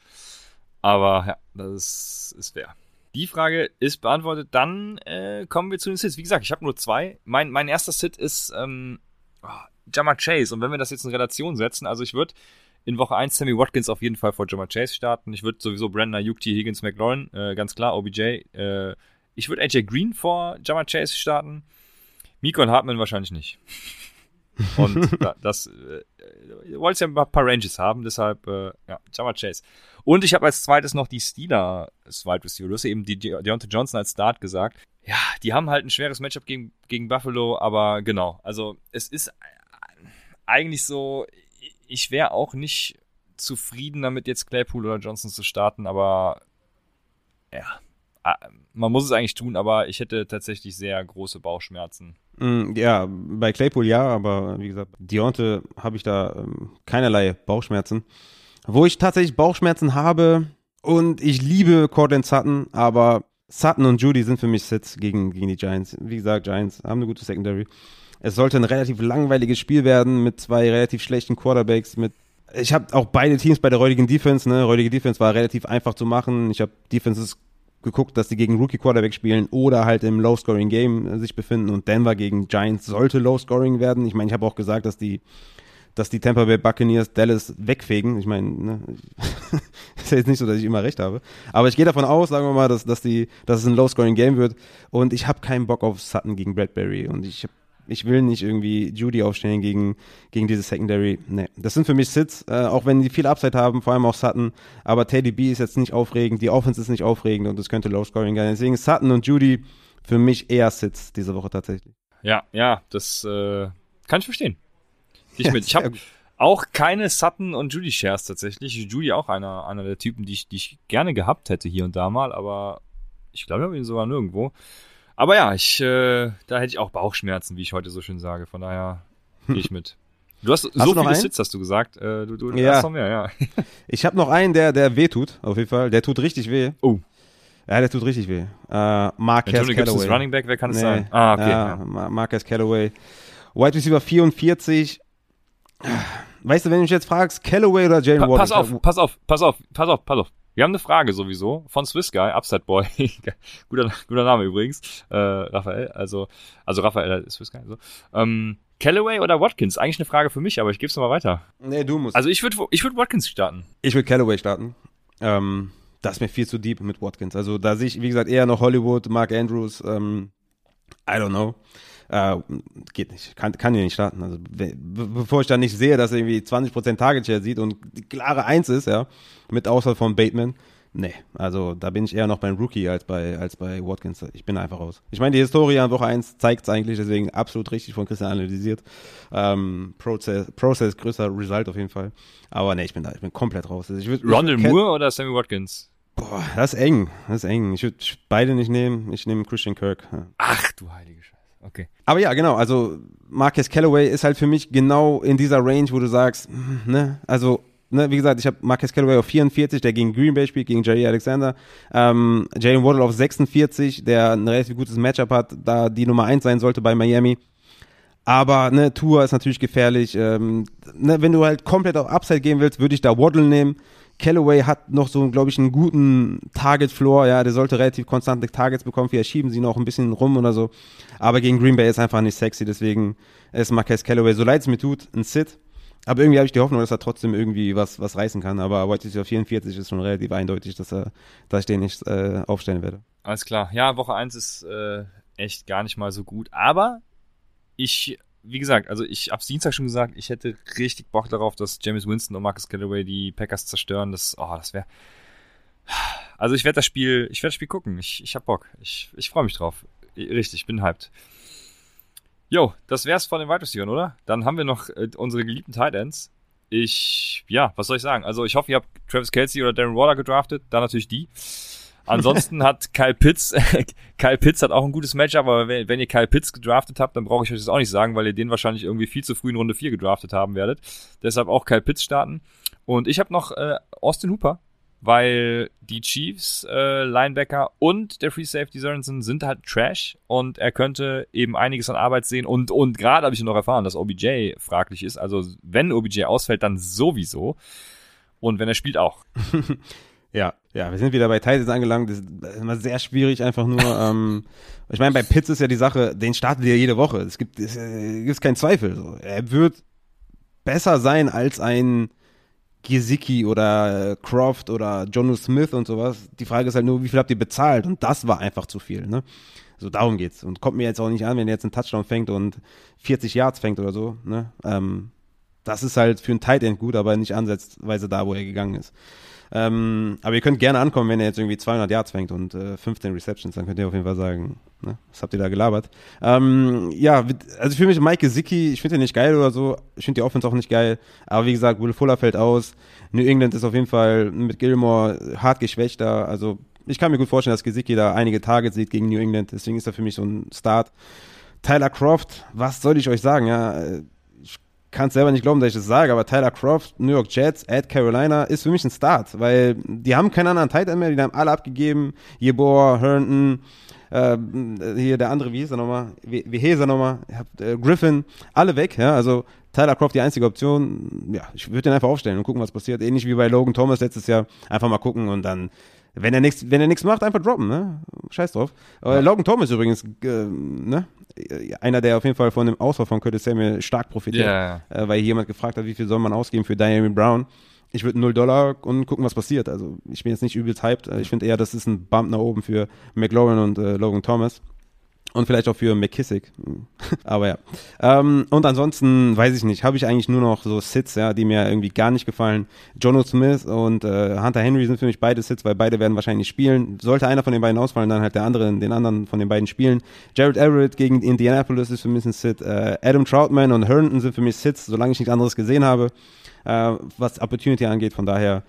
Aber ja, das ist, ist fair. Die Frage ist beantwortet. Dann äh, kommen wir zu den Sits. Wie gesagt, ich habe nur zwei. Mein, mein erster Sit ist ähm, oh, Jammer Chase. Und wenn wir das jetzt in Relation setzen, also ich würde in Woche 1 Sammy Watkins auf jeden Fall vor Jammer Chase starten. Ich würde sowieso Brandon Ayuk, T. Higgins, McLaurin, äh, ganz klar, OBJ. Äh, ich würde AJ Green vor Jammer Chase starten. Miko und Hartman wahrscheinlich nicht. Und da, das äh, ihr wollt ja ein paar Ranges haben, deshalb äh, ja, Jammer Chase. Und ich habe als zweites noch die Steelers Wide Receiver. Du hast eben die De Deontay Johnson als Start gesagt. Ja, die haben halt ein schweres Matchup gegen, gegen Buffalo, aber genau. Also es ist eigentlich so, ich wäre auch nicht zufrieden damit, jetzt Claypool oder Johnson zu starten, aber ja, man muss es eigentlich tun, aber ich hätte tatsächlich sehr große Bauchschmerzen. Mm, ja, bei Claypool ja, aber wie gesagt, Dionte habe ich da ähm, keinerlei Bauchschmerzen. Wo ich tatsächlich Bauchschmerzen habe und ich liebe Cortland Sutton, aber Sutton und Judy sind für mich Sits gegen, gegen die Giants. Wie gesagt, Giants haben eine gute Secondary. Es sollte ein relativ langweiliges Spiel werden mit zwei relativ schlechten Quarterbacks. Mit ich habe auch beide Teams bei der räudigen Defense. Ne, räudige Defense war relativ einfach zu machen. Ich habe Defenses geguckt, dass die gegen Rookie Quarterback spielen oder halt im Low Scoring Game sich befinden. Und Denver gegen Giants sollte Low Scoring werden. Ich meine, ich habe auch gesagt, dass die dass die Tampa Bay Buccaneers Dallas wegfegen. Ich meine, ne, ist ja jetzt nicht so, dass ich immer recht habe. Aber ich gehe davon aus, sagen wir mal, dass, dass, die, dass es ein Low-Scoring-Game wird. Und ich habe keinen Bock auf Sutton gegen Bradbury. Und ich habe ich will nicht irgendwie Judy aufstellen gegen, gegen diese Secondary. Nee, das sind für mich Sits, äh, auch wenn die viel Upside haben, vor allem auch Sutton. Aber Teddy B ist jetzt nicht aufregend, die Offense ist nicht aufregend und es könnte Low Scoring sein. Deswegen Sutton und Judy für mich eher Sits diese Woche tatsächlich. Ja, ja, das äh, kann ich verstehen. Ich, mit. ich habe auch keine Sutton und Judy Shares tatsächlich. Judy auch einer, einer der Typen, die ich, die ich gerne gehabt hätte hier und da mal, aber ich glaube, ich habe ihn sogar nirgendwo. Aber ja, ich, äh, da hätte ich auch Bauchschmerzen, wie ich heute so schön sage. Von daher gehe ich mit. Du hast, hast so du viele Sits, hast du gesagt. Äh, du, du ja. hast noch mehr, ja. ich habe noch einen, der, der weh tut, auf jeden Fall. Der tut richtig weh. Oh. Ja, der tut richtig weh. Äh, Marquez Callaway. Running Back, wer kann es nee. sein? Ah, okay. Ja, ja. Marquez Callaway. Wide Receiver 44. Weißt du, wenn du mich jetzt fragst, Callaway oder Jalen pa Waddle? Pass auf, pass auf, pass auf, pass auf, pass auf. Wir haben eine Frage sowieso von Swiss Guy, Upside Boy. guter, guter Name übrigens. Äh, Raphael, also, also Raphael ist Swiss Guy. So. Ähm, Callaway oder Watkins? Eigentlich eine Frage für mich, aber ich gebe es nochmal weiter. Nee, du musst. Also ich würde ich würd Watkins starten. Ich würde Callaway starten. Ähm, das ist mir viel zu deep mit Watkins. Also da sehe ich, wie gesagt, eher noch Hollywood, Mark Andrews, ähm, I don't know. Äh, geht nicht, kann, kann hier nicht starten. Also be bevor ich dann nicht sehe, dass er irgendwie 20% Target Share sieht und die klare Eins ist, ja, mit Auswahl von Bateman. Nee, also da bin ich eher noch beim Rookie als bei, als bei Watkins. Ich bin einfach raus. Ich meine, die Historie an Woche 1 zeigt es eigentlich, deswegen absolut richtig von Christian analysiert. Ähm, Prozess, Process größer Result auf jeden Fall. Aber nee, ich bin da, ich bin komplett raus. Also ich würd, Rondell Moore oder Sammy Watkins? Boah, das ist eng. Das ist eng. Ich würde beide nicht nehmen. Ich nehme Christian Kirk. Ach du heilige Scheiße. Okay. Aber ja, genau. Also Marcus Callaway ist halt für mich genau in dieser Range, wo du sagst, hm, ne, also Ne, wie gesagt, ich habe Marcus Callaway auf 44, der gegen Green Bay spielt, gegen Jerry Alexander. Ähm, Jalen Waddle auf 46, der ein relativ gutes Matchup hat, da die Nummer 1 sein sollte bei Miami. Aber ne, Tour ist natürlich gefährlich. Ähm, ne, wenn du halt komplett auf Upside gehen willst, würde ich da Waddle nehmen. Callaway hat noch so, glaube ich, einen guten Target-Floor. Ja, der sollte relativ konstante Targets bekommen. Vielleicht schieben sie noch ein bisschen rum oder so. Aber gegen Green Bay ist einfach nicht sexy. Deswegen ist Marquez Callaway, so leid es mir tut, ein Sit. Aber irgendwie habe ich die Hoffnung, dass er trotzdem irgendwie was, was reißen kann. Aber heute ist 44 ist schon relativ eindeutig, dass, er, dass ich den nicht äh, aufstellen werde. Alles klar. Ja, Woche 1 ist äh, echt gar nicht mal so gut. Aber ich wie gesagt, also ich hab's Dienstag schon gesagt, ich hätte richtig Bock darauf, dass James Winston und Marcus Callaway die Packers zerstören. Das, oh, das wäre. Also ich werde das Spiel, ich werde das Spiel gucken. Ich, ich hab Bock. Ich, ich freue mich drauf. Richtig, ich bin hyped. Jo, das wär's von den Wide Receivers, oder? Dann haben wir noch äh, unsere geliebten Tight Ends. Ich, ja, was soll ich sagen? Also ich hoffe, ihr habt Travis Kelsey oder Darren Waller gedraftet. Dann natürlich die. Ansonsten hat Kyle Pitts, Kyle Pitts hat auch ein gutes Matchup, aber wenn, wenn ihr Kyle Pitts gedraftet habt, dann brauche ich euch das auch nicht sagen, weil ihr den wahrscheinlich irgendwie viel zu früh in Runde 4 gedraftet haben werdet. Deshalb auch Kyle Pitts starten. Und ich habe noch äh, Austin Hooper, weil die Chiefs, äh, Linebacker und der Free Safety Sorensen sind halt Trash und er könnte eben einiges an Arbeit sehen und, und gerade habe ich noch erfahren, dass OBJ fraglich ist. Also wenn OBJ ausfällt, dann sowieso. Und wenn er spielt auch. Ja, ja, wir sind wieder bei Titans angelangt. Das ist immer sehr schwierig, einfach nur. ähm, ich meine, bei Pitts ist ja die Sache, den starten wir jede Woche. Es gibt, es, äh, gibt keinen Zweifel. So. Er wird besser sein als ein Gesicki oder Croft oder Jono Smith und sowas. Die Frage ist halt nur, wie viel habt ihr bezahlt? Und das war einfach zu viel, ne? So darum geht's. Und kommt mir jetzt auch nicht an, wenn er jetzt einen Touchdown fängt und 40 Yards fängt oder so, ne? Ähm, das ist halt für einen Tight End gut, aber nicht ansatzweise da, wo er gegangen ist. Ähm, aber ihr könnt gerne ankommen, wenn er jetzt irgendwie 200 Yards fängt und äh, 15 Receptions, dann könnt ihr auf jeden Fall sagen, ne, was habt ihr da gelabert? Ähm, ja, also für mich Mike Gesicki, ich finde den nicht geil oder so, ich finde die Offense auch nicht geil, aber wie gesagt, Will Fuller fällt aus, New England ist auf jeden Fall mit Gilmore hart geschwächter, also ich kann mir gut vorstellen, dass Gesicki da einige Targets sieht gegen New England, deswegen ist er für mich so ein Start. Tyler Croft, was soll ich euch sagen, ja, kann es selber nicht glauben, dass ich das sage, aber Tyler Croft, New York Jets, at Carolina ist für mich ein Start, weil die haben keinen anderen Tight End mehr, die haben alle abgegeben. Jebor, Herndon, äh, hier der andere, wie hieß er nochmal? Wie, wie hieß er nochmal? Äh, Griffin, alle weg, ja, also Tyler Croft die einzige Option. Ja, ich würde den einfach aufstellen und gucken, was passiert. Ähnlich wie bei Logan Thomas letztes Jahr. Einfach mal gucken und dann wenn er nichts, wenn er nichts macht, einfach droppen, ne? Scheiß drauf. Ja. Logan Thomas übrigens, äh, ne? Einer, der auf jeden Fall von dem Ausfall von Curtis Samuel stark profitiert, yeah. äh, weil jemand gefragt hat, wie viel soll man ausgeben für Diami Brown. Ich würde 0 Dollar und gucken, was passiert. Also ich bin jetzt nicht übelst hyped. Ich finde eher, das ist ein Bump nach oben für McLaurin und äh, Logan Thomas. Und vielleicht auch für McKissick. Aber ja. Ähm, und ansonsten, weiß ich nicht, habe ich eigentlich nur noch so Sits, ja, die mir irgendwie gar nicht gefallen. Jono Smith und äh, Hunter Henry sind für mich beide Sits, weil beide werden wahrscheinlich spielen. Sollte einer von den beiden ausfallen, dann halt der andere den anderen von den beiden spielen. Jared Everett gegen Indianapolis ist für mich ein Sit. Äh, Adam Troutman und Herndon sind für mich Sits, solange ich nichts anderes gesehen habe, äh, was Opportunity angeht. Von daher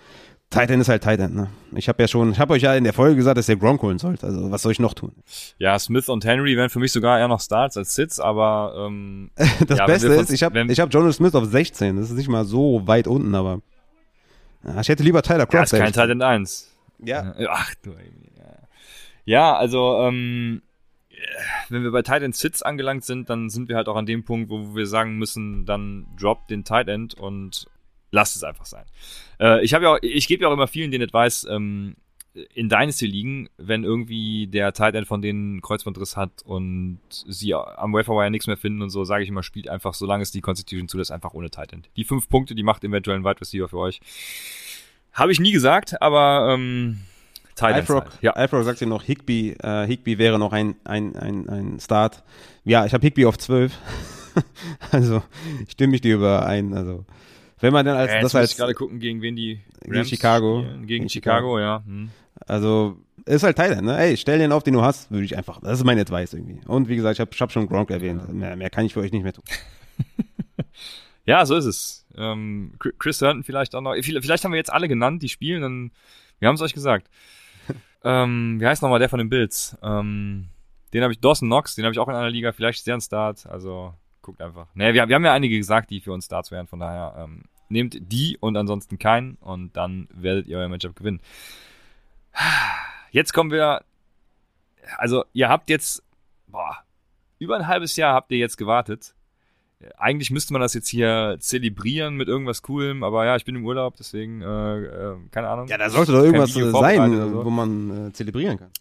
Titan ist halt Titan, ne? Ich habe ja schon, ich habe euch ja in der Folge gesagt, dass ihr Gronk holen sollt. Also was soll ich noch tun? Ja, Smith und Henry wären für mich sogar eher noch Starts als Sits, aber ähm, das ja, Beste ist, ich habe ich hab Jonas Smith auf 16. Das ist nicht mal so weit unten, aber ja, ich hätte lieber Tyler Croft. Ja, ist kein Titan 1. Ja. Ach du. Ja, ja also ähm, wenn wir bei Tight End Sits angelangt sind, dann sind wir halt auch an dem Punkt, wo wir sagen müssen, dann drop den Tight End und lasst es einfach sein. Äh, ich habe ja auch, ich gebe ja auch immer vielen den Advice, ähm, in Dynasty liegen, wenn irgendwie der Tight End von denen Kreuzbandriss hat und sie am Waferwire nichts mehr finden und so, sage ich immer, spielt einfach, solange es die Constitution zulässt, einfach ohne Tight End. Die fünf Punkte, die macht eventuell ein Wide Receiver für euch. Habe ich nie gesagt, aber ähm, Tight Alfrock, halt. ja. Alfrock sagt ja noch, Higby, äh, Higby wäre noch ein, ein, ein, ein Start. Ja, ich habe Higby auf 12. also, stimme ich dir überein. Also, Wenn man dann als Ja, jetzt das als gerade gucken, gegen wen die Gegen Rams Chicago. spielen. Gegen Gegen Chicago, ja. Hm. Also, ist halt Thailand, ne? Ey, stell den auf, den du hast, würde ich einfach. Das ist mein Advice irgendwie. Und wie gesagt, ich habe hab schon Gronk erwähnt. Mehr, mehr kann ich für euch nicht mehr tun. Ja, so ist es. Ähm, Chris- Herndon vielleicht auch noch. Vielleicht vielleicht haben wir jetzt alle genannt, die spielen, dann, wir haben es euch gesagt. ähm, wie heißt nochmal der von den Bills? Ähm, den habe ich, Dawson Knox, den habe ich auch in einer Liga, vielleicht ist der ein Start, also guckt einfach. Nee, wir, wir haben ja einige gesagt, die für uns Starts wären, von daher ähm, nehmt die und ansonsten keinen und dann werdet ihr euer Matchup gewinnen. Jetzt kommen wir, also ihr habt jetzt, boah, über ein halbes Jahr habt ihr jetzt gewartet eigentlich müsste man das jetzt hier zelebrieren mit irgendwas Coolem, aber ja, ich bin im Urlaub, deswegen, äh, äh, keine Ahnung. Ja, da sollte doch irgendwas sein, so. wo man äh, zelebrieren kann.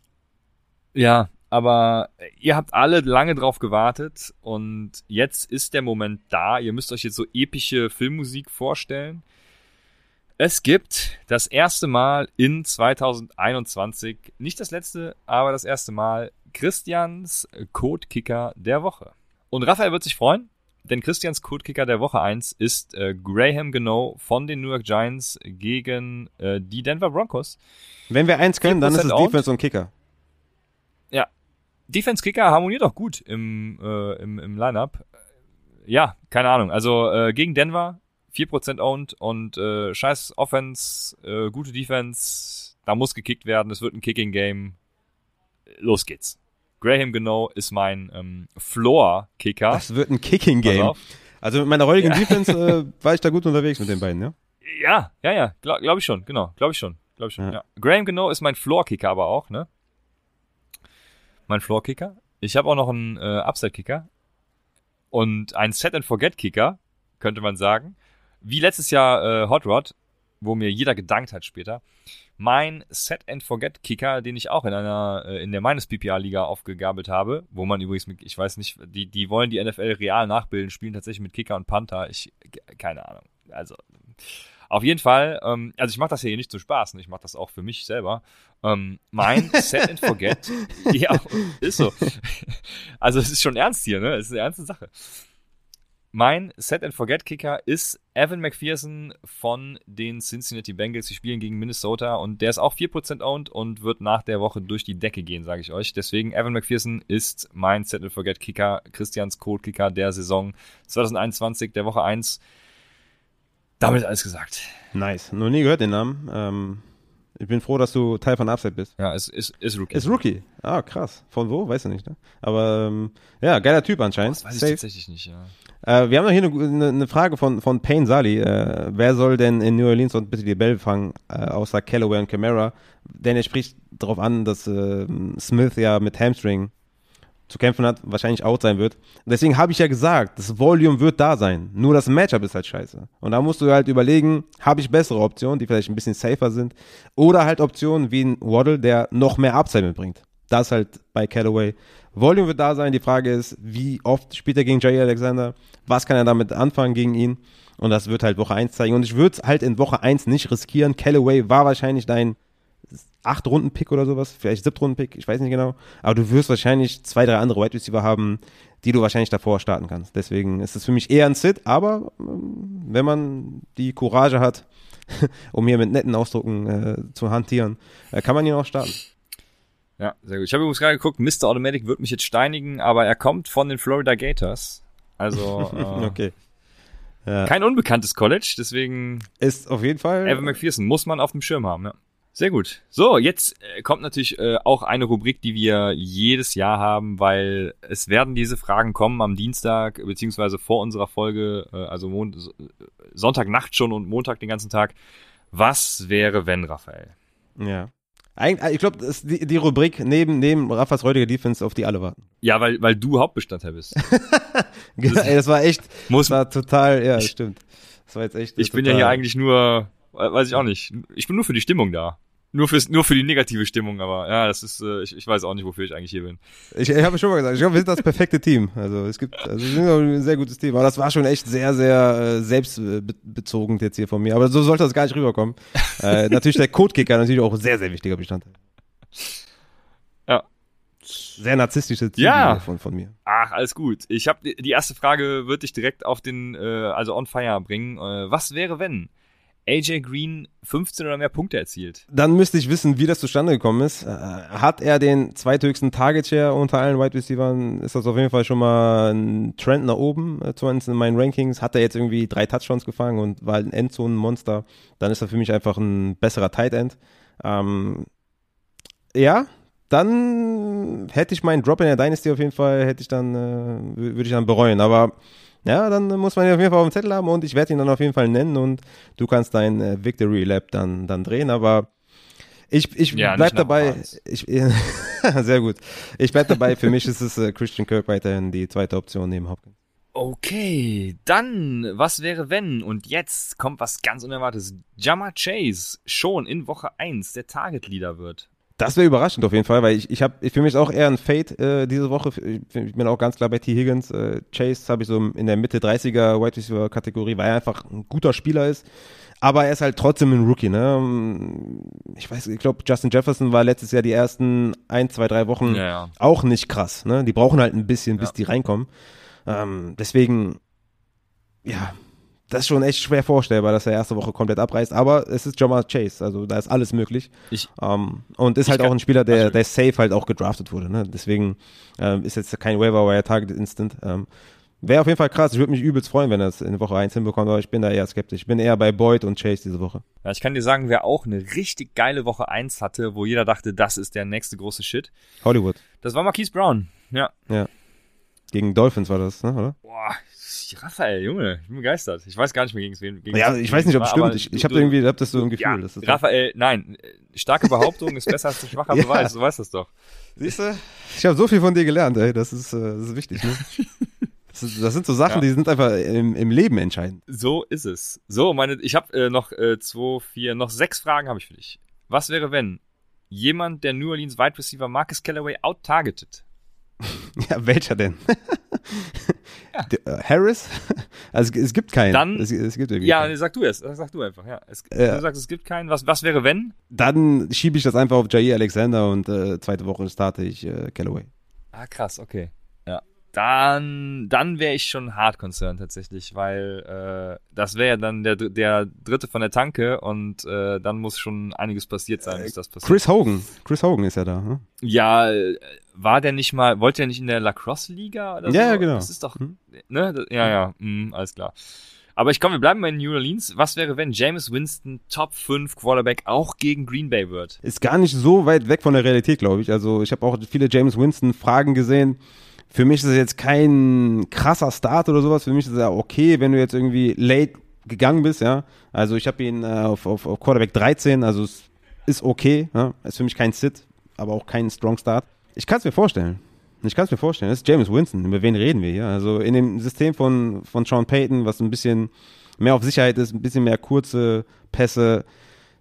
Ja, aber ihr habt alle lange drauf gewartet und jetzt ist der Moment da. Ihr müsst euch jetzt so epische Filmmusik vorstellen. Es gibt das erste Mal in 2021, nicht das letzte, aber das erste Mal, Christians Codekicker der Woche. Und Raphael wird sich freuen, denn Christians Codekicker der Woche 1 ist äh, Graham Gano von den New York Giants gegen äh, die Denver Broncos. Wenn wir eins können, dann ist es 4% owned. Defense und Kicker. Defense Kicker harmoniert auch gut im, äh, im, im Lineup. Ja, keine Ahnung. Also äh, gegen Denver 4% owned und äh, scheiß Offense, äh, gute Defense, da muss gekickt werden, es wird ein Kicking Game. Los geht's. Graham Gano ist mein ähm, Floor-Kicker. Das wird ein Kicking Pass Game. auf. Also mit meiner heutigen Defense äh, war ich da gut unterwegs mit den beiden, ja? Ja, ja, ja, glaube glaub ich schon, genau, glaube ich schon, glaube ich schon. Ja. Ja. Graham Gano ist mein Floor-Kicker aber auch, ne? Mein Floor-Kicker. Ich habe auch noch einen äh, Upside-Kicker und einen Set-and-Forget-Kicker, könnte man sagen. Wie letztes Jahr äh, Hot Rod, wo mir jeder gedankt hat später. Mein Set-and-Forget-Kicker, den ich auch in einer, äh, in der meines PPA-Liga aufgegabelt habe, wo man übrigens mit, ich weiß nicht, die, die wollen die NFL real nachbilden, spielen tatsächlich mit Kicker und Panther. Ich, keine Ahnung. Also, auf jeden Fall, ähm, also ich mache das hier nicht zum Spaß, ne? ich mache das auch für mich selber. Ähm, mein Set and Forget, ja, ist so. Also es ist schon ernst hier, ne? Es ist eine ernste Sache. Mein Set and Forget Kicker ist Evan McPherson von den Cincinnati Bengals. Sie spielen gegen Minnesota und der ist auch 4% owned und wird nach der Woche durch die Decke gehen, sage ich euch. Deswegen Evan McPherson ist mein Set and Forget Kicker, Christians Code Kicker der Saison 2021, der Woche 1. Damit alles gesagt. Nice. Noch nie gehört den Namen. Ähm, ich bin froh, dass du Teil von Upside bist. Ja, ist, ist, ist Rookie. Ist Rookie. Ah, krass. Von wo? Weißt du nicht, ne? Aber ähm, ja, geiler Typ anscheinend. Das weiß ich Safe. tatsächlich nicht, ja. Äh, wir haben noch hier eine, eine, Frage von, von Payne Sali. Äh, wer soll denn in New Orleans und bitte die Bell fangen, äh, außer Callaway und Camara? Denn er spricht darauf an, dass äh, Smith ja mit Hamstring zu kämpfen hat, wahrscheinlich out sein wird. Deswegen habe ich ja gesagt, das Volume wird da sein. Nur das Matchup ist halt scheiße. Und da musst du halt überlegen, habe ich bessere Optionen, die vielleicht ein bisschen safer sind, oder halt Optionen wie ein Waddle, der noch mehr Upside mitbringt. Das halt bei Callaway. Volume wird da sein. Die Frage ist, wie oft spielt er gegen Jay Alexander? Was kann er damit anfangen gegen ihn? Und das wird halt Woche 1 zeigen. Und ich würde es halt in Woche 1 nicht riskieren. Callaway war wahrscheinlich dein 8-Runden-Pick oder sowas, vielleicht 7-Runden-Pick, ich weiß nicht genau. Aber du wirst wahrscheinlich zwei, drei andere Wide Receiver haben, die du wahrscheinlich davor starten kannst. Deswegen ist es für mich eher ein Sit, aber ähm, wenn man die Courage hat, um hier mit netten Ausdrucken äh, zu hantieren, äh, kann man ihn auch starten. Ja, sehr gut. Ich habe übrigens gerade geguckt, Mr. Automatic wird mich jetzt steinigen, aber er kommt von den Florida Gators. Also äh, okay. Ja. kein unbekanntes College, deswegen Ist auf jeden Fall. Evan McPherson muss man auf dem Schirm haben, ja. Sehr gut. So, jetzt äh, kommt natürlich äh, auch eine Rubrik, die wir jedes Jahr haben, weil es werden diese Fragen kommen am Dienstag, beziehungsweise vor unserer Folge, äh, also Mon äh, Sonntagnacht schon und Montag den ganzen Tag. Was wäre, wenn, Raphael? Ja. Eig ich glaube, das ist die, die Rubrik neben, neben Raffas heutige Defense, auf die alle warten. Ja, weil, weil du Hauptbestandteil bist. Ey, das war echt, Muss, das war total, ja, das stimmt. Das war jetzt echt. ich bin ja hier eigentlich nur, äh, weiß ich auch nicht, ich bin nur für die Stimmung da. Nur, fürs, nur für die negative Stimmung, aber ja, das ist, äh, ich, ich weiß auch nicht, wofür ich eigentlich hier bin. Ich, ich habe schon mal gesagt, ich glaube, wir sind das perfekte Team. Also es gibt, also wir sind ein sehr gutes Team. Aber das war schon echt sehr, sehr äh, selbstbezogen jetzt hier von mir. Aber so sollte das gar nicht rüberkommen. äh, natürlich der Codekicker natürlich auch ein sehr, sehr wichtiger Bestandteil. Ja. sehr narzisstische Ziele Ja. von, von mir. Ach, alles gut. Ich habe die erste Frage wird dich direkt auf den, äh, also on fire bringen. Äh, was wäre, wenn AJ Green 15 oder mehr Punkte erzielt? Dann müsste ich wissen, wie das zustande gekommen ist. Äh, hat er den zweithöchsten Target Share unter allen Wide Receivers? Ist das auf jeden Fall schon mal ein Trend nach oben, äh, zumindest in meinen Rankings. Hat er jetzt irgendwie drei Touchdowns gefangen und war ein Endzone-Monster, dann ist er für mich einfach ein besserer Tight End. Ähm, ja, dann hätte ich meinen Drop in der Dynasty auf jeden Fall, hätte ich dann, äh, wür- würde ich dann bereuen. Aber ja, dann muss man ihn auf jeden Fall auf dem Zettel haben und ich werde ihn dann auf jeden Fall nennen und du kannst dein äh, Victory Lap dann, dann drehen. Aber ich, ich Ja, bleib dabei. Ich, sehr gut. Ich bleib dabei. Für mich ist es äh, Christian Kirk weiterhin die zweite Option neben Hopkins. Okay, dann, was wäre wenn? Und jetzt kommt was ganz Unerwartetes. Jammer Chase schon in Woche 1 der Target Leader wird. Das wäre überraschend auf jeden Fall, weil ich, ich habe, für mich ist auch eher ein Fade äh, diese Woche. Ich bin auch ganz klar bei T. Higgins. Äh, Chase habe ich so in der Mitte 30er Wide Receiver Kategorie, weil er einfach ein guter Spieler ist. Aber er ist halt trotzdem ein Rookie, ne? Ich weiß, ich glaube, Justin Jefferson war letztes Jahr die ersten ein, zwei, drei Wochen Ja, ja. auch nicht krass, ne? Die brauchen halt ein bisschen, bis Ja. die reinkommen. Ähm, deswegen, ja, das ist schon echt schwer vorstellbar, dass er erste Woche komplett abreißt. Aber es ist Jamar Chase, also da ist alles möglich. Ich- ähm, und ist halt auch ein Spieler, der, Entschuldigung. der safe halt auch gedraftet wurde. Ne? Deswegen ähm, ist jetzt kein Waiver Wire Target Instant. Ähm, Wäre auf jeden Fall krass. Ich würde mich übelst freuen, wenn er es in Woche 1 hinbekommt, aber ich bin da eher skeptisch. Ich bin eher bei Boyd und Chase diese Woche. Ja, ich kann dir sagen, wer auch eine richtig geile Woche 1 hatte, wo jeder dachte, das ist der nächste große Shit, Hollywood. das war Marquise Brown. Ja. Gegen Dolphins war das, ne? oder? Boah, Raphael, Junge, ich bin begeistert. Ich weiß gar nicht mehr, gegen wen. Gegen Ja, ich weiß nicht, ob es stimmt. Ich, ich habe irgendwie, hab das so ein Gefühl. Ja, das ist Raphael, nein, äh, starke Behauptung ist besser als ein schwacher Ja. Beweis, du weißt das doch. Siehst du? Ich habe so viel von dir gelernt, ey. Das ist, äh, das ist wichtig, ne? Das, ist, das sind so Sachen, Ja. die sind einfach im, im Leben entscheidend. So ist es. So, meine, ich habe äh, noch äh, zwei, vier, noch sechs Fragen habe ich für dich. Was wäre, wenn jemand der New Orleans Wide Receiver Marcus Callaway out-targetet? Ja, welcher denn? Äh, Harris? Also es, gibt keinen. Dann- es, es gibt Ja, keinen. sag du es. Sag du einfach, ja. Es, Ja. Du sagst, es gibt keinen. Was, was wäre, wenn? Dann schiebe ich das einfach auf Jair Alexander und äh, zweite Woche starte ich äh, Callaway. Ah, krass, okay. Dann, dann wäre ich schon hart concerned tatsächlich, weil äh, das wäre ja dann der, der dritte von der Tanke und äh, dann muss schon einiges passiert sein, bis das passiert. Chris Hogan. Chris Hogan ist ja da. Ne? Ja, äh, war der nicht mal, wollte der nicht in der Lacrosse-Liga oder so? Ja, genau. Das ist doch, Hm. ne? Das, ja, ja, mh, alles klar. Aber ich komme, wir bleiben bei New Orleans. Was wäre, wenn James Winston Top 5 Quarterback auch gegen Green Bay wird? Ist gar nicht so weit weg von der Realität, glaube ich. Also ich habe auch viele James Winston Fragen gesehen. Für mich ist es jetzt kein krasser Start oder sowas. Für mich ist es ja okay, wenn du jetzt irgendwie late gegangen bist, ja. Also ich habe ihn äh, auf, auf, auf Quarterback 13, also es ist okay. Ja? Ist für mich kein Sit, aber auch kein Strong Start. Ich kann es mir vorstellen. Ich kann es mir vorstellen. Das ist James Winston. Über wen reden wir hier? Also in dem System von, von Sean Payton, was ein bisschen mehr auf Sicherheit ist, ein bisschen mehr kurze Pässe,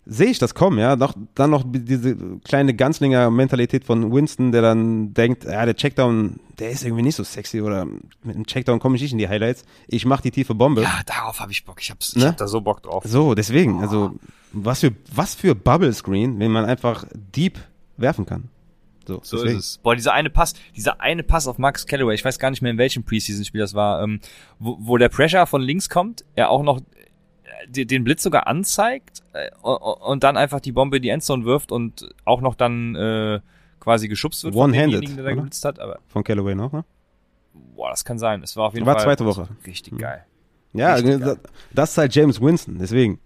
sehe ich das kommen, ja. Noch, dann noch diese kleine Ganzlinger-Mentalität von Winston, der dann denkt, ja, der Checkdown, der ist irgendwie nicht so sexy oder mit dem Checkdown komme ich nicht in die Highlights. Ich mache die tiefe Bombe. Ja, darauf habe ich Bock. Ich, hab's, ich Ne? hab da so Bock drauf. So, deswegen, also was für was für Bubble Screen, wenn man einfach deep werfen kann. So, So deswegen. ist es. Boah, dieser eine Pass, dieser eine Pass auf Max Callaway, ich weiß gar nicht mehr, in welchem Preseason-Spiel das war, ähm, wo, wo der Pressure von links kommt, er auch noch den Blitz sogar anzeigt äh, und, dann einfach die Bombe in die Endzone wirft und auch noch dann äh, quasi geschubst wird von One-handed, demjenigen, der da geblitzt hat. Aber Von Callaway noch, ne? boah, das kann sein. Es war auf jeden War Fall zweite Woche. richtig Mhm. geil. Ja, Richtig das, das ist halt James Winston, deswegen.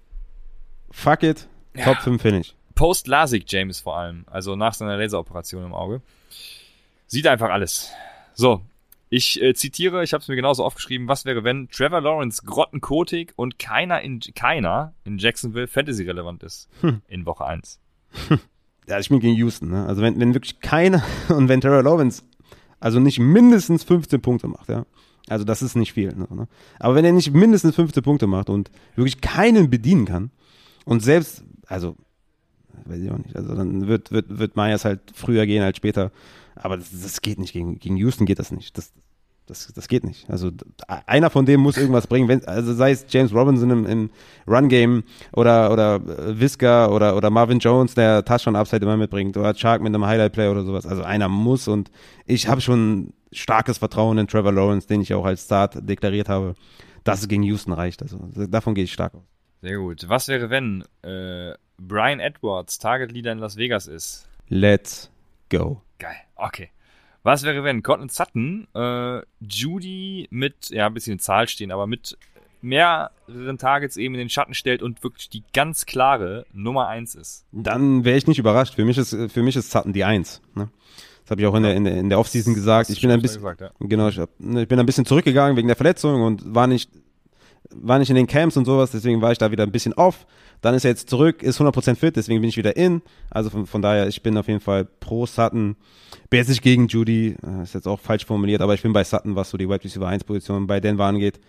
Fuck it, Ja. Top 5 Finish. Post-Lasik James vor allem, also nach seiner Laseroperation im Auge. Sieht einfach alles. So, ich äh, zitiere, ich habe es mir genauso aufgeschrieben, was wäre, wenn Trevor Lawrence grottenkotig und keiner in, keiner in Jacksonville Fantasy relevant ist Hm. in Woche 1. Ja, ich bin gegen Houston, ne? Also wenn, wenn wirklich keiner und wenn Terrell Lawrence also nicht mindestens 15 Punkte macht, ja. Also das ist nicht viel, ne? Aber wenn er nicht mindestens 15 Punkte macht und wirklich keinen bedienen kann und selbst, also weiß ich auch nicht, also dann wird, wird, wird Myers halt früher gehen als später. Aber das, das geht nicht, gegen, gegen Houston geht das nicht. Das, Das, das geht nicht. Also einer von dem muss irgendwas bringen, wenn, also sei es James Robinson im, im Run-Game oder, oder äh, Visca oder, oder Marvin Jones, der Touchdown-Upside immer mitbringt oder Chark mit einem Highlight-Play oder sowas. Also einer muss und ich habe schon starkes Vertrauen in Trevor Lawrence, den ich auch als Start deklariert habe, dass es gegen Houston reicht. Also davon gehe ich stark aus. Sehr gut. Was wäre, wenn äh, Brian Edwards Target Leader in Las Vegas ist? Let's go. Geil. Okay. Was wäre, wenn Cortland Sutton äh, Judy mit, ja, ein bisschen Zahl stehen, aber mit mehreren Targets eben in den Schatten stellt und wirklich die ganz klare Nummer 1 ist? Dann wäre ich nicht überrascht. Für mich ist, für mich ist Sutton die 1. Ne? Das habe ich auch in der, in der, in der Offseason gesagt. Ich bin ein bisschen, gesagt, ja. genau, ich, hab, ne, ich bin ein bisschen zurückgegangen wegen der Verletzung und war nicht, war nicht in den Camps und sowas, deswegen war ich da wieder ein bisschen off. Dann ist er jetzt zurück, ist 100% fit, deswegen bin ich wieder in. Also von, von daher, ich bin auf jeden Fall pro Sutton. Jetzt nicht gegen Judy, äh, ist jetzt auch falsch formuliert, aber ich bin bei Sutton, was so die Wide Receiver 1 Position bei Denver angeht.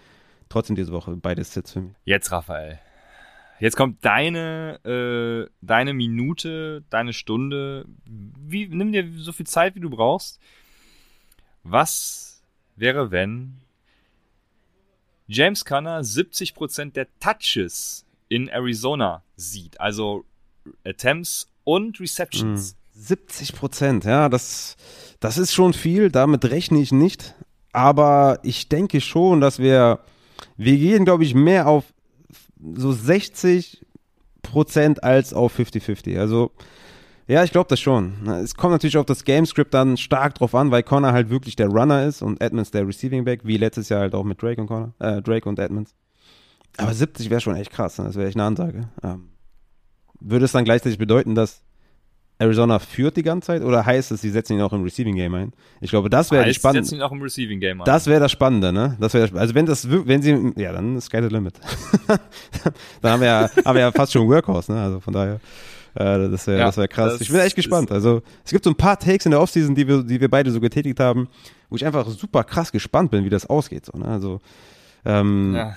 Trotzdem diese Woche beides Sits für mich. Jetzt, Raphael. Jetzt kommt deine, äh, deine Minute, deine Stunde. Wie, nimm dir so viel Zeit, wie du brauchst. Was wäre, wenn James Conner 70% der Touches in Arizona sieht? Also Attempts und Receptions. 70 Prozent, ja, das, das ist schon viel, damit rechne ich nicht. Aber ich denke schon, dass wir, wir gehen, glaube ich, mehr auf so 60 Prozent als auf 50-50. Also, ja, ich glaube das schon. Es kommt natürlich auf das Gamescript dann stark drauf an, weil Connor halt wirklich der Runner ist und Edmonds der Receiving Back, wie letztes Jahr halt auch mit Drake und Connor, äh, Drake und Edmonds. Aber 70 wäre schon echt krass, ne? das wäre echt eine Ansage. Ähm, würde es dann gleichzeitig bedeuten, dass Arizona führt die ganze Zeit oder heißt es, sie setzen ihn auch im Receiving Game ein? Ich glaube, das wäre spannend. setzen ihn auch im Receiving Game ein. Das wäre das Spannende, ne? Das wäre also wenn das wenn sie ja, dann ist Sky the limit. dann haben wir ja haben wir ja fast schon Workhorse, ne? Also von daher das wäre ja, das wäre krass. Das ich bin echt gespannt. Also, es gibt so ein paar Takes in der Offseason, die wir die wir beide so getätigt haben, wo ich einfach super krass gespannt bin, wie das ausgeht so, ne? Also ähm, ja.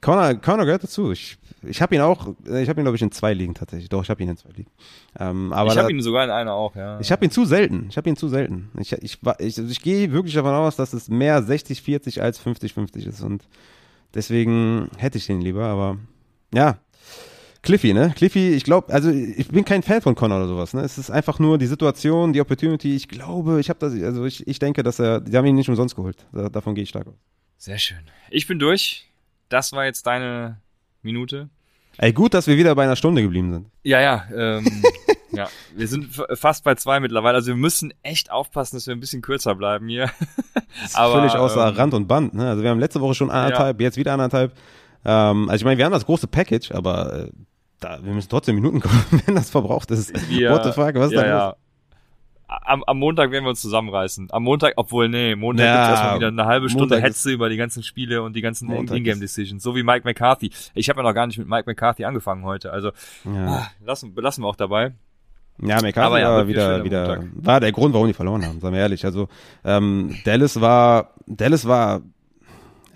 Connor, Connor gehört dazu. Ich, ich habe ihn auch, ich habe ihn glaube ich in zwei Ligen tatsächlich. Doch, ich habe ihn in zwei Ligen. Ähm, aber ich habe ihn sogar in einer auch, ja. Ich habe ihn zu selten. Ich habe ihn zu selten. Ich, ich, ich, ich gehe wirklich davon aus, dass es mehr 60-40 als 50-50 ist und deswegen hätte ich den lieber, aber ja. Cliffy, ne? Cliffy, ich glaube, also ich bin kein Fan von Connor oder sowas, ne? Es ist einfach nur die Situation, die Opportunity. Ich glaube, ich habe das, also ich, ich denke, dass er, die haben ihn nicht umsonst geholt. Da, davon gehe ich stark aus. Sehr schön. Ich bin durch das war jetzt deine Minute. Ey, gut, dass wir wieder bei einer Stunde geblieben sind. Ja, ja, ähm, ja. Wir sind fast bei zwei mittlerweile. Also wir müssen echt aufpassen, dass wir ein bisschen kürzer bleiben hier. Aber, völlig außer ähm, Rand und Band. Ne? Also wir haben letzte Woche schon anderthalb, ja. jetzt wieder anderthalb. Ähm, also ich meine, wir haben das große Package, aber äh, da, wir müssen trotzdem Minuten kommen, wenn das verbraucht ist. Ja, What the fuck, was ist ja, da los? Ja am, am Montag werden wir uns zusammenreißen. Am Montag, obwohl, nee, Montag ja, gibt's erstmal wieder eine halbe Stunde Hetze über die ganzen Spiele und die ganzen Ingame-Decisions, so wie Mike McCarthy. Ich habe ja noch gar nicht mit Mike McCarthy angefangen heute, also ja. ah, lassen, belassen wir auch dabei. Ja, McCarthy Aber ja, war wieder, wieder, war der Grund, warum die verloren haben, sagen wir ehrlich. Also, ähm, Dallas war, Dallas war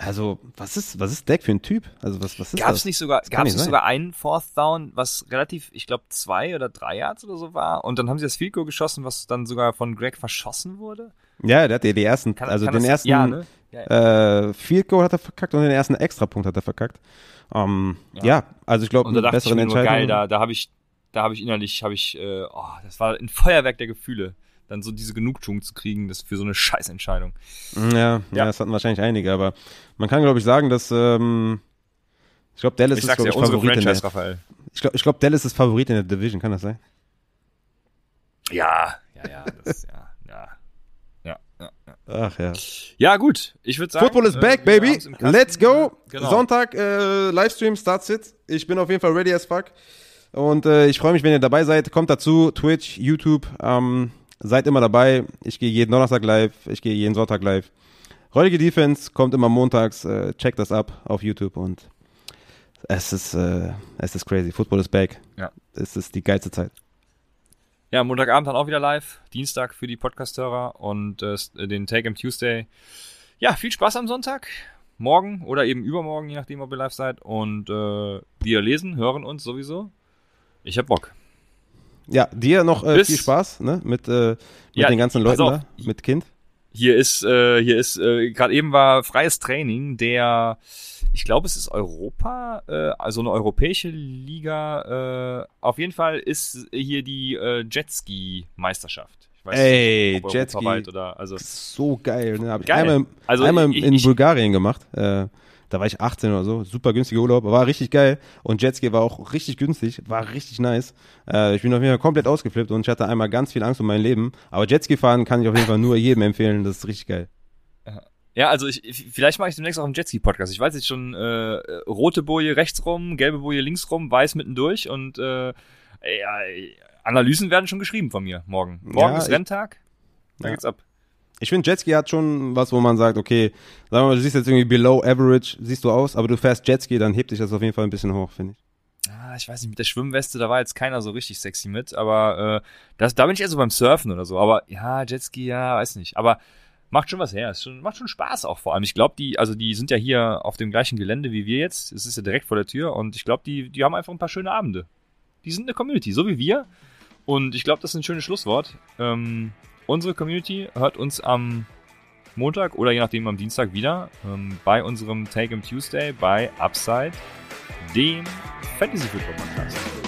also, was ist, was ist Deck für ein Typ? Also, was, was ist gab's das? Nicht sogar, gab es nicht sogar einen Fourth Down, was relativ, ich glaube, zwei oder drei Yards oder so war? Und dann haben sie das Field Goal geschossen, was dann sogar von Greg verschossen wurde? Ja, der hat ja die ersten, kann, also kann den das, ersten ja, ne? ja, ja. Äh, Field Goal hat er verkackt und den ersten Extrapunkt hat er verkackt. Um, ähm, ja. also ich glaube, eine bessere Entscheidung. Geil, da, da habe ich, da habe ich innerlich, habe ich, äh, oh, das war ein Feuerwerk der Gefühle dann so diese Genugtuung zu kriegen, das für so eine Scheißentscheidung. Ja, ja, ja, das hatten wahrscheinlich einige, aber man kann, glaube ich, sagen, dass ähm, ich glaube, Dallas ich ist, glaube ich, ja, Favorit in der, Raphael. Ich glaube, ich glaub, Dallas ist Favorit in der Division, kann das sein? Ja, ja, ja, das, ja, ja. Ja, ja, ja. Ach ja. Ja, gut. Ich würde sagen. Football is back, äh, baby. Let's go. Genau. Sonntag, äh, Livestream, starts it. Ich bin auf jeden Fall ready as fuck. Und äh, ich freue mich, wenn ihr dabei seid. Kommt dazu, Twitch, YouTube. Ähm, Seid immer dabei. Ich gehe jeden Donnerstag live. Ich gehe jeden Sonntag live. Heutige Defense kommt immer montags. Äh, checkt das ab auf YouTube und es ist, äh, es ist crazy. Football is back. Ja. Es ist die geilste Zeit. Ja, Montagabend dann auch wieder live. Dienstag für die Podcasthörer und äh, den Take Em Tuesday. Ja, viel Spaß am Sonntag. Morgen oder eben übermorgen, je nachdem, ob ihr live seid. Und äh, wir lesen, hören uns sowieso. Ich hab Bock. Ja, dir noch äh, viel Spaß ne? mit, äh, mit ja, den ganzen Leuten da, mit Kind. Hier ist, äh, hier ist, äh, gerade eben war freies Training, der, ich glaube, es ist Europa, äh, also eine europäische Liga. Äh, auf jeden Fall ist hier die äh, Jetski-Meisterschaft. Ich weiß Ey, nicht, Jetski. Oder, also, So geil. Ne? Hab ich einmal, Also einmal ich- in ich- Bulgarien gemacht. Äh, da war ich 18 oder so. Super günstiger Urlaub. War richtig geil. Und Jetski war auch richtig günstig. War richtig nice. Äh, ich bin auf jeden Fall komplett ausgeflippt und ich hatte einmal ganz viel Angst um mein Leben. Aber Jetski fahren kann ich auf jeden Fall nur jedem empfehlen. Das ist richtig geil. Ja, also ich, vielleicht mache ich demnächst auch einen Jetski-Podcast. Ich weiß jetzt schon, äh, rote Boje rechts rum, gelbe Boje links rum, weiß mittendurch und äh, ja, Analysen werden schon geschrieben von mir morgen. Morgen Ja, ist Renntag, da Ja. geht's ab. Ich finde, Jetski hat schon was, wo man sagt, okay, sagen mal, du siehst jetzt irgendwie below average, siehst du aus, aber du fährst Jetski, dann hebt dich das auf jeden Fall ein bisschen hoch, finde ich. Ah, ich weiß nicht, mit der Schwimmweste, da war jetzt keiner so richtig sexy mit, aber äh, das, da bin ich eher so beim Surfen oder so. Aber ja, Jetski, ja, weiß nicht. Aber macht schon was her. Ist schon, macht schon Spaß auch vor allem. Ich glaube, die, also die sind ja hier auf dem gleichen Gelände wie wir jetzt. Es ist ja direkt vor der Tür und ich glaube, die, die haben einfach ein paar schöne Abende. Die sind eine Community, so wie wir. Und ich glaube, das ist ein schönes Schlusswort. Ähm, unsere Community hört uns am Montag oder je nachdem am Dienstag wieder ähm, bei unserem Take 'em Tuesday bei Upside, dem Fantasy Football Podcast.